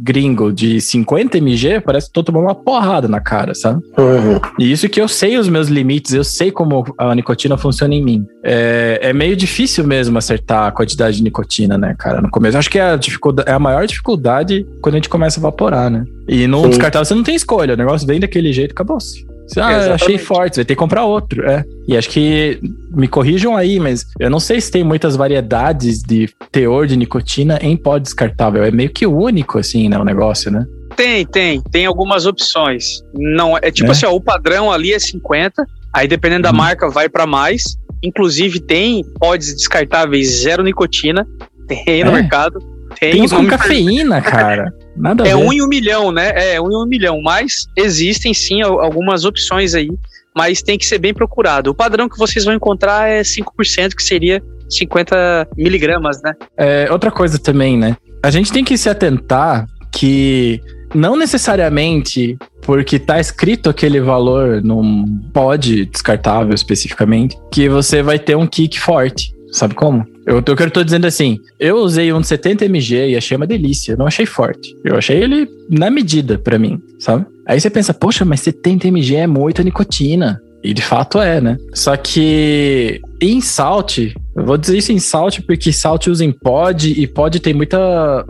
gringo de 50 mg, parece que tô tomando uma porrada na cara, sabe? Uhum. E isso que eu sei os meus limites, eu sei como a nicotina funciona em mim. É, é meio difícil mesmo acertar a quantidade de nicotina, né, cara? No começo, acho que é a, dificuldade, é a maior dificuldade quando a gente começa a evaporar, né? E no descartável você não tem escolha, o negócio vem daquele jeito, acabou-se. Ah, achei forte, vai ter que comprar outro. É. E acho que me corrijam aí, mas eu não sei se tem muitas variedades de teor de nicotina em pó descartável. É meio que único, assim, né? O negócio, né? Tem, tem. Tem algumas opções. Não, é tipo é? assim, ó, o padrão ali é 50, aí dependendo da hum. marca vai para mais. Inclusive tem pods descartáveis zero nicotina, tem no é? mercado. Tem, tem com cafeína, cara. [LAUGHS] Nada é um em um milhão, né? É um em um milhão. Mas existem sim algumas opções aí, mas tem que ser bem procurado. O padrão que vocês vão encontrar é 5%, que seria 50 miligramas, né? É, outra coisa também, né? A gente tem que se atentar que não necessariamente porque tá escrito aquele valor num pod descartável especificamente, que você vai ter um kick forte. Sabe como? Eu, eu, eu tô dizendo assim, eu usei um de 70 mg e achei uma delícia, não achei forte. Eu achei ele na medida para mim, sabe? Aí você pensa, poxa, mas 70 mg é muita nicotina. E de fato é, né? Só que em Salt, eu vou dizer isso em Salt porque Salt usa em pod e pod tem muita.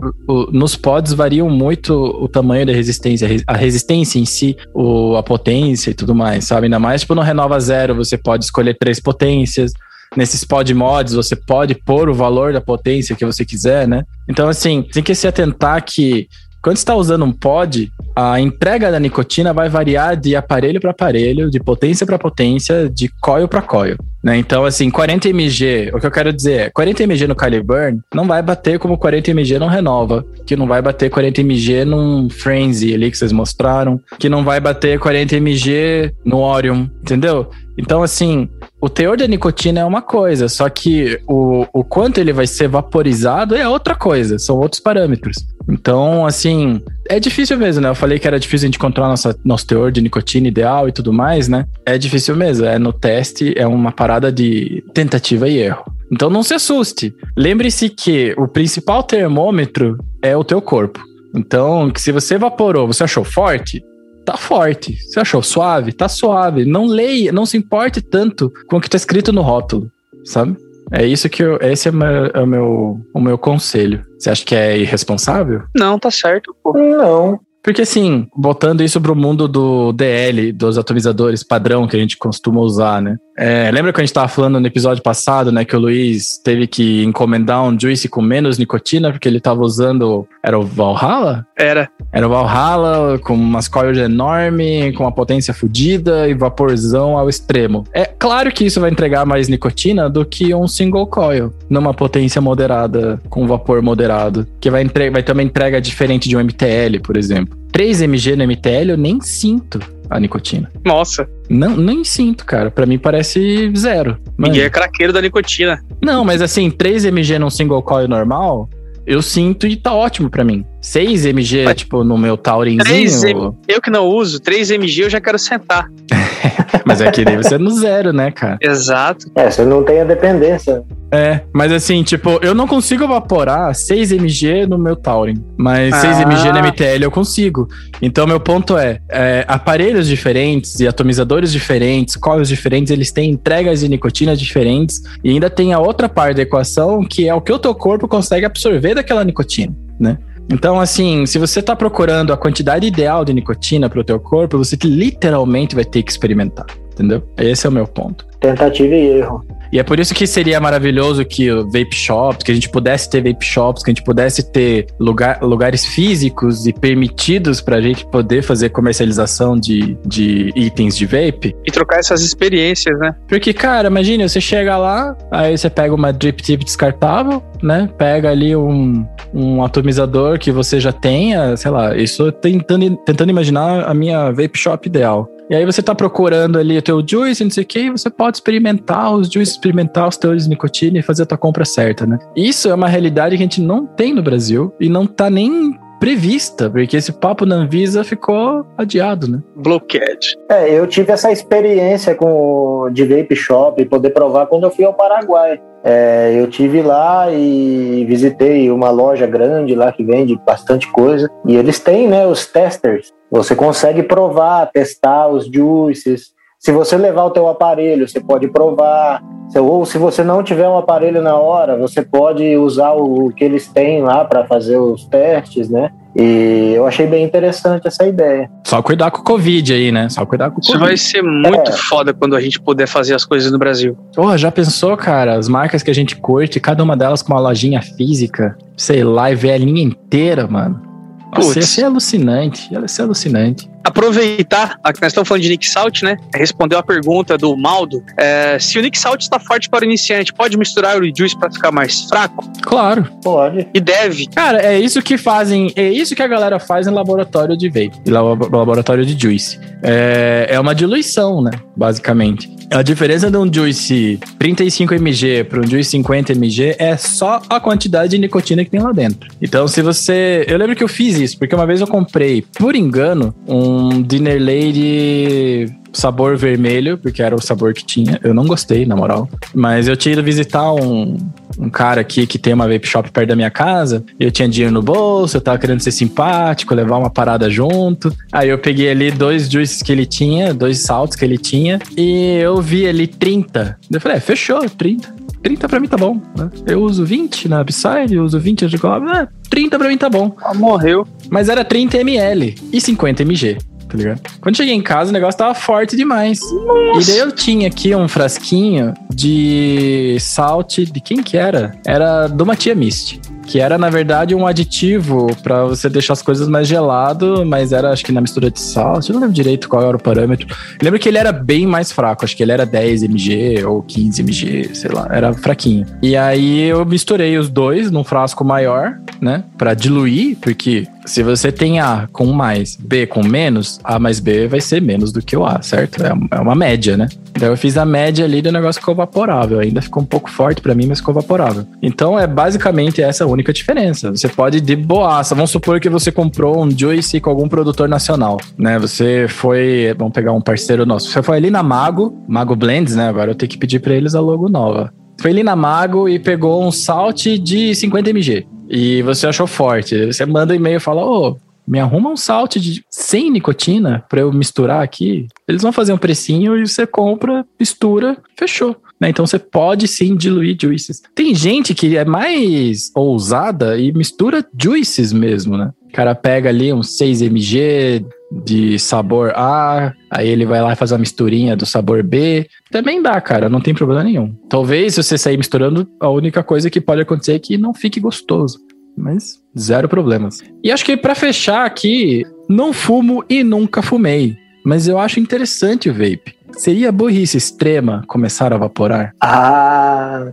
Nos pods variam muito o tamanho da resistência, a resistência em si, o, a potência e tudo mais, sabe? Ainda mais tipo no Renova Zero, você pode escolher três potências. Nesses pod mods, você pode pôr o valor da potência que você quiser, né? Então, assim, tem que se atentar que quando está usando um pod, a entrega da nicotina vai variar de aparelho para aparelho, de potência para potência, de coil para coil. Né? Então, assim, 40 mg, o que eu quero dizer é, 40 mg no Caliburn não vai bater como 40 mg no Renova, que não vai bater 40 mg num Frenzy ali que vocês mostraram, que não vai bater 40 mg no Orion, entendeu? Então, assim, o teor da nicotina é uma coisa, só que o, o quanto ele vai ser vaporizado é outra coisa, são outros parâmetros. Então, assim, é difícil mesmo, né? Eu falei que era difícil a gente encontrar nossa, nosso teor de nicotina ideal e tudo mais, né? É difícil mesmo, é no teste, é uma parada de tentativa e erro. Então não se assuste. Lembre-se que o principal termômetro é o teu corpo. Então, se você evaporou, você achou forte, tá forte. Você achou suave, tá suave. Não leia, não se importe tanto com o que tá escrito no rótulo, sabe? É isso que eu. Esse é, meu, é o, meu, o meu conselho. Você acha que é irresponsável? Não, tá certo, pô. Não. Porque assim, botando isso pro mundo do DL, dos atomizadores padrão que a gente costuma usar, né? É, lembra que a gente tava falando no episódio passado, né, que o Luiz teve que encomendar um juice com menos nicotina porque ele tava usando, era o Valhalla? Era. Era o Valhalla com umas coils enorme, com uma potência fodida e vaporzão ao extremo. É claro que isso vai entregar mais nicotina do que um single coil numa potência moderada, com vapor moderado, que vai, entre vai ter uma entrega diferente de um MTL, por exemplo. 3 mg no MTL eu nem sinto a nicotina. Nossa. Não, nem sinto, cara. Para mim parece zero. Ninguém é craqueiro da nicotina. Não, mas assim, 3 mg num single coil normal, eu sinto e tá ótimo para mim. 6 mg, mas, tipo, no meu Taurinzinho. 3 M... Eu que não uso, 3 mg eu já quero sentar. [LAUGHS] [LAUGHS] mas é que daí você é no zero, né, cara? Exato. É, você não tem a dependência. É, mas assim, tipo, eu não consigo evaporar 6 mg no meu Taurin, mas ah. 6 mg no MTL eu consigo. Então, meu ponto é, é, aparelhos diferentes e atomizadores diferentes, coils diferentes, eles têm entregas de nicotina diferentes e ainda tem a outra parte da equação que é o que o teu corpo consegue absorver daquela nicotina, né? Então, assim, se você está procurando a quantidade ideal de nicotina para o teu corpo, você literalmente vai ter que experimentar, entendeu? Esse é o meu ponto. Tentativa e erro. E é por isso que seria maravilhoso que o vape shops, que a gente pudesse ter vape shops, que a gente pudesse ter lugar, lugares físicos e permitidos para a gente poder fazer comercialização de, de itens de vape. E trocar essas experiências, né? Porque, cara, imagina, você chega lá, aí você pega uma drip tip descartável, né? Pega ali um, um atomizador que você já tenha, sei lá, isso tentando, tentando imaginar a minha vape shop ideal. E aí você tá procurando ali o teu juice, não sei o que, e você pode experimentar os juices, experimentar os teus de nicotina e fazer a tua compra certa, né? Isso é uma realidade que a gente não tem no Brasil e não tá nem prevista, porque esse papo na Anvisa ficou adiado, né? Bloqueado. É, eu tive essa experiência com de vape shop, poder provar quando eu fui ao Paraguai. É, eu tive lá e visitei uma loja grande lá que vende bastante coisa e eles têm, né, os testers. Você consegue provar, testar os juices. Se você levar o teu aparelho, você pode provar. Ou se você não tiver um aparelho na hora, você pode usar o que eles têm lá para fazer os testes, né? E eu achei bem interessante essa ideia. Só cuidar com o Covid aí, né? Só cuidar com o Isso Covid. vai ser muito é. foda quando a gente puder fazer as coisas no Brasil. Porra, já pensou, cara? As marcas que a gente curte, cada uma delas com uma lojinha física, sei lá, e ver a linha inteira, mano. Nossa, ia ser alucinante, ia ser alucinante. Aproveitar, a que nós estamos falando de Nick Salt, né? Respondeu a pergunta do Maldo. É, se o Nick Salt está forte para o iniciante, pode misturar o Reduce para ficar mais fraco? Claro. Pode. E deve. Cara, é isso que fazem, é isso que a galera faz em laboratório de vape, em laboratório de juice. É, é uma diluição, né? Basicamente. A diferença de um juice 35 mg para um juice 50 mg é só a quantidade de nicotina que tem lá dentro. Então, se você. Eu lembro que eu fiz isso, porque uma vez eu comprei, por engano, um Dinner Lady sabor vermelho, porque era o sabor que tinha. Eu não gostei, na moral. Mas eu tinha ido visitar um, um cara aqui que tem uma vape shop perto da minha casa. Eu tinha dinheiro no bolso, eu tava querendo ser simpático, levar uma parada junto. Aí eu peguei ali dois juices que ele tinha, dois saltos que ele tinha, e eu vi ali 30. Eu falei, é, fechou, 30. 30 pra mim tá bom, né? Eu uso 20 na Upside, eu uso 20 de cobre, é, 30 pra mim tá bom. Ah, morreu. Mas era 30 ml e 50 mg tá ligado? Quando cheguei em casa, o negócio tava forte demais. Nossa. E daí eu tinha aqui um frasquinho de salt, de quem que era? Era do Matia Mist que era na verdade um aditivo para você deixar as coisas mais gelado, mas era acho que na mistura de sal, eu não lembro direito qual era o parâmetro. Eu lembro que ele era bem mais fraco, acho que ele era 10 mg ou 15 mg, sei lá, era fraquinho. E aí eu misturei os dois num frasco maior, né, para diluir, porque se você tem A com mais, B com menos, A mais B vai ser menos do que o A, certo? É, é uma média, né? Então eu fiz a média ali do negócio ficou vaporável. Ainda ficou um pouco forte para mim, mas ficou vaporável. Então é basicamente essa a única diferença. Você pode de boaça. Vamos supor que você comprou um Juice com algum produtor nacional, né? Você foi, vamos pegar um parceiro nosso. Você foi ali na Mago, Mago Blends, né? Agora eu tenho que pedir para eles a logo nova. Foi ali na Mago e pegou um salt de 50 mg e você achou forte. Você manda um e-mail e fala: Ô, oh, me arruma um salt de sem nicotina para eu misturar aqui. Eles vão fazer um precinho e você compra, mistura, fechou. Né? Então você pode sim diluir juices. Tem gente que é mais ousada e mistura juices mesmo, né? O cara pega ali uns 6 mg de sabor A, aí ele vai lá e faz uma misturinha do sabor B. Também dá, cara, não tem problema nenhum. Talvez se você sair misturando, a única coisa que pode acontecer é que não fique gostoso. Mas zero problemas. E acho que para fechar aqui, não fumo e nunca fumei. Mas eu acho interessante o vape. Seria burrice extrema começar a vaporar? Ah.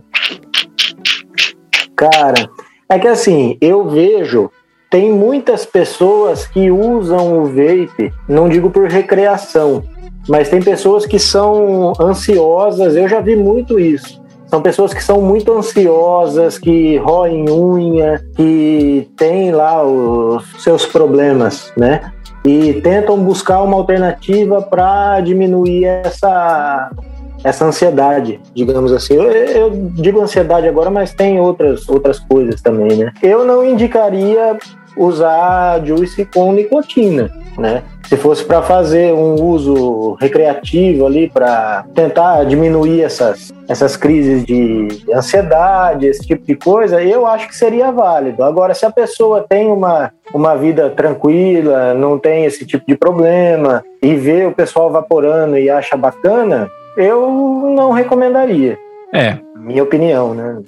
Cara, é que assim, eu vejo tem muitas pessoas que usam o vape, não digo por recreação, mas tem pessoas que são ansiosas, eu já vi muito isso. São pessoas que são muito ansiosas, que roem unha, que têm lá os seus problemas, né? E tentam buscar uma alternativa para diminuir essa, essa ansiedade, digamos assim. Eu, eu, digo ansiedade agora, mas tem outras, outras coisas também, né? Eu não indicaria usar juice com nicotina, né? Se fosse para fazer um uso recreativo ali para tentar diminuir essas, essas crises de ansiedade, esse tipo de coisa, eu acho que seria válido. Agora, se a pessoa tem uma, uma vida tranquila, não tem esse tipo de problema e vê o pessoal vaporando e acha bacana, eu não recomendaria. É. Minha opinião, né?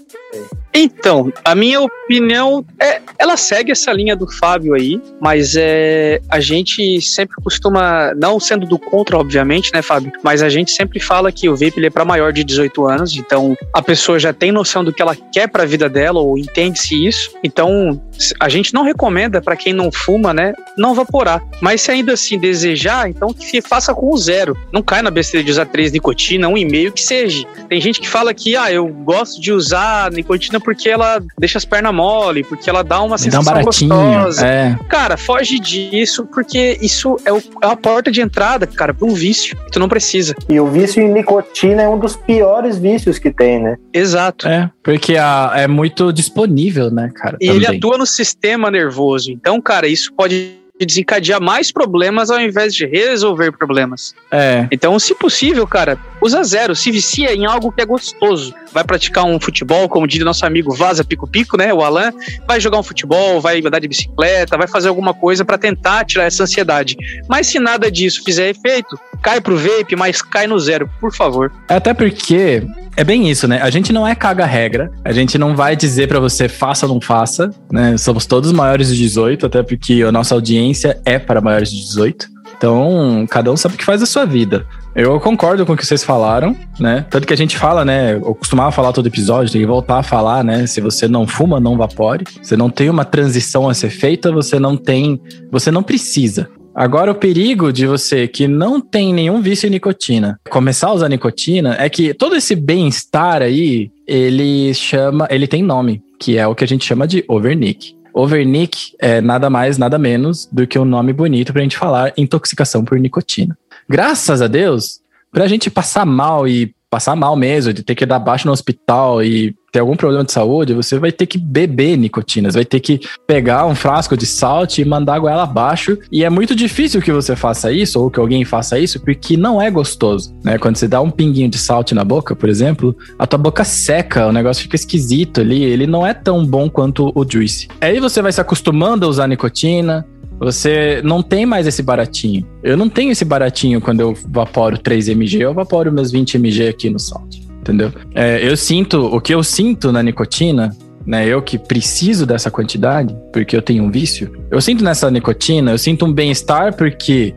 Então, a minha opinião é, ela segue essa linha do Fábio aí, mas é a gente sempre costuma, não sendo do contra, obviamente, né, Fábio? Mas a gente sempre fala que o vape é para maior de 18 anos, então a pessoa já tem noção do que ela quer para a vida dela ou entende-se isso. Então, a gente não recomenda para quem não fuma, né, não vaporar. Mas se ainda assim desejar, então que faça com o zero. Não cai na besteira de usar três nicotina, um e meio que seja. Tem gente que fala que, ah, eu gosto de usar nicotina porque ela deixa as pernas mole, porque ela dá uma sensação dá um gostosa. É. Cara, foge disso, porque isso é, o, é a porta de entrada, cara, para um vício. Tu não precisa. E o vício em nicotina é um dos piores vícios que tem, né? Exato. É, porque a, é muito disponível, né, cara? E também. ele atua no sistema nervoso. Então, cara, isso pode de desencadear mais problemas ao invés de resolver problemas. É. Então, se possível, cara, usa zero, se vicia em algo que é gostoso. Vai praticar um futebol, como diz nosso amigo Vaza Pico Pico, né, o Alan, vai jogar um futebol, vai andar de bicicleta, vai fazer alguma coisa para tentar tirar essa ansiedade. Mas se nada disso fizer efeito, cai pro vape, mas cai no zero, por favor. Até porque é bem isso, né? A gente não é caga-regra. A gente não vai dizer para você faça ou não faça, né? Somos todos maiores de 18, até porque a nossa audiência é para maiores de 18. Então, cada um sabe o que faz a sua vida. Eu concordo com o que vocês falaram, né? Tanto que a gente fala, né? Eu costumava falar todo episódio, tem que voltar a falar, né? Se você não fuma, não vapore. Você não tem uma transição a ser feita, você não tem. Você não precisa. Agora, o perigo de você que não tem nenhum vício em nicotina começar a usar nicotina é que todo esse bem-estar aí, ele chama. Ele tem nome, que é o que a gente chama de overnick. Overnick é nada mais, nada menos do que um nome bonito para a gente falar intoxicação por nicotina. Graças a Deus, para a gente passar mal e passar mal mesmo, de ter que dar baixo no hospital e ter algum problema de saúde, você vai ter que beber nicotina, você vai ter que pegar um frasco de salt e mandar a goela abaixo. E é muito difícil que você faça isso, ou que alguém faça isso, porque não é gostoso, né? Quando você dá um pinguinho de salt na boca, por exemplo, a tua boca seca, o negócio fica esquisito ali, ele não é tão bom quanto o juice. Aí você vai se acostumando a usar nicotina, você não tem mais esse baratinho. Eu não tenho esse baratinho quando eu vaporo 3mg, eu vaporo meus 20mg aqui no salt, entendeu? É, eu sinto, o que eu sinto na nicotina, né, eu que preciso dessa quantidade, porque eu tenho um vício, eu sinto nessa nicotina, eu sinto um bem-estar porque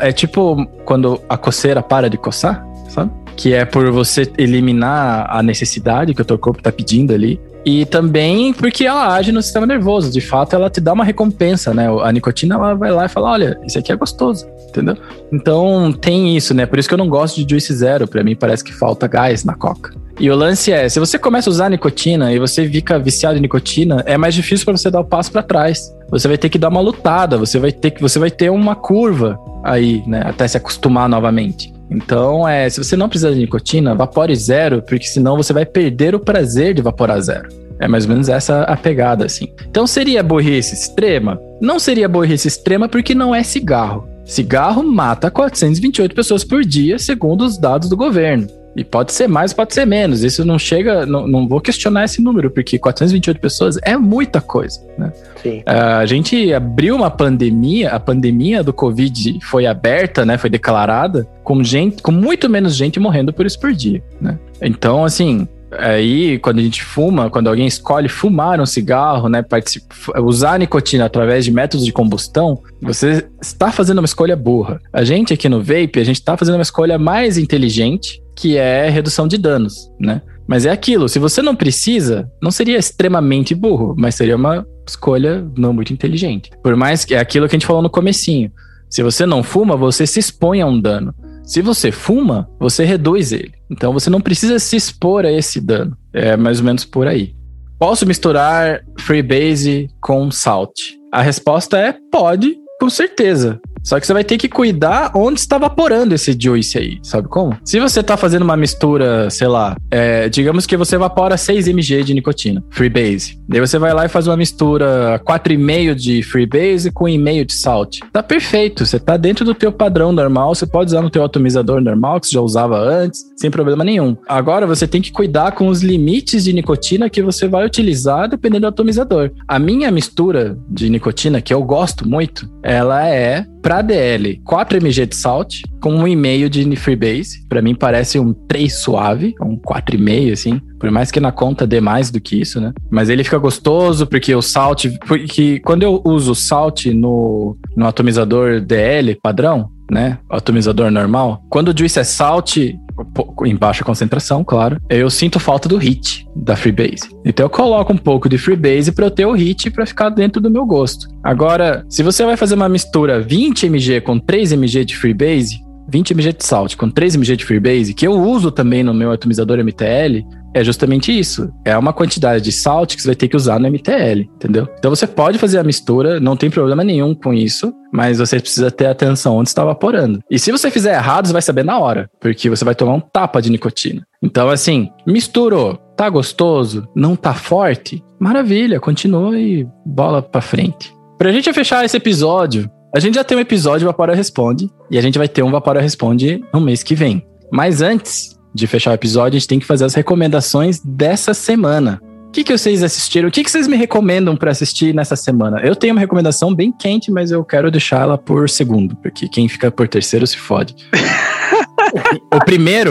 é tipo quando a coceira para de coçar, sabe? Que é por você eliminar a necessidade que o teu corpo tá pedindo ali. E também porque ela age no sistema nervoso. De fato, ela te dá uma recompensa, né? A nicotina, ela vai lá e fala: olha, isso aqui é gostoso, entendeu? Então tem isso, né? Por isso que eu não gosto de Juice Zero. Para mim, parece que falta gás na coca. E o lance é: se você começa a usar nicotina e você fica viciado em nicotina, é mais difícil para você dar o passo para trás. Você vai ter que dar uma lutada, você vai ter que você vai ter uma curva aí, né, até se acostumar novamente. Então, é, se você não precisa de nicotina, vapore zero, porque senão você vai perder o prazer de vaporar zero. É mais ou menos essa a pegada, assim. Então, seria burrice extrema? Não seria burrice extrema porque não é cigarro. Cigarro mata 428 pessoas por dia, segundo os dados do governo. E pode ser mais, pode ser menos. Isso não chega, não, não vou questionar esse número, porque 428 pessoas é muita coisa, né? Sim. Uh, a gente abriu uma pandemia, a pandemia do Covid foi aberta, né? Foi declarada com gente, com muito menos gente morrendo por isso por dia, né? Então, assim, aí quando a gente fuma, quando alguém escolhe fumar um cigarro, né, usar nicotina através de métodos de combustão, você está fazendo uma escolha burra. A gente aqui no vape, a gente está fazendo uma escolha mais inteligente que é redução de danos, né? Mas é aquilo, se você não precisa, não seria extremamente burro, mas seria uma escolha não muito inteligente. Por mais que é aquilo que a gente falou no comecinho. Se você não fuma, você se expõe a um dano. Se você fuma, você reduz ele. Então você não precisa se expor a esse dano. É mais ou menos por aí. Posso misturar Freebase com Salt? A resposta é pode, com certeza. Só que você vai ter que cuidar onde está evaporando esse juice aí, sabe como? Se você tá fazendo uma mistura, sei lá, é, digamos que você evapora 6 mg de nicotina, freebase. Daí você vai lá e faz uma mistura 4,5 de freebase com 1,5 de salt. Tá perfeito, você tá dentro do teu padrão normal, você pode usar no teu atomizador normal, que você já usava antes, sem problema nenhum. Agora você tem que cuidar com os limites de nicotina que você vai utilizar dependendo do atomizador. A minha mistura de nicotina, que eu gosto muito, ela é para DL, 4 mg de salt com 1,5 de freebase. Para mim parece um 3 suave, um 4,5 assim. Por mais que na conta dê mais do que isso, né? Mas ele fica gostoso porque o salt, porque quando eu uso salt no, no atomizador DL padrão, né? Atomizador normal. Quando o juice é salt, em baixa concentração, claro, eu sinto falta do hit da Freebase. Então eu coloco um pouco de Freebase para eu ter o hit para ficar dentro do meu gosto. Agora, se você vai fazer uma mistura 20 mg com 3 mg de Freebase, 20 mg de salt com 3 mg de Freebase, que eu uso também no meu atomizador MTL, é justamente isso. É uma quantidade de salt que você vai ter que usar no MTL, entendeu? Então você pode fazer a mistura, não tem problema nenhum com isso, mas você precisa ter atenção onde está evaporando. E se você fizer errado, você vai saber na hora, porque você vai tomar um tapa de nicotina. Então, assim, misturou, tá gostoso, não tá forte, maravilha, continua e bola pra frente. Pra gente fechar esse episódio, a gente já tem um episódio Vapora Responde e a gente vai ter um Vapora Responde no mês que vem. Mas antes, de fechar o episódio, a gente tem que fazer as recomendações dessa semana. O que, que vocês assistiram? O que, que vocês me recomendam para assistir nessa semana? Eu tenho uma recomendação bem quente, mas eu quero deixá-la por segundo, porque quem fica por terceiro se fode. [LAUGHS] o primeiro,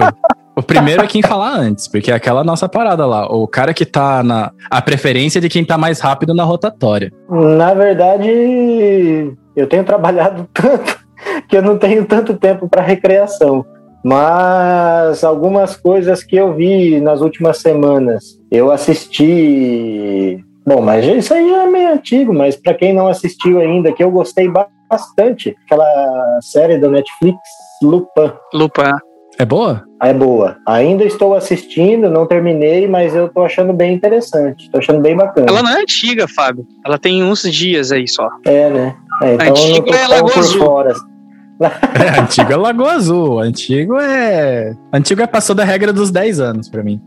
o primeiro é quem falar antes, porque é aquela nossa parada lá. O cara que tá na. A preferência de quem tá mais rápido na rotatória. Na verdade, eu tenho trabalhado [LAUGHS] tanto que eu não tenho tanto tempo para recreação. Mas algumas coisas que eu vi nas últimas semanas, eu assisti. Bom, mas isso aí é meio antigo, mas para quem não assistiu ainda, que eu gostei bastante, aquela série da Netflix, Lupin. Lupin. É boa? É boa. Ainda estou assistindo, não terminei, mas eu tô achando bem interessante. Tô achando bem bacana. Ela não é antiga, Fábio. Ela tem uns dias aí só. É, né? É, então Antiga eu não tô é Lagoa por Azul. fora. [LAUGHS] É, antigo é Lagoa Azul. Antigo é. Antigo é passou da regra dos 10 anos pra mim.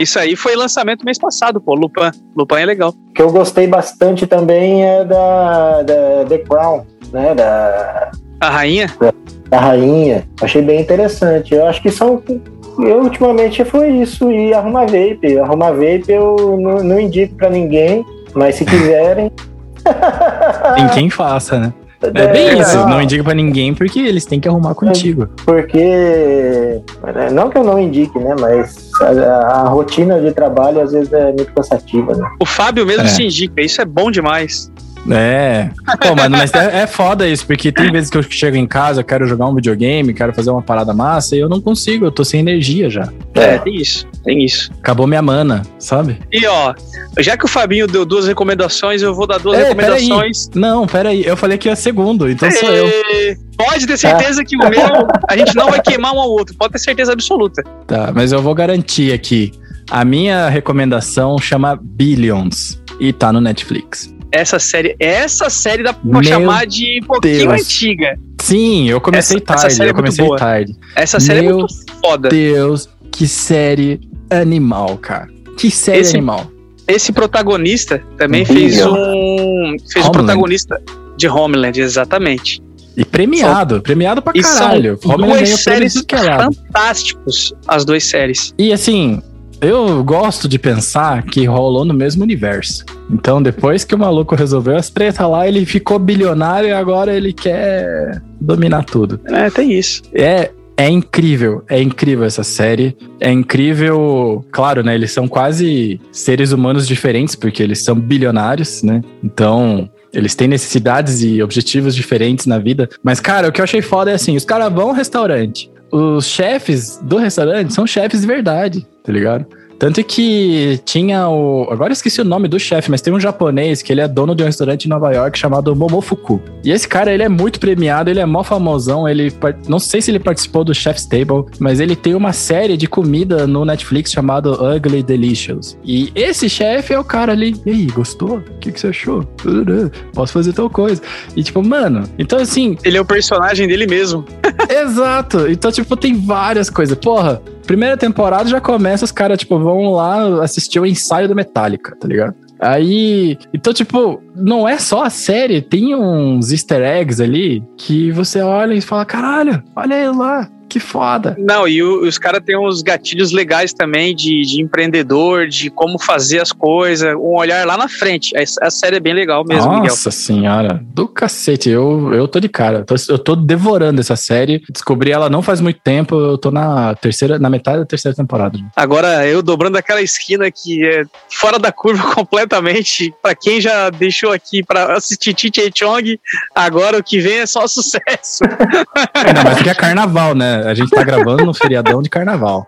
Isso aí foi lançamento mês passado, pô. Lupin. Lupin é legal. O que eu gostei bastante também é da, da The Crown, né? Da, A rainha? da rainha. Achei bem interessante. Eu acho que são. Eu ultimamente foi isso. E arruma vape. Arruma vape eu não, não indico pra ninguém, mas se quiserem. Tem quem faça, né? É bem isso, não indica pra ninguém porque eles têm que arrumar contigo. Porque. Não que eu não indique, né? Mas a, a rotina de trabalho às vezes é muito cansativa, né? O Fábio mesmo É. se indica. Isso é bom demais. É. Pô, mano, mas é, é foda isso, porque tem vezes que eu chego em casa, eu quero jogar um videogame, quero fazer uma parada massa e eu não consigo, eu tô sem energia já. É, tem isso. Tem isso. Acabou minha mana, sabe? E ó, já que o Fabinho deu duas recomendações, eu vou dar duas Ei, recomendações. Não, pera aí, eu falei que ia segundo, então sou eu. Pode ter certeza que o meu, a gente não vai queimar um ao outro. Pode ter certeza absoluta. Tá, mas eu vou garantir aqui. A minha recomendação chama Billions e tá no Netflix. Essa série, essa série dá pra Meu chamar de um pouquinho Deus. antiga. Sim, eu comecei Essa- essa tarde, série é eu muito comecei tarde. Essa série Meu é muito foda. Deus, que série animal, cara. Que série Esse- animal. Esse protagonista também fez um. Fez o Homeland. protagonista de Homeland, exatamente. E premiado, premiado pra E são caralho. Homeland duas séries é fantásticos, as duas séries. E assim, eu gosto de pensar que rolou no mesmo universo. Então, depois que o maluco resolveu as tretas lá, ele ficou bilionário e agora ele quer dominar tudo. É, tem isso. É, é incrível, é incrível essa série. É incrível, claro, né? Eles são quase seres humanos diferentes, porque eles são bilionários, né? Então, eles têm necessidades e objetivos diferentes na vida. Mas, cara, o que eu achei foda é assim: os caras vão ao restaurante. Os chefes do restaurante são chefes de verdade, tá ligado? Tanto que tinha o. Agora eu esqueci o nome do chefe, mas tem um japonês que ele é dono de um restaurante em Nova York chamado Momofuku. E esse cara, ele é muito premiado, ele é mó famosão. Ele. Não sei se ele participou do Chef's Table, mas ele tem uma série de comida no Netflix chamado Ugly Delicious. E esse chefe é o cara ali. E aí, gostou? O que, que você achou? Posso fazer tal coisa. E tipo, mano, então assim, Ele é o personagem dele mesmo. [LAUGHS] Exato. Então, tipo, tem várias coisas. Porra, primeira temporada já começa, os caras, tipo, vão lá assistir o ensaio do Metallica, tá ligado? Aí. Então, tipo, não é só a série, tem uns easter eggs ali que você olha e fala: caralho, olha ele lá, que foda. Não, e o- os caras têm uns gatilhos legais também de, de empreendedor, de como fazer as coisas, um olhar lá na frente. A, a série é bem legal mesmo, Miguel. Nossa senhora, do cacete, eu, eu tô de cara. Eu tô, eu tô devorando essa série. Descobri ela não faz muito tempo, eu tô na terceira, na metade da terceira temporada. Agora, eu dobrando aquela esquina que é fora da curva [LAUGHS] completamente. Pra quem já deixou aqui pra assistir Cheech Chong, agora o que vem é só sucesso. Não, mas porque é carnaval, né? A gente tá gravando no feriadão de carnaval.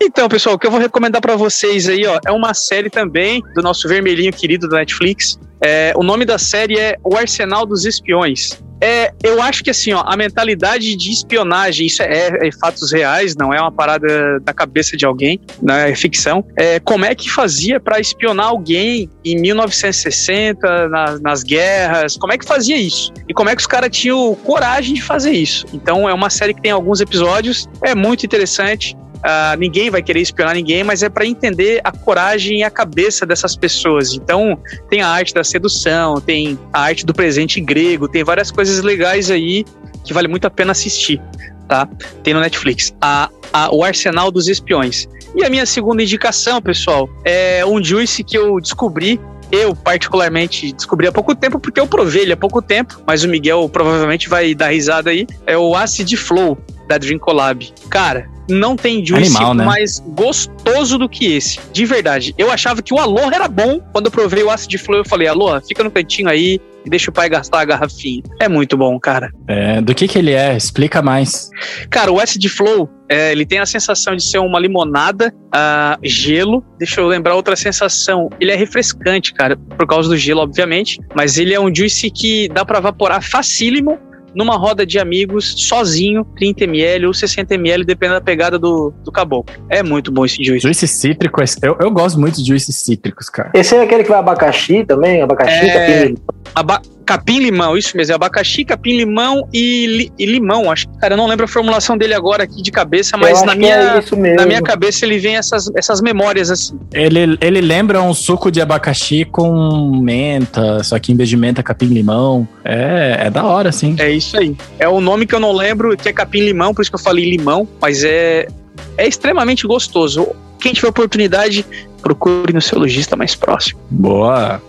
Então, pessoal, o que eu vou recomendar pra vocês aí, ó, é uma série também do nosso vermelhinho querido da Netflix. É, o nome da série é O Arsenal dos Espiões. É, eu acho que assim, ó, a mentalidade de espionagem, isso é, é fatos reais, não é uma parada da cabeça de alguém, né, é ficção. É, como é que fazia pra espionar alguém em 1960, na- nas guerras? Como é que fazia isso? E como é que os caras tinham coragem de fazer isso? Então, é uma série que tem alguns episódios, é muito interessante. Ah, ninguém vai querer espionar ninguém, mas é para entender a coragem e a cabeça dessas pessoas. Então, tem a arte da sedução, tem a arte do presente grego, tem várias coisas legais aí que vale muito a pena assistir, tá? Tem no Netflix. A, a- o Arsenal dos Espiões. E a minha segunda indicação, pessoal, é um juice que eu descobri. Eu, particularmente, descobri há pouco tempo, porque eu provei ele há pouco tempo, mas o Miguel provavelmente vai dar risada aí. É o Acid Flow, da Dream Collab. Cara, não tem juice Animal, né? mais gostoso do que esse. De verdade. Eu achava que o Aloha era bom. Quando eu provei o Acid Flow, eu falei, Aloha, fica no cantinho aí. e deixa o pai gastar a garrafinha. É muito bom, cara. É, do que que ele é? Explica mais. Cara, o Acid Flow, é, ele tem a sensação de ser uma limonada, uh, gelo. Deixa eu lembrar outra sensação. Ele é refrescante, cara, por causa do gelo, obviamente. Mas ele é um juice que dá para evaporar facílimo numa roda de amigos, sozinho, 30ml ou 60ml, dependendo da pegada do, do caboclo. É muito bom esse juice. Juice cítrico, eu, eu gosto muito de juices cítricos, cara. Esse é aquele que vai abacaxi também? Abacaxi, é... aba capim limão, isso mesmo, é abacaxi, capim limão e, li e, limão. Acho cara, eu não lembro a formulação dele agora aqui de cabeça, mas na minha, é na minha cabeça ele vem essas, essas memórias assim. Ele, ele lembra um suco de abacaxi com menta, só que em vez de menta, capim limão. É, é da hora, sim. É isso aí. É o nome que eu não lembro, que é capim limão, por isso que eu falei limão, mas é, é extremamente gostoso. Quem tiver oportunidade, procure no seu lojista mais próximo. Boa.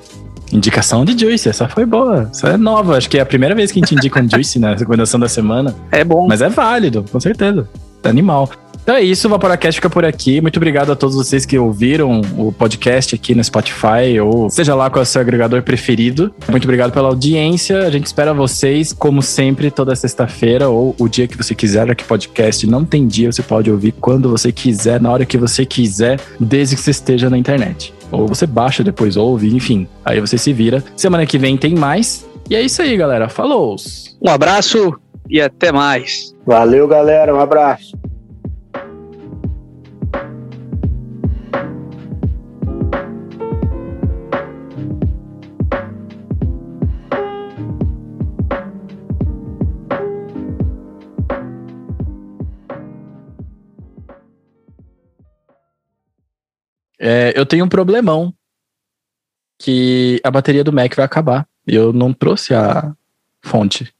Indicação de Juice, essa foi boa. Essa é nova, acho que é a primeira vez que a gente indica um Juice na recomendação da semana. É bom. Mas é válido, com certeza. É animal. Então é isso, o Vaporacast fica por aqui. Muito obrigado a todos vocês que ouviram o podcast aqui no Spotify ou seja lá qual é o seu agregador preferido. Muito obrigado pela audiência. A gente espera vocês, como sempre, toda sexta-feira ou o dia que você quiser. Aqui podcast não tem dia, você pode ouvir quando você quiser, na hora que você quiser, desde que você esteja na internet. Ou você baixa, depois ouve, enfim. Aí você se vira. Semana que vem tem mais. E é isso aí, galera. Falou! Um abraço e até mais. Valeu, galera. Um abraço. É, eu tenho um problemão que a bateria do Mac vai acabar. E eu não trouxe a fonte.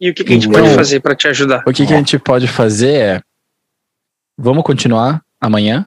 E o que, que a gente então, pode fazer para te ajudar? O que, que a gente pode fazer é. Vamos continuar amanhã.